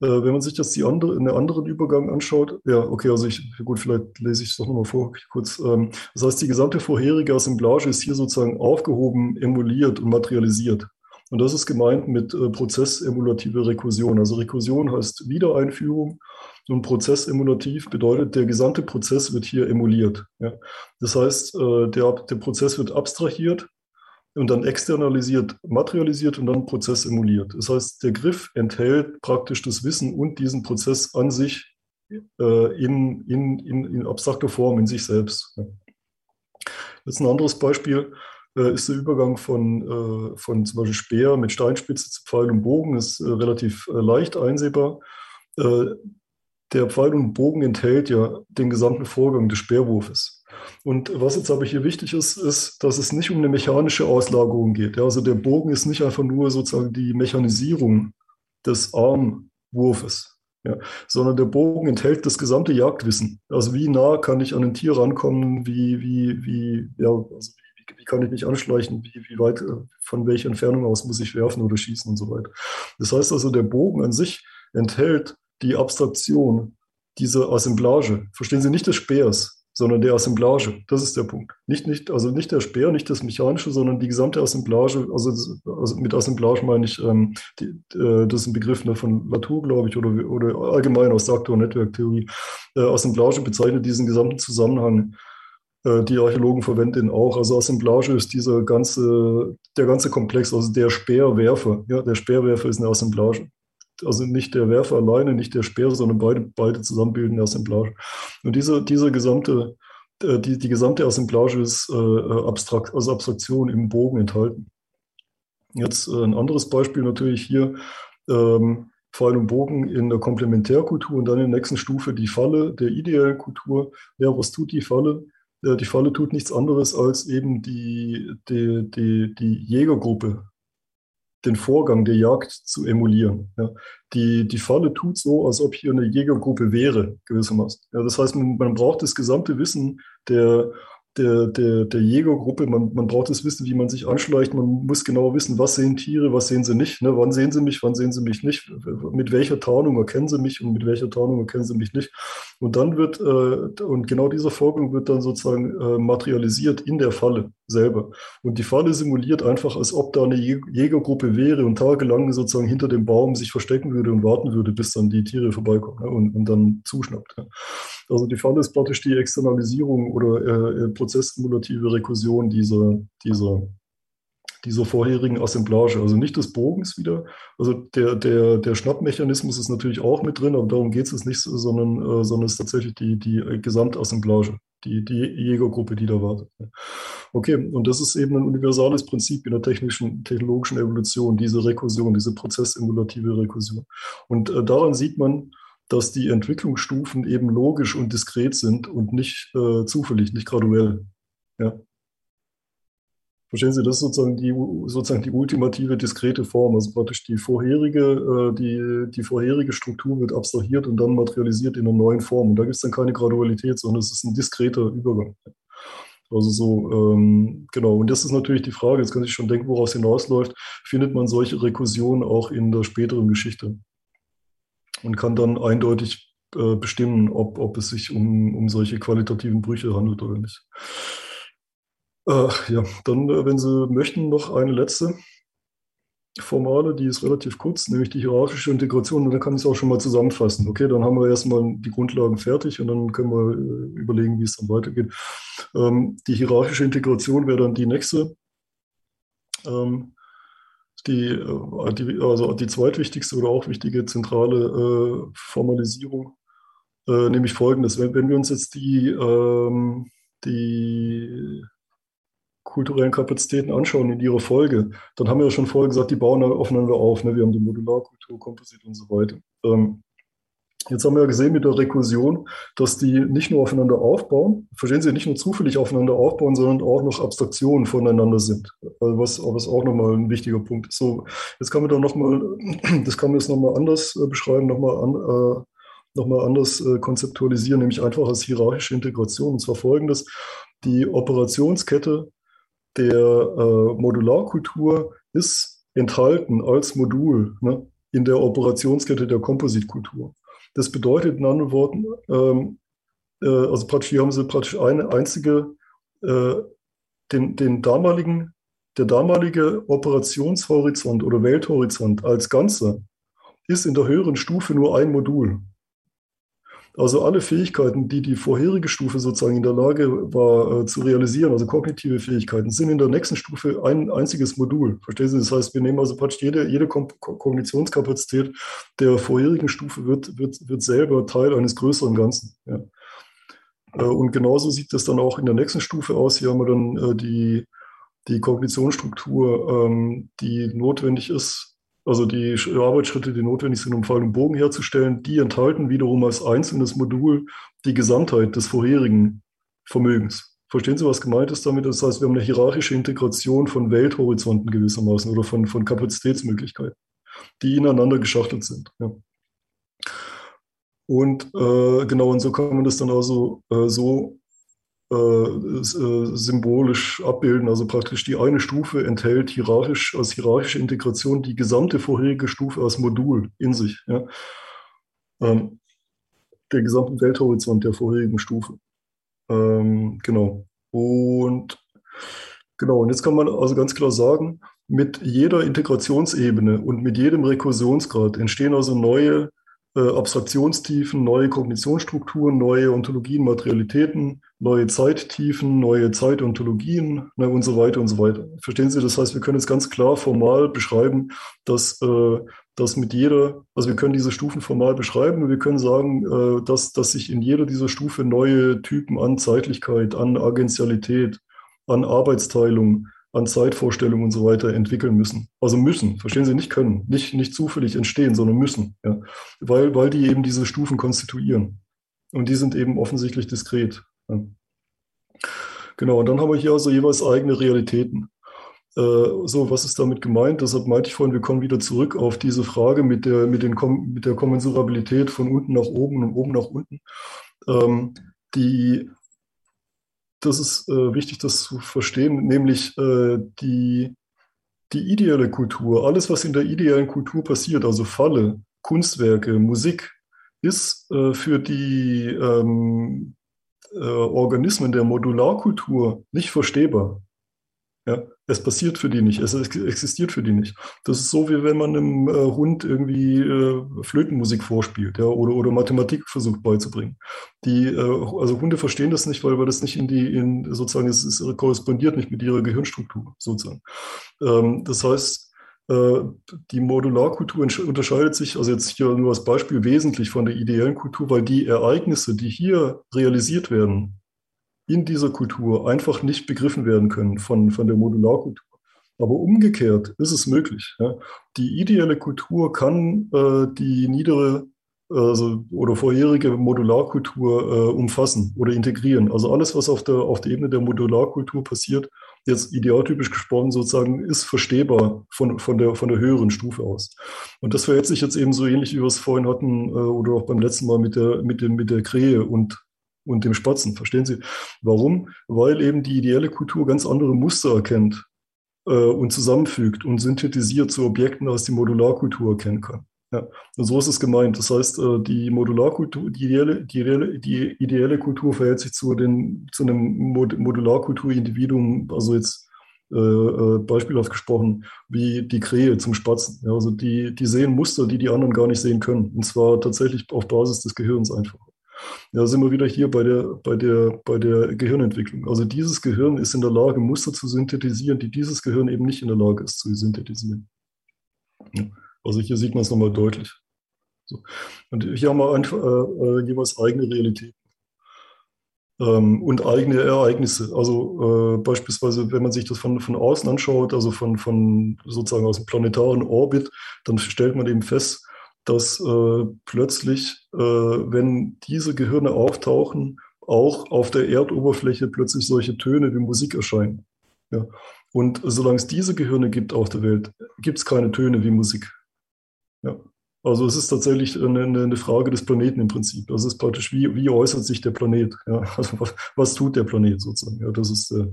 Äh, wenn man sich jetzt die andere, einen anderen Übergang anschaut, ja, okay, also ich, gut, vielleicht lese ich es doch nochmal vor, kurz. Ähm, das heißt, die gesamte vorherige Assemblage ist hier sozusagen aufgehoben, emuliert und materialisiert. Und das ist gemeint mit äh, prozessemulative Rekursion. Also Rekursion heißt Wiedereinführung und prozessemulativ bedeutet, der gesamte Prozess wird hier emuliert. Ja. Das heißt, äh, der, der Prozess wird abstrahiert und dann externalisiert, materialisiert und dann Prozess emuliert. Das heißt, der Griff enthält praktisch das Wissen und diesen Prozess an sich äh, in, in, in, in, abstrakter Form, in sich selbst. Jetzt ein anderes Beispiel äh, ist der Übergang von, äh, von zum Beispiel Speer mit Steinspitze zu Pfeil und Bogen, ist äh, relativ äh, leicht einsehbar. Äh, der Pfeil und Bogen enthält ja den gesamten Vorgang des Speerwurfes. Und was jetzt aber hier wichtig ist, ist, dass es nicht um eine mechanische Auslagerung geht. Ja, also der Bogen ist nicht einfach nur sozusagen die Mechanisierung des Armwurfes, ja, sondern der Bogen enthält das gesamte Jagdwissen. Also wie nah kann ich an ein Tier rankommen, wie, wie, wie, ja, also wie, wie kann ich mich anschleichen, wie, wie weit, äh, von welcher Entfernung aus muss ich werfen oder schießen und so weiter. Das heißt also, der Bogen an sich enthält die Abstraktion dieser Assemblage. Verstehen Sie nicht des Speers, sondern der Assemblage. Das ist der Punkt. Nicht, nicht, also nicht der Speer, nicht das Mechanische, sondern die gesamte Assemblage. Also, also mit Assemblage meine ich, ähm, die, äh, das ist ein Begriff ne, von Latour, glaube ich, oder, oder allgemein aus Saktor- und Netzwerktheorie. Äh, Assemblage bezeichnet diesen gesamten Zusammenhang. Äh, die Archäologen verwenden ihn auch. Also Assemblage ist dieser ganze, der ganze Komplex, also der Speerwerfer. Ja, der Speerwerfer ist eine Assemblage also nicht der Werfer alleine, nicht der Speer, sondern beide, beide zusammen bilden eine Assemblage. Und diese, diese gesamte, äh, die, die gesamte Assemblage ist äh, abstrakt, also Abstraktion im Bogen enthalten. Jetzt äh, ein anderes Beispiel natürlich hier, ähm, Pfeil und Bogen in der Komplementärkultur und dann in der nächsten Stufe die Falle der ideellen Kultur. Ja, was tut die Falle? Die Falle tut nichts anderes als eben die, die, die, die Jägergruppe den Vorgang der Jagd zu emulieren. Ja. Die, die Falle tut so, als ob hier eine Jägergruppe wäre, gewissermaßen. Ja, das heißt, man, man braucht das gesamte Wissen der, der, der, der Jägergruppe. Man, man braucht das Wissen, wie man sich anschleicht. Man muss genau wissen, was sehen Tiere, was sehen sie nicht. Ne? Wann sehen sie mich, wann sehen sie mich nicht. Mit welcher Tarnung erkennen sie mich und mit welcher Tarnung erkennen sie mich nicht. Und dann wird, äh, und genau dieser Vorgang wird dann sozusagen äh, materialisiert in der Falle selber. Und die Falle simuliert einfach, als ob da eine Jägergruppe wäre und tagelang sozusagen hinter dem Baum sich verstecken würde und warten würde, bis dann die Tiere vorbeikommen ne? und, und dann zuschnappt. Ja. Also die Falle ist praktisch die Externalisierung oder äh, prozesssimulative Rekursion dieser, dieser, dieser vorherigen Assemblage. Also nicht des Bogens wieder. Also der, der, der Schnappmechanismus ist natürlich auch mit drin, aber darum geht es nicht, sondern, äh, sondern es ist tatsächlich die, die Gesamtassemblage, die, die Jägergruppe, die da wartet. Okay, und das ist eben ein universales Prinzip in der technischen, technologischen Evolution, diese Rekursion, diese prozessimulative Rekursion. Und äh, daran sieht man, dass die Entwicklungsstufen eben logisch und diskret sind und nicht äh, zufällig, nicht graduell. Ja. Verstehen Sie, das ist sozusagen die, sozusagen die ultimative diskrete Form. Also praktisch die vorherige, äh, die, die vorherige Struktur wird abstrahiert und dann materialisiert in einer neuen Form. Und da gibt es dann keine Gradualität, sondern es ist ein diskreter Übergang. Also so, ähm, genau. Und das ist natürlich die Frage, jetzt kann sich schon denken, woraus hinausläuft. Findet man solche Rekursionen auch in der späteren Geschichte? Und kann dann eindeutig äh, bestimmen, ob, ob es sich um, um solche qualitativen Brüche handelt oder nicht. Äh, ja, dann, äh, wenn Sie möchten, noch eine letzte. formale, die ist relativ kurz, nämlich die hierarchische Integration. Und dann kann ich es auch schon mal zusammenfassen. Okay, dann haben wir erstmal die Grundlagen fertig und dann können wir äh, überlegen, wie es dann weitergeht. Ähm, die hierarchische Integration wäre dann die nächste. Ähm, die, äh, die, also die zweitwichtigste oder auch wichtige zentrale äh, Formalisierung, äh, nämlich folgendes. Wenn, wenn, wir uns jetzt die, ähm, die kulturellen Kapazitäten anschauen in ihrer Folge, dann haben wir ja schon vorher gesagt, die bauen aufeinander auf. Ne? Wir haben die Modularkultur, Komposit und so weiter. Ähm, jetzt haben wir ja gesehen mit der Rekursion, dass die nicht nur aufeinander aufbauen, verstehen Sie, nicht nur zufällig aufeinander aufbauen, sondern auch noch Abstraktionen voneinander sind. Also was, was auch nochmal ein wichtiger Punkt ist. So, jetzt kann man da nochmal, das kann man jetzt nochmal anders äh, beschreiben, nochmal an, äh, anders äh, konzeptualisieren, nämlich einfach als hierarchische Integration. Und zwar folgendes, die Operationskette der äh, Modularkultur ist enthalten als Modul ne, in der Operationskette der Kompositkultur. Das bedeutet in anderen Worten, ähm, äh, also praktisch hier haben Sie praktisch eine einzige, äh, den, den damaligen, der damalige Operationshorizont oder Welthorizont als Ganze ist in der höheren Stufe nur ein Modul. Also alle Fähigkeiten, die die vorherige Stufe sozusagen in der Lage war äh, zu realisieren, also kognitive Fähigkeiten, sind in der nächsten Stufe ein einziges Modul. Verstehen Sie? Das heißt, wir nehmen also praktisch jede, jede Ko Kognitionskapazität der vorherigen Stufe wird, wird, wird selber Teil eines größeren Ganzen. Ja. Äh, und genauso sieht das dann auch in der nächsten Stufe aus. Hier haben wir dann äh, die, die Kognitionsstruktur, ähm, die notwendig ist, also die Arbeitsschritte, die notwendig sind, um Pfeil und Bogen herzustellen, die enthalten wiederum als einzelnes Modul die Gesamtheit des vorherigen Vermögens. Verstehen Sie, was gemeint ist damit? Das heißt, wir haben eine hierarchische Integration von Welthorizonten gewissermaßen oder von, von Kapazitätsmöglichkeiten, die ineinander geschachtelt sind. Ja. Und äh, genau, und so kann man das dann also äh, so symbolisch abbilden. Also praktisch die eine Stufe enthält hierarchisch, als hierarchische Integration die gesamte vorherige Stufe als Modul in sich. Ja? Ähm, der gesamte Welthorizont der vorherigen Stufe. Ähm, genau. Und genau, und jetzt kann man also ganz klar sagen, mit jeder Integrationsebene und mit jedem Rekursionsgrad entstehen also neue äh, Abstraktionstiefen, neue Kognitionsstrukturen, neue Ontologien, Materialitäten, neue Zeittiefen, neue Zeitontologien ne, und so weiter und so weiter. Verstehen Sie? Das heißt, wir können jetzt ganz klar formal beschreiben, dass, äh, dass mit jeder, also wir können diese Stufen formal beschreiben und wir können sagen, äh, dass, dass sich in jeder dieser Stufe neue Typen an Zeitlichkeit, an Agentialität, an Arbeitsteilung, an Zeitvorstellungen und so weiter entwickeln müssen. Also müssen, verstehen Sie, nicht können, nicht, nicht zufällig entstehen, sondern müssen, ja. weil, weil die eben diese Stufen konstituieren. Und die sind eben offensichtlich diskret. Ja. Genau, und dann haben wir hier also jeweils eigene Realitäten. Äh, so, was ist damit gemeint? Deshalb meinte ich vorhin, wir kommen wieder zurück auf diese Frage mit der, mit den, mit der Kommensurabilität von unten nach oben und oben nach unten. Ähm, die das ist äh, wichtig, das zu verstehen, nämlich äh, die, die ideelle Kultur, alles, was in der ideellen Kultur passiert, also Falle, Kunstwerke, Musik, ist äh, für die ähm, äh, Organismen der Modularkultur nicht verstehbar. Ja, es passiert für die nicht, es existiert für die nicht. Das ist so, wie wenn man einem äh, Hund irgendwie äh, Flötenmusik vorspielt ja, oder, oder Mathematik versucht beizubringen. Die, äh, also Hunde verstehen das nicht, weil, weil das nicht in die, in, sozusagen, es, es korrespondiert nicht mit ihrer Gehirnstruktur, sozusagen. Ähm, das heißt, äh, die Modularkultur unterscheidet sich, also jetzt hier nur als Beispiel, wesentlich von der ideellen Kultur, weil die Ereignisse, die hier realisiert werden, in dieser Kultur einfach nicht begriffen werden können von, von der Modularkultur. Aber umgekehrt ist es möglich. Ja. Die ideelle Kultur kann äh, die niedere also, oder vorherige Modularkultur äh, umfassen oder integrieren. Also alles, was auf der, auf der Ebene der Modularkultur passiert, jetzt idealtypisch gesprochen sozusagen, ist verstehbar von, von, der, von der höheren Stufe aus. Und das verhält sich jetzt eben so ähnlich, wie wir es vorhin hatten äh, oder auch beim letzten Mal mit der, mit, dem, mit der Krähe und und dem Spatzen. Verstehen Sie? Warum? Weil eben die ideelle Kultur ganz andere Muster erkennt äh, und zusammenfügt und synthetisiert zu Objekten, als die Modularkultur erkennen kann. Ja, und so ist es gemeint. Das heißt, äh, die Modularkultur, die ideelle, die ideelle, die ideelle Kultur verhält sich zu, den, zu einem Modularkulturindividuum, also jetzt äh, äh, beispielhaft gesprochen, wie die Krähe zum Spatzen. Ja, also die, die sehen Muster, die die anderen gar nicht sehen können. Und zwar tatsächlich auf Basis des Gehirns einfach. Ja, sind wir wieder hier bei der, bei, der, bei der Gehirnentwicklung. Also dieses Gehirn ist in der Lage, Muster zu synthetisieren, die dieses Gehirn eben nicht in der Lage ist zu synthetisieren. Ja, also hier sieht man es nochmal deutlich. So. Und hier haben wir einfach äh, äh jeweils eigene Realitäten ähm, und eigene Ereignisse. Also äh, beispielsweise, wenn man sich das von, von außen anschaut, also von, von sozusagen aus dem planetaren Orbit, dann stellt man eben fest, dass äh, plötzlich, äh, wenn diese Gehirne auftauchen, auch auf der Erdoberfläche plötzlich solche Töne wie Musik erscheinen. Ja. Und solange es diese Gehirne gibt auf der Welt, gibt es keine Töne wie Musik. Ja. Also es ist tatsächlich eine, eine, Frage des Planeten im Prinzip. Das ist praktisch, wie, wie äußert sich der Planet? Ja, also was, was tut der Planet sozusagen? Das ist, äh,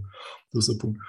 das ist der Punkt.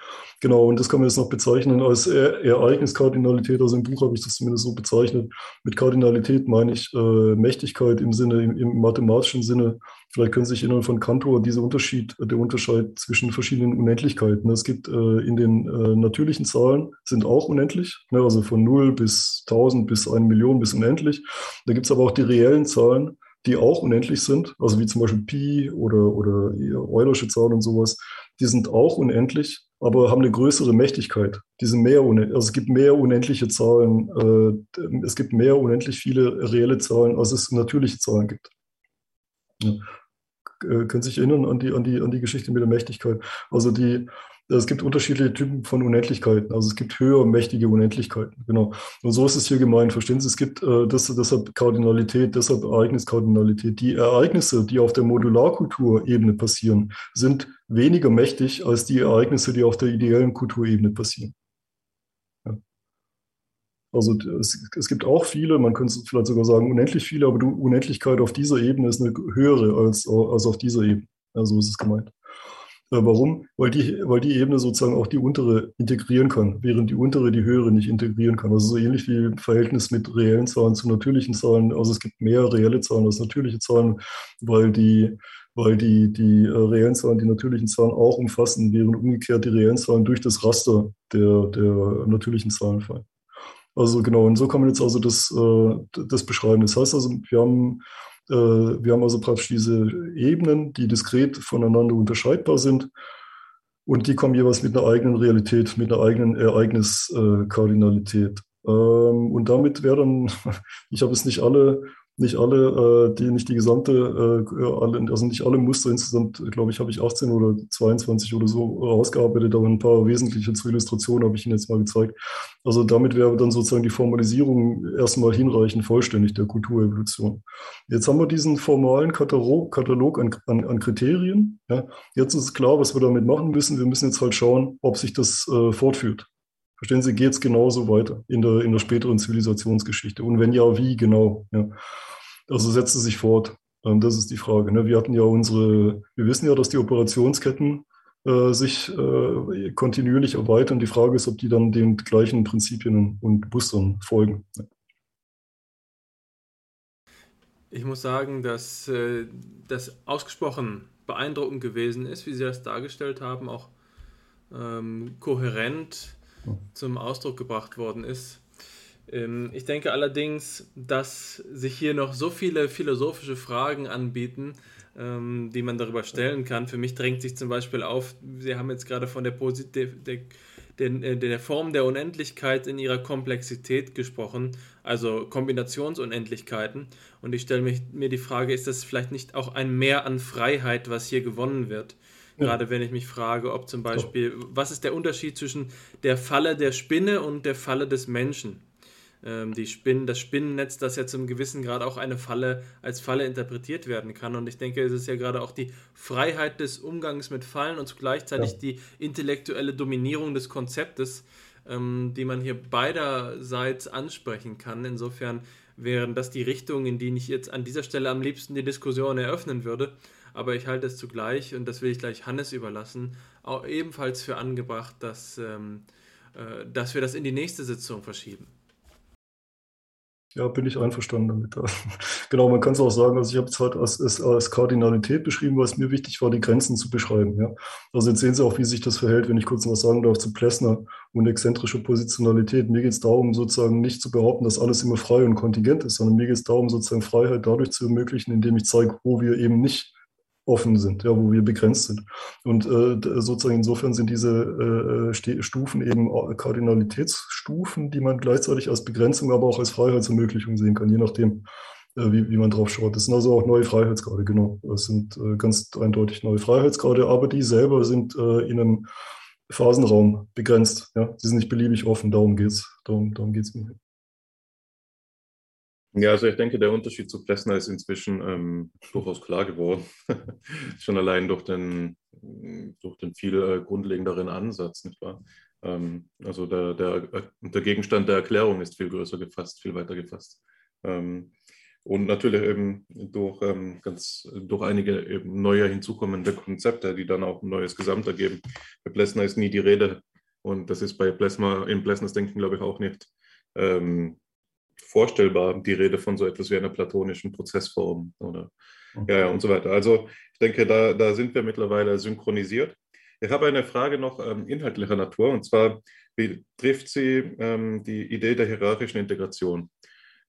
Genau, und das kann man jetzt noch bezeichnen als e Ereigniskardinalität. Also im Buch habe ich das zumindest so bezeichnet. Mit Kardinalität meine ich äh, Mächtigkeit im Sinne, im, im, mathematischen Sinne. Vielleicht können Sie sich erinnern von Cantor, dieser Unterschied, der Unterschied zwischen verschiedenen Unendlichkeiten. Es gibt äh, in den äh, natürlichen Zahlen sind auch unendlich, ne, also von 0 bis 1000 bis 1 Million bis unendlich. Da gibt es aber auch die reellen Zahlen, die auch unendlich sind, also wie zum Beispiel Pi oder, oder Eulersche Zahlen und sowas die sind auch unendlich, aber haben eine größere Mächtigkeit. Die sind mehr also es gibt mehr unendliche Zahlen, äh, es gibt mehr unendlich viele reelle Zahlen, als es natürliche Zahlen gibt. Ja. Äh, können Sie sich erinnern an die, an, die, an die Geschichte mit der Mächtigkeit? Also die, es gibt unterschiedliche Typen von Unendlichkeiten. Also es gibt höher mächtige Unendlichkeiten. Genau. Und so ist es hier gemeint. Verstehen Sie? Es gibt äh, das, deshalb Kardinalität, deshalb Ereigniskardinalität. Die Ereignisse, die auf der Modularkulturebene passieren, sind weniger mächtig als die Ereignisse, die auf der ideellen Kulturebene passieren. Ja. Also es, es, gibt auch viele, man könnte vielleicht sogar sagen unendlich viele, aber die Unendlichkeit auf dieser Ebene ist eine höhere als, als auf dieser Ebene. Ja, so ist es gemeint. Äh, warum? Weil die, weil die Ebene sozusagen auch die untere integrieren kann, während die untere die höhere nicht integrieren kann. Also so ähnlich wie im Verhältnis mit reellen Zahlen zu natürlichen Zahlen. Also es gibt mehr reelle Zahlen als natürliche Zahlen, weil die, weil die, die äh, reellen Zahlen die natürlichen Zahlen auch umfassen, während umgekehrt die reellen Zahlen durch das Raster der, der natürlichen Zahlen fallen. Also genau, und so kann man jetzt also das, äh, das beschreiben. Das heißt also, wir haben wir haben also praktisch diese Ebenen, die diskret voneinander unterscheidbar sind. Und die kommen jeweils mit einer eigenen Realität, mit einer eigenen Ereigniskardinalität. Ähm, und damit wäre dann, ich habe es nicht alle nicht alle, äh, die nicht die gesamte, äh, alle, also nicht alle Muster insgesamt, glaube ich, habe ich 18 oder 22 oder so rausgearbeitet, aber ein paar wesentliche zur Illustration habe ich Ihnen jetzt mal gezeigt. Also damit wäre dann sozusagen die Formalisierung erstmal hinreichend vollständig der Kulturevolution. Jetzt haben wir diesen formalen Katalog, Katalog an, an, an Kriterien. Ja. Jetzt ist klar, was wir damit machen müssen. Wir müssen jetzt halt schauen, ob sich das äh, fortführt. Verstehen Sie, geht es genauso weiter in der, in der späteren Zivilisationsgeschichte? Und wenn ja, wie genau? Ja. Also setzt es sich fort. Ähm, das ist die Frage. Ne? Wir hatten ja unsere, wir wissen ja, dass die Operationsketten äh, sich äh, kontinuierlich erweitern. Die Frage ist, ob die dann den gleichen Prinzipien und Mustern folgen. Ja. Ich muss sagen, dass äh, das ausgesprochen beeindruckend gewesen ist, wie Sie das dargestellt haben, auch ähm, kohärent zum Ausdruck gebracht worden ist. Ähm, ich denke allerdings, dass sich hier noch so viele philosophische Fragen anbieten, ähm, die man darüber stellen kann. Für mich drängt sich zum Beispiel auf, Sie haben jetzt gerade von der, Posit der, der, der, der Form der Unendlichkeit in ihrer Komplexität gesprochen, also Kombinationsunendlichkeiten. Und ich stelle mir die Frage, ist das vielleicht nicht auch ein Mehr an Freiheit, was hier gewonnen wird? Gerade wenn ich mich frage, ob zum Beispiel, was ist der Unterschied zwischen der Falle der Spinne und der Falle des Menschen? Ähm, die Spinnen, das Spinnennetz, das ja zum gewissen Grad auch eine Falle als Falle interpretiert werden kann. Und ich denke, es ist ja gerade auch die Freiheit des Umgangs mit Fallen und gleichzeitig ja. die intellektuelle Dominierung des Konzeptes, ähm, die man hier beiderseits ansprechen kann. Insofern wären das die Richtungen, in die ich jetzt an dieser Stelle am liebsten die Diskussion eröffnen würde aber ich halte es zugleich, und das will ich gleich Hannes überlassen, auch ebenfalls für angebracht, dass, ähm, äh, dass wir das in die nächste Sitzung verschieben. Ja, bin ich einverstanden damit. genau, man kann es auch sagen, also ich habe es halt als, als Kardinalität beschrieben, weil es mir wichtig war, die Grenzen zu beschreiben. Ja? Also jetzt sehen Sie auch, wie sich das verhält, wenn ich kurz was sagen darf zu Plessner und exzentrischer Positionalität. Mir geht es darum, sozusagen nicht zu behaupten, dass alles immer frei und kontingent ist, sondern mir geht es darum, sozusagen Freiheit dadurch zu ermöglichen, indem ich zeige, wo wir eben nicht offen sind, ja, wo wir begrenzt sind. Und äh, sozusagen insofern sind diese äh, Stufen eben Kardinalitätsstufen, die man gleichzeitig als Begrenzung, aber auch als Freiheitsermöglichung sehen kann, je nachdem, äh, wie, wie man drauf schaut. Das sind also auch neue Freiheitsgrade, genau. Das sind äh, ganz eindeutig neue Freiheitsgrade, aber die selber sind äh, in einem Phasenraum begrenzt. Ja? Sie sind nicht beliebig offen, darum geht es darum, darum geht's mir. Ja, also ich denke, der Unterschied zu Plessner ist inzwischen ähm, durchaus klar geworden. Schon allein durch den, durch den viel äh, grundlegenderen Ansatz, nicht wahr? Ähm, also der, der, der, Gegenstand der Erklärung ist viel größer gefasst, viel weiter gefasst. Ähm, und natürlich eben durch, ähm, ganz, durch einige eben neue hinzukommende Konzepte, die dann auch ein neues Gesamt ergeben. Bei Plessner ist nie die Rede, und das ist bei Plessner, in Plessners Denken, glaube ich, auch nicht ähm, vorstellbar, die Rede von so etwas wie einer platonischen Prozessform oder okay. ja, ja, und so weiter. Also ich denke, da, da sind wir mittlerweile synchronisiert. Ich habe eine Frage noch ähm, inhaltlicher Natur und zwar betrifft sie ähm, die Idee der hierarchischen Integration.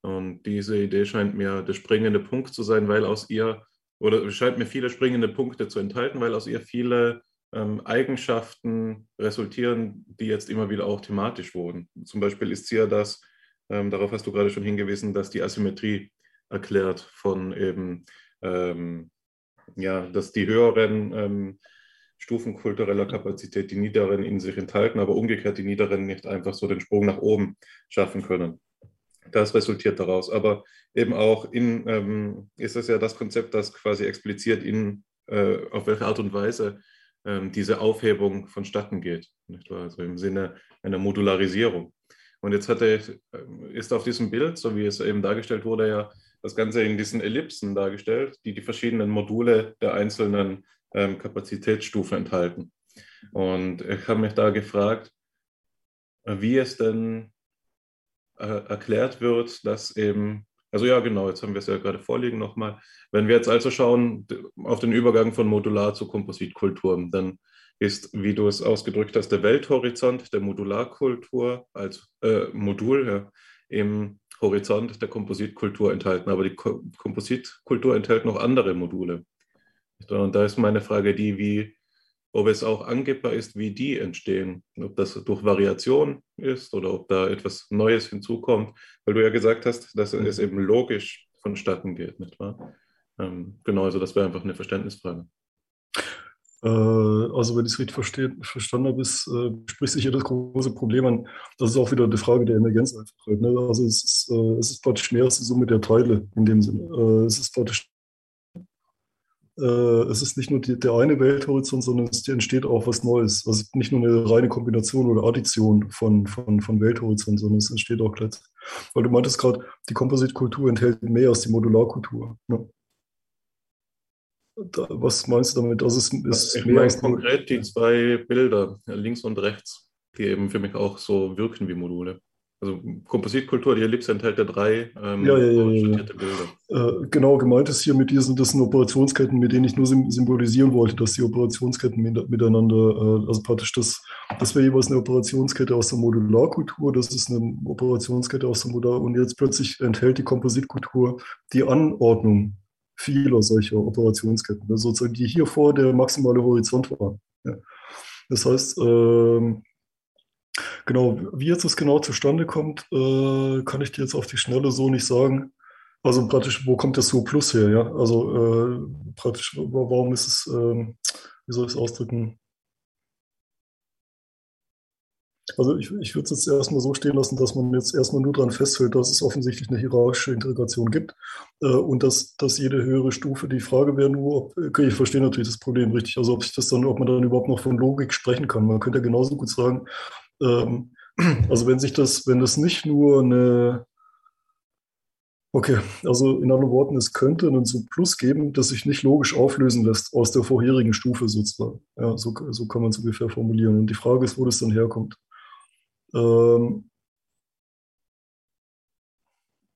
Und diese Idee scheint mir der springende Punkt zu sein, weil aus ihr, oder scheint mir viele springende Punkte zu enthalten, weil aus ihr viele ähm, Eigenschaften resultieren, die jetzt immer wieder auch thematisch wurden. Zum Beispiel ist sie ja das, ähm, darauf hast du gerade schon hingewiesen, dass die Asymmetrie erklärt von eben, ähm, ja, dass die höheren ähm, Stufen kultureller Kapazität die niederen in sich enthalten, aber umgekehrt die niederen nicht einfach so den Sprung nach oben schaffen können. Das resultiert daraus. Aber eben auch in, ähm, ist es ja das Konzept, das quasi expliziert in, äh, auf welche Art und Weise ähm, diese Aufhebung vonstatten geht. Nicht wahr? Also im Sinne einer Modularisierung. Und jetzt hat er, ist auf diesem Bild, so wie es eben dargestellt wurde, ja das Ganze in diesen Ellipsen dargestellt, die die verschiedenen Module der einzelnen ähm, Kapazitätsstufen enthalten. Und ich habe mich da gefragt, wie es denn äh, erklärt wird, dass eben, also ja genau, jetzt haben wir es ja gerade vorliegen nochmal, wenn wir jetzt also schauen auf den Übergang von Modular zu Kompositkultur, dann ist, wie du es ausgedrückt hast, der Welthorizont der Modularkultur als äh, Modul ja, im Horizont der Kompositkultur enthalten. Aber die Ko Kompositkultur enthält noch andere Module. Und da ist meine Frage die, wie, ob es auch angibbar ist, wie die entstehen. Ob das durch Variation ist oder ob da etwas Neues hinzukommt. Weil du ja gesagt hast, dass mhm. es eben logisch vonstatten geht, nicht wahr? Ähm, genau, also das wäre einfach eine Verständnisfrage. Äh, also wenn ich es richtig verstehe, verstanden habe, ist, äh, spricht sich hier das große Problem an. Das ist auch wieder die Frage der Emergenz einfach. Halt, ne? Also es ist, äh, es ist praktisch mehr als die Summe der Teile in dem Sinne. Äh, es ist praktisch, äh, es ist nicht nur die, der eine Welthorizont, sondern es entsteht auch was Neues. Also nicht nur eine reine Kombination oder Addition von, von, von Welthorizont, sondern es entsteht auch gleich. Weil du meintest gerade, die Kompositkultur enthält mehr als die Modularkultur. Ne? Was meinst du damit? Also es ist ich meine konkret die zwei Bilder, links und rechts, die eben für mich auch so wirken wie Module. Also Kompositkultur, die Ellipse enthält ja drei ähm, ja, ja, ja. Bilder. Äh, genau, gemeint ist hier mit diesen, das sind Operationsketten, mit denen ich nur symbolisieren wollte, dass die Operationsketten miteinander, äh, also praktisch das, das wäre jeweils eine Operationskette aus der Modularkultur, das ist eine Operationskette aus der Modular und jetzt plötzlich enthält die Kompositkultur die Anordnung vieler solcher Operationsketten, sozusagen die hier vor der maximale Horizont waren. Ja. Das heißt, ähm, genau, wie jetzt das genau zustande kommt, äh, kann ich dir jetzt auf die Schnelle so nicht sagen. Also praktisch, wo kommt das so Plus her? Ja? Also äh, praktisch, warum ist es, äh, wie soll ich es ausdrücken? Also ich, ich würde es jetzt erstmal so stehen lassen, dass man jetzt erstmal nur daran festhält, dass es offensichtlich eine hierarchische Integration gibt äh, und dass, dass jede höhere Stufe, die Frage wäre nur, ob, okay, ich verstehe natürlich das Problem richtig, also ob sich das dann, ob man dann überhaupt noch von Logik sprechen kann. Man könnte ja genauso gut sagen, ähm, also wenn sich das, wenn das nicht nur eine Okay, also in anderen Worten, es könnte einen so Plus geben, das sich nicht logisch auflösen lässt aus der vorherigen Stufe sozusagen. Ja, so, so kann man es ungefähr formulieren. Und die Frage ist, wo das dann herkommt. Ähm,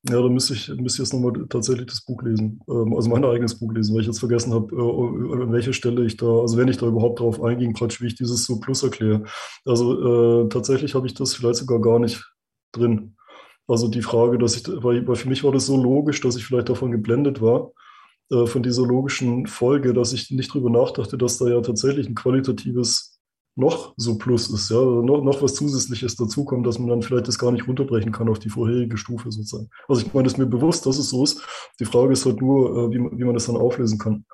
Ja, da müsste ich, müsste ich jetzt nochmal tatsächlich das Buch lesen, ähm, also mein eigenes Buch lesen, weil ich jetzt vergessen habe, äh, an welcher Stelle ich da, also wenn ich da überhaupt drauf einging, praktisch, wie ich dieses so Plus erkläre. Also äh, tatsächlich habe ich das vielleicht sogar gar nicht drin. Also die Frage, dass ich, weil, weil für mich war das so logisch, dass ich vielleicht davon geblendet war, äh, von dieser logischen Folge, dass ich nicht drüber nachdachte, dass da ja tatsächlich ein qualitatives noch so Plus ist, ja, noch, noch was Zusätzliches dazukommt, dass man dann vielleicht das gar nicht runterbrechen kann auf die vorherige Stufe sozusagen. Also ich meine, es mir bewusst, dass es so ist. Die Frage ist halt nur, äh, wie, wie man das dann auflösen kann.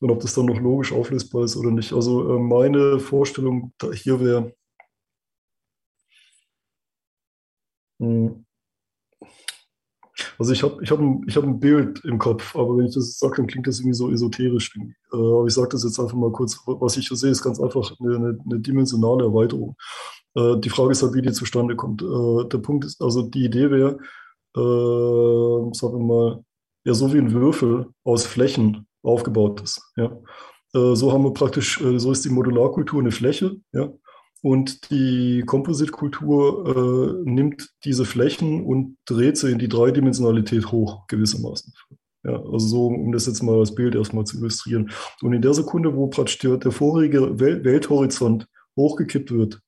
Und ob das dann noch logisch auflösbar ist oder nicht. Also äh, meine Vorstellung hier wäre, hm, also ich habe ich hab ein, hab ein Bild im Kopf, aber wenn ich das sage, dann klingt das irgendwie so esoterisch. Äh, aber ich sage das jetzt einfach mal kurz. Was ich hier sehe, ist ganz einfach eine, eine, eine dimensionale Erweiterung. Äh, die Frage ist halt, wie die zustande kommt. Äh, der Punkt ist, also die Idee wäre, äh, sagen wir mal, ja, so wie ein Würfel aus Flächen aufgebaut ist. Ja. So haben wir praktisch, so ist die Modularkultur eine Fläche, ja. Und die Composite-Kultur äh, nimmt diese Flächen und dreht sie in die Dreidimensionalität hoch, gewissermaßen. Ja, also so, um das jetzt mal als Bild erstmal zu illustrieren. Und in der Sekunde, wo praktisch der, der vorige Wel Welthorizont hochgekippt wird,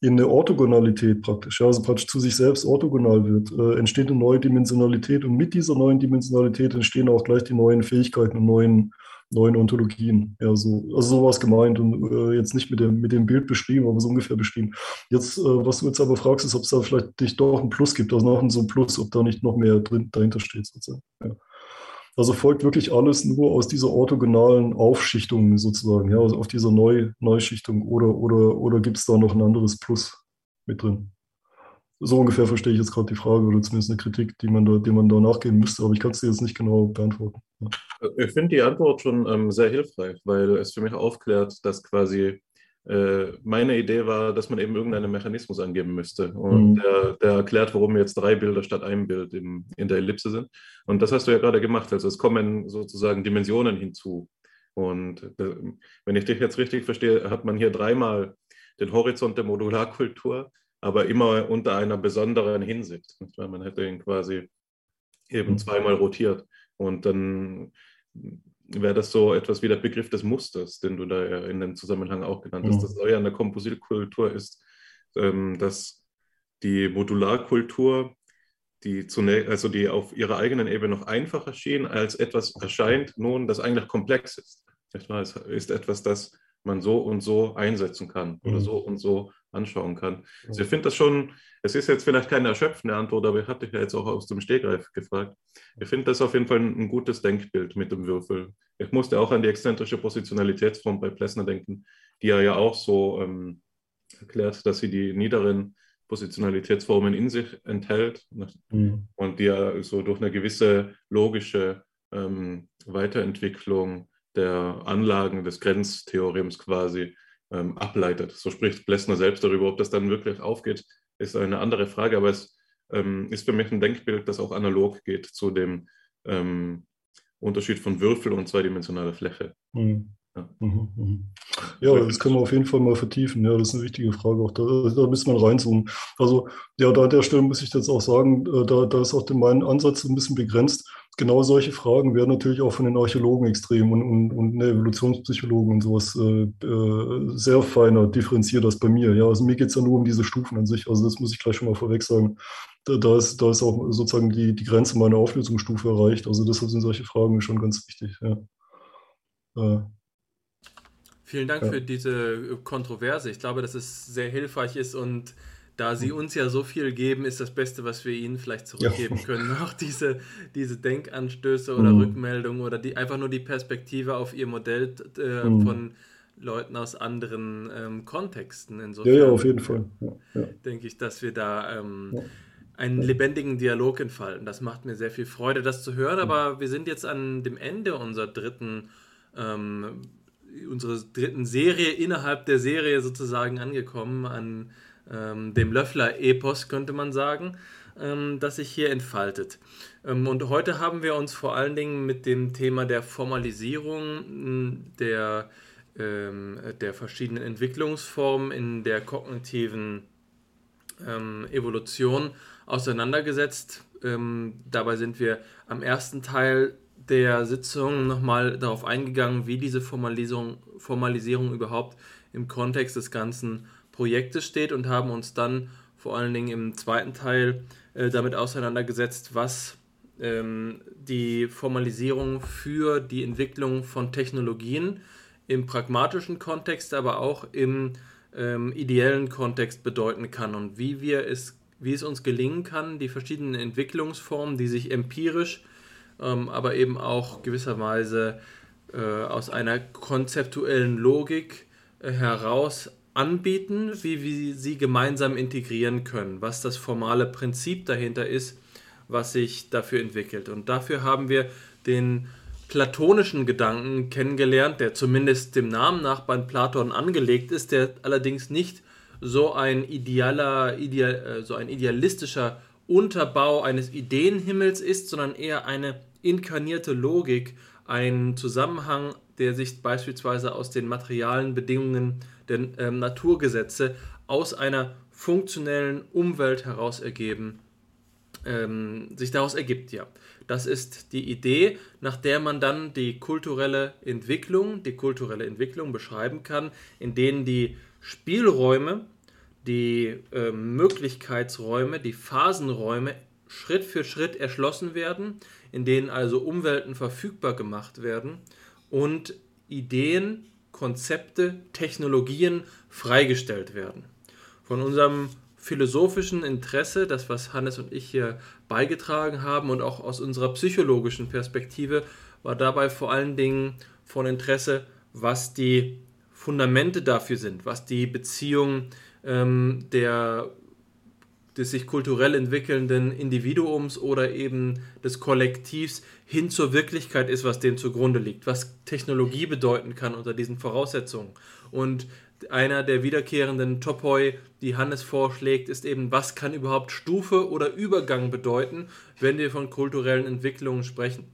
in eine Orthogonalität praktisch, also praktisch zu sich selbst orthogonal wird, äh, entsteht eine neue Dimensionalität und mit dieser neuen Dimensionalität entstehen auch gleich die neuen Fähigkeiten und neuen neuen Ontologien. Ja, so, also sowas gemeint und äh, jetzt nicht mit dem, mit dem Bild beschrieben, aber so ungefähr beschrieben. Jetzt, äh, was du jetzt aber fragst, ist, ob es da vielleicht nicht doch ein Plus gibt, also noch so ein Plus, ob da nicht noch mehr drin, dahinter steht sozusagen. Ja. Also folgt wirklich alles nur aus dieser orthogonalen Aufschichtung sozusagen, ja, also auf dieser Neu Neuschichtung oder, oder, oder gibt es da noch ein anderes Plus mit drin? So ungefähr verstehe ich jetzt gerade die Frage oder zumindest eine Kritik, die man da, die man da nachgehen müsste, aber ich kann es dir jetzt nicht genau beantworten. Ja. Ich finde die Antwort schon ähm, sehr hilfreich, weil es für mich aufklärt, dass quasi äh, meine Idee war, dass man eben irgendeinen Mechanismus angeben müsste. Und mhm. der, der, erklärt, warum jetzt drei Bilder statt einem Bild im, in der Ellipse sind. Und das hast du ja gerade gemacht. Also es kommen sozusagen Dimensionen hinzu. Und äh, wenn ich dich jetzt richtig verstehe, hat man hier dreimal den Horizont der Modularkultur aber immer unter einer besonderen Hinsicht. Man hätte ihn quasi eben mhm. zweimal rotiert. Und dann wäre das so etwas wie der Begriff des Musters, den du da ja in dem Zusammenhang auch genannt hast. Mhm. Das Neue an der Kompositkultur ist, ähm, dass die Modularkultur, die zunächst, also die auf ihrer eigenen Ebene noch einfacher schien, als etwas erscheint nun, das eigentlich komplex ist. Es ist etwas, das man so und so einsetzen kann oder mhm. so und so anschauen kann. Also ich finde das schon, es ist jetzt vielleicht keine erschöpfende Antwort, aber ich hatte dich ja jetzt auch aus dem Stegreif gefragt. Ich finde das auf jeden Fall ein, ein, gutes Denkbild mit dem Würfel. Ich musste auch an die exzentrische Positionalitätsform bei Plessner denken, die er ja auch so ähm, erklärt, dass sie die niederen Positionalitätsformen in sich enthält mhm. und die ja so durch eine gewisse logische ähm, Weiterentwicklung der Anlagen des Grenztheorems quasi ähm, ableitet. So spricht Blessner selbst darüber. Ob das dann wirklich aufgeht, ist eine andere Frage, aber es ähm, ist für mich ein Denkbild, das auch analog geht zu dem ähm, Unterschied von Würfel und zweidimensionaler Fläche. Mhm. Ja. Mhm, mhm. ja, das können wir auf jeden Fall mal vertiefen. Ja, das ist eine wichtige Frage. Auch da, da müssen wir reinzoomen. Also, ja, da an der Stelle muss ich jetzt auch sagen, äh, da, da ist auch mein Ansatz ein bisschen begrenzt genau solche Fragen werden natürlich auch von den Archäologen extrem und, und, und ne, Evolutionspsychologen und sowas äh, äh, sehr feiner differenziert als bei mir. Ja, also mir geht es ja nur um diese Stufen an sich. Also das muss ich gleich schon mal vorweg sagen. Da, da, ist, da ist auch sozusagen die, die Grenze meiner Auflösungsstufe erreicht. Also deshalb sind solche Fragen schon ganz wichtig. Ja. Äh, Vielen Dank ja. für diese Kontroverse. Ich glaube, dass es sehr hilfreich ist und da sie uns ja so viel geben, ist das Beste, was wir ihnen vielleicht zurückgeben ja. können, auch diese, diese Denkanstöße oder mhm. Rückmeldungen oder die, einfach nur die Perspektive auf ihr Modell äh, mhm. von Leuten aus anderen ähm, Kontexten. Insofern, ja, ja, auf jeden Fall. Ja, denke ich, dass wir da ähm, einen lebendigen Dialog entfalten. Das macht mir sehr viel Freude, das zu hören, aber wir sind jetzt an dem Ende unserer dritten ähm, unserer dritten Serie innerhalb der Serie sozusagen angekommen, an ähm, dem Löffler-Epos, könnte man sagen, ähm, das sich hier entfaltet. Ähm, und heute haben wir uns vor allen Dingen mit dem Thema der Formalisierung der, ähm, der verschiedenen Entwicklungsformen in der kognitiven ähm, Evolution auseinandergesetzt. ähm, dabei sind wir am ersten Teil der Sitzung nochmal darauf eingegangen, wie diese Formalisierung, Formalisierung überhaupt im Kontext des ganzen Projektes steht und haben uns dann vor allen Dingen im zweiten Teil äh, damit auseinandergesetzt, was ähm, die Formalisierung für die Entwicklung von Technologien im pragmatischen Kontext, aber auch im ähm, ideellen Kontext bedeuten kann und wie wir es, wie es uns gelingen kann, die verschiedenen Entwicklungsformen, die sich empirisch, ähm, aber eben auch gewisserweise äh, aus einer konzeptuellen Logik äh, heraus anbieten, wie wir sie gemeinsam integrieren können, was das formale Prinzip dahinter ist, was sich dafür entwickelt. Und dafür haben wir den platonischen Gedanken kennengelernt, der zumindest dem Namen nach bei Platon angelegt ist, der allerdings nicht so ein idealer, ideal, äh, so ein idealistischer Unterbau eines Ideenhimmels ist, sondern eher eine inkarnierte Logik, ein Zusammenhang, der sich beispielsweise aus den materialen Bedingungen der äh, Naturgesetze aus einer funktionellen Umwelt heraus ergeben, ähm, sich daraus ergibt, ja. Das ist die Idee, nach der man dann die kulturelle Entwicklung, die kulturelle Entwicklung beschreiben kann, in denen die Spielräume, die äh, Möglichkeitsräume, die Phasenräume Schritt für Schritt erschlossen werden, in denen also Umwelten verfügbar gemacht werden und Ideen, Konzepte, Technologien freigestellt werden. Von unserem philosophischen Interesse, das was Hannes und ich hier beigetragen haben und auch aus unserer psychologischen Perspektive, war dabei vor allen Dingen von Interesse, was die Fundamente dafür sind, was die Beziehung ähm, der, des sich kulturell entwickelnden Individuums oder eben des Kollektivs hin zur Wirklichkeit ist, was dem zugrunde liegt, was Technologie bedeuten kann unter diesen Voraussetzungen. Und einer der wiederkehrenden Topoi, die Hannes vorschlägt, ist eben, was kann überhaupt Stufe oder Übergang bedeuten, wenn wir von kulturellen Entwicklungen sprechen.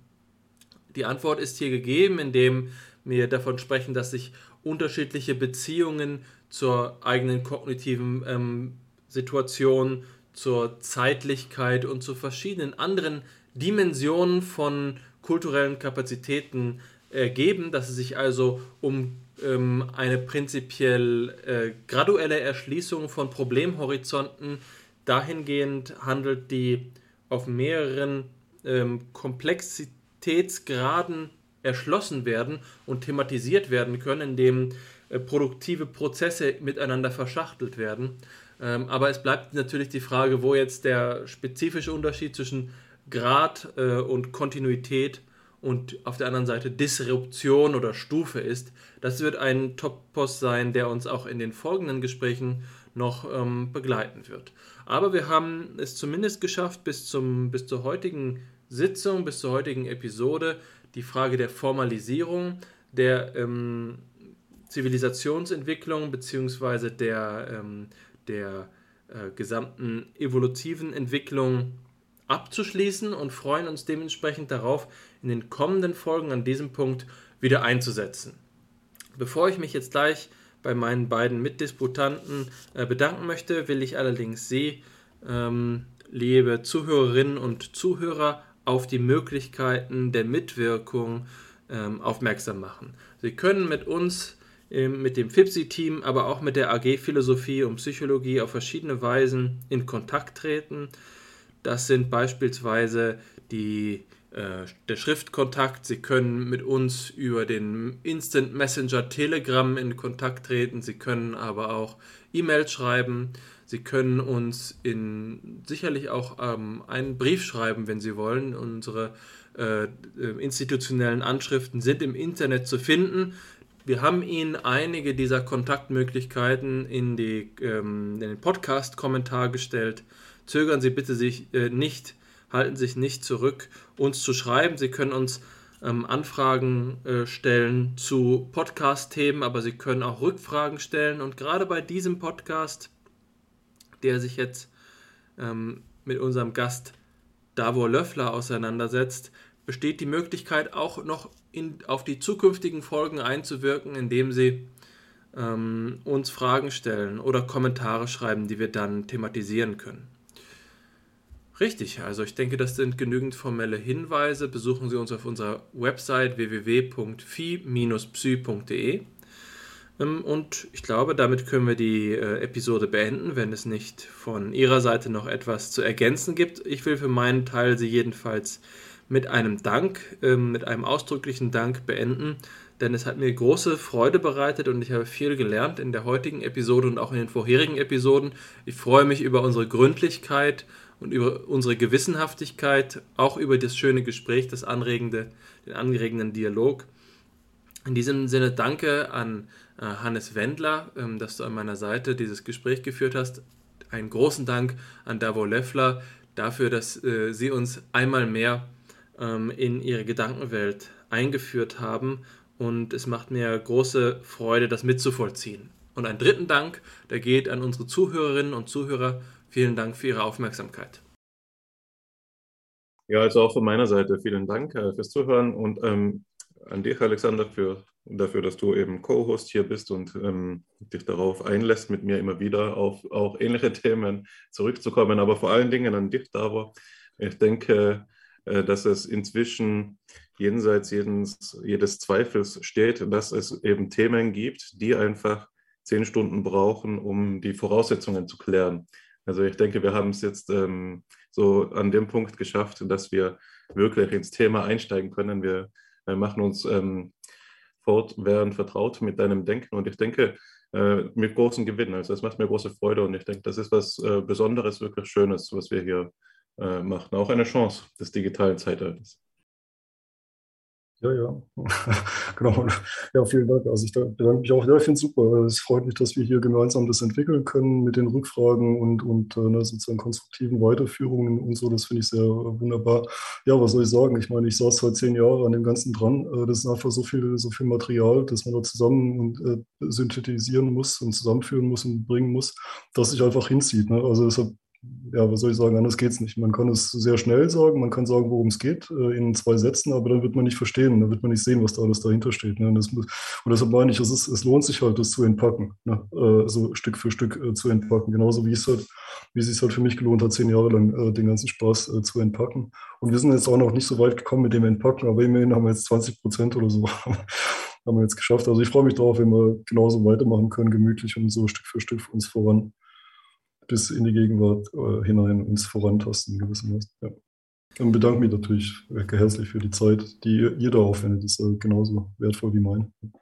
Die Antwort ist hier gegeben, indem wir davon sprechen, dass sich unterschiedliche Beziehungen zur eigenen kognitiven ähm, Situation, zur Zeitlichkeit und zu verschiedenen anderen Dimensionen von kulturellen Kapazitäten ergeben, dass es sich also um ähm, eine prinzipiell äh, graduelle Erschließung von Problemhorizonten dahingehend handelt, die auf mehreren ähm, Komplexitätsgraden erschlossen werden und thematisiert werden können, indem äh, produktive Prozesse miteinander verschachtelt werden. Ähm, aber es bleibt natürlich die Frage, wo jetzt der spezifische Unterschied zwischen Grad äh, und Kontinuität und auf der anderen Seite Disruption oder Stufe ist. Das wird ein Top-Post sein, der uns auch in den folgenden Gesprächen noch ähm, begleiten wird. Aber wir haben es zumindest geschafft, bis, zum, bis zur heutigen Sitzung, bis zur heutigen Episode, die Frage der Formalisierung, der ähm, Zivilisationsentwicklung bzw. der, ähm, der äh, gesamten evolutiven Entwicklung abzuschließen und freuen uns dementsprechend darauf, in den kommenden Folgen an diesem Punkt wieder einzusetzen. Bevor ich mich jetzt gleich bei meinen beiden Mitdisputanten äh, bedanken möchte, will ich allerdings Sie, ähm, liebe Zuhörerinnen und Zuhörer, auf die Möglichkeiten der Mitwirkung ähm, aufmerksam machen. Sie können mit uns, mit dem FIPSI-Team, aber auch mit der AG Philosophie und Psychologie auf verschiedene Weisen in Kontakt treten. Das sind beispielsweise die, äh, der Schriftkontakt. Sie können mit uns über den Instant Messenger Telegram in Kontakt treten. Sie können aber auch E-Mails schreiben. Sie können uns in, sicherlich auch ähm, einen Brief schreiben, wenn Sie wollen. Unsere äh, äh institutionellen Anschriften sind im Internet zu finden. Wir haben Ihnen einige dieser Kontaktmöglichkeiten in, die, ähm, in den Podcast-Kommentar gestellt zögern Sie bitte sich äh, nicht, halten sich nicht zurück, uns zu schreiben. Sie können uns ähm, Anfragen äh, stellen zu Podcast-Themen, aber Sie können auch Rückfragen stellen. Und gerade bei diesem Podcast, der sich jetzt ähm, mit unserem Gast Davor Löffler auseinandersetzt, besteht die Möglichkeit auch noch in, auf die zukünftigen Folgen einzuwirken, indem Sie ähm, uns Fragen stellen oder Kommentare schreiben, die wir dann thematisieren können. Richtig, also ich denke, das sind genügend formelle Hinweise. Besuchen Sie uns auf unserer Website www.phi-psy.de. Ähm, und ich glaube, damit können wir die äh, Episode beenden, wenn es nicht von Ihrer Seite noch etwas zu ergänzen gibt. Ich will für meinen Teil Sie jedenfalls mit einem Dank, ähm, mit einem ausdrücklichen Dank beenden, denn es hat mir große Freude bereitet und ich habe viel gelernt in der heutigen Episode und auch in den vorherigen Episoden. Ich freue mich über unsere Gründlichkeit und über unsere Gewissenhaftigkeit, auch über das schöne Gespräch, das anregende, den angeregenden Dialog. In diesem Sinne danke an äh, Hannes Wendler, ähm, dass du an meiner Seite dieses Gespräch geführt hast. Einen großen Dank an Davo Löffler dafür, dass äh, sie uns einmal mehr ähm, in ihre Gedankenwelt eingeführt haben und es macht mir große Freude, das mitzuvollziehen. Und einen dritten Dank, der geht an unsere Zuhörerinnen und Zuhörer. Vielen Dank für Ihre Aufmerksamkeit. Ja, also auch von meiner Seite vielen Dank äh, fürs Zuhören und ähm, an dich, Alexander, für, dafür, dass du eben Co-Host hier bist und ähm, dich darauf einlässt, mit mir immer wieder auf auch ähnliche Themen zurückzukommen. Aber vor allen Dingen an dich, Davor. Ich denke, dass es inzwischen jenseits jedes, jedes Zweifels steht, dass es eben Themen gibt, die einfach zehn Stunden brauchen, um die Voraussetzungen zu klären. Also ich denke, wir haben es jetzt ähm, so an dem Punkt geschafft, dass wir wirklich ins Thema einsteigen können. Wir äh, machen uns ähm, fortwährend vertraut mit deinem Denken und ich denke, äh, mit großen Gewinn. Also es macht mir große Freude und ich denke, das ist was äh, Besonderes, wirklich Schönes, was wir hier äh, machen. Auch eine Chance des digitalen Zeitalters. Ja, ja, genau. Ja, vielen Dank. Also ich bedanke mich auch. Ja, ich finde es super. Es freut mich, dass wir hier gemeinsam das entwickeln können mit den Rückfragen und, und äh, ne, sozusagen konstruktiven Weiterführungen und so. Das finde ich sehr wunderbar. Ja, was soll ich sagen? Ich meine, ich saß seit zehn Jahren an dem Ganzen dran. Äh, das ist einfach so viel, so viel Material, das man da zusammen und, äh, synthetisieren muss und zusammenführen muss und bringen muss, dass sich einfach hinzieht. Ne? Also deshalb ja, was soll ich sagen, anders geht es nicht. Man kann es sehr schnell sagen, man kann sagen, worum es geht, äh, in zwei Sätzen, aber dann wird man nicht verstehen, dann wird man nicht sehen, was da alles dahinter steht. Ne? Und, das, und, deshalb meine ich, es, ist, es, lohnt sich halt, das zu entpacken, ne? äh, so Stück für Stück äh, zu entpacken. Genauso wie es halt, wie es sich halt für mich gelohnt hat, zehn Jahre lang den ganzen Spaß zu entpacken. Und wir sind jetzt auch noch nicht so weit gekommen mit dem Entpacken, aber immerhin haben wir jetzt 20 Prozent oder so. haben wir jetzt geschafft. Also ich freue mich darauf, wenn wir genauso weitermachen können, gemütlich und so Stück für Stück für uns voran bis in die Gegenwart äh, hinein uns vorantasten gewissermaßen. Ja. Und bedanke mich natürlich herzlich für die Zeit, die ihr da aufwendet. Das ist äh, genauso wertvoll wie mein.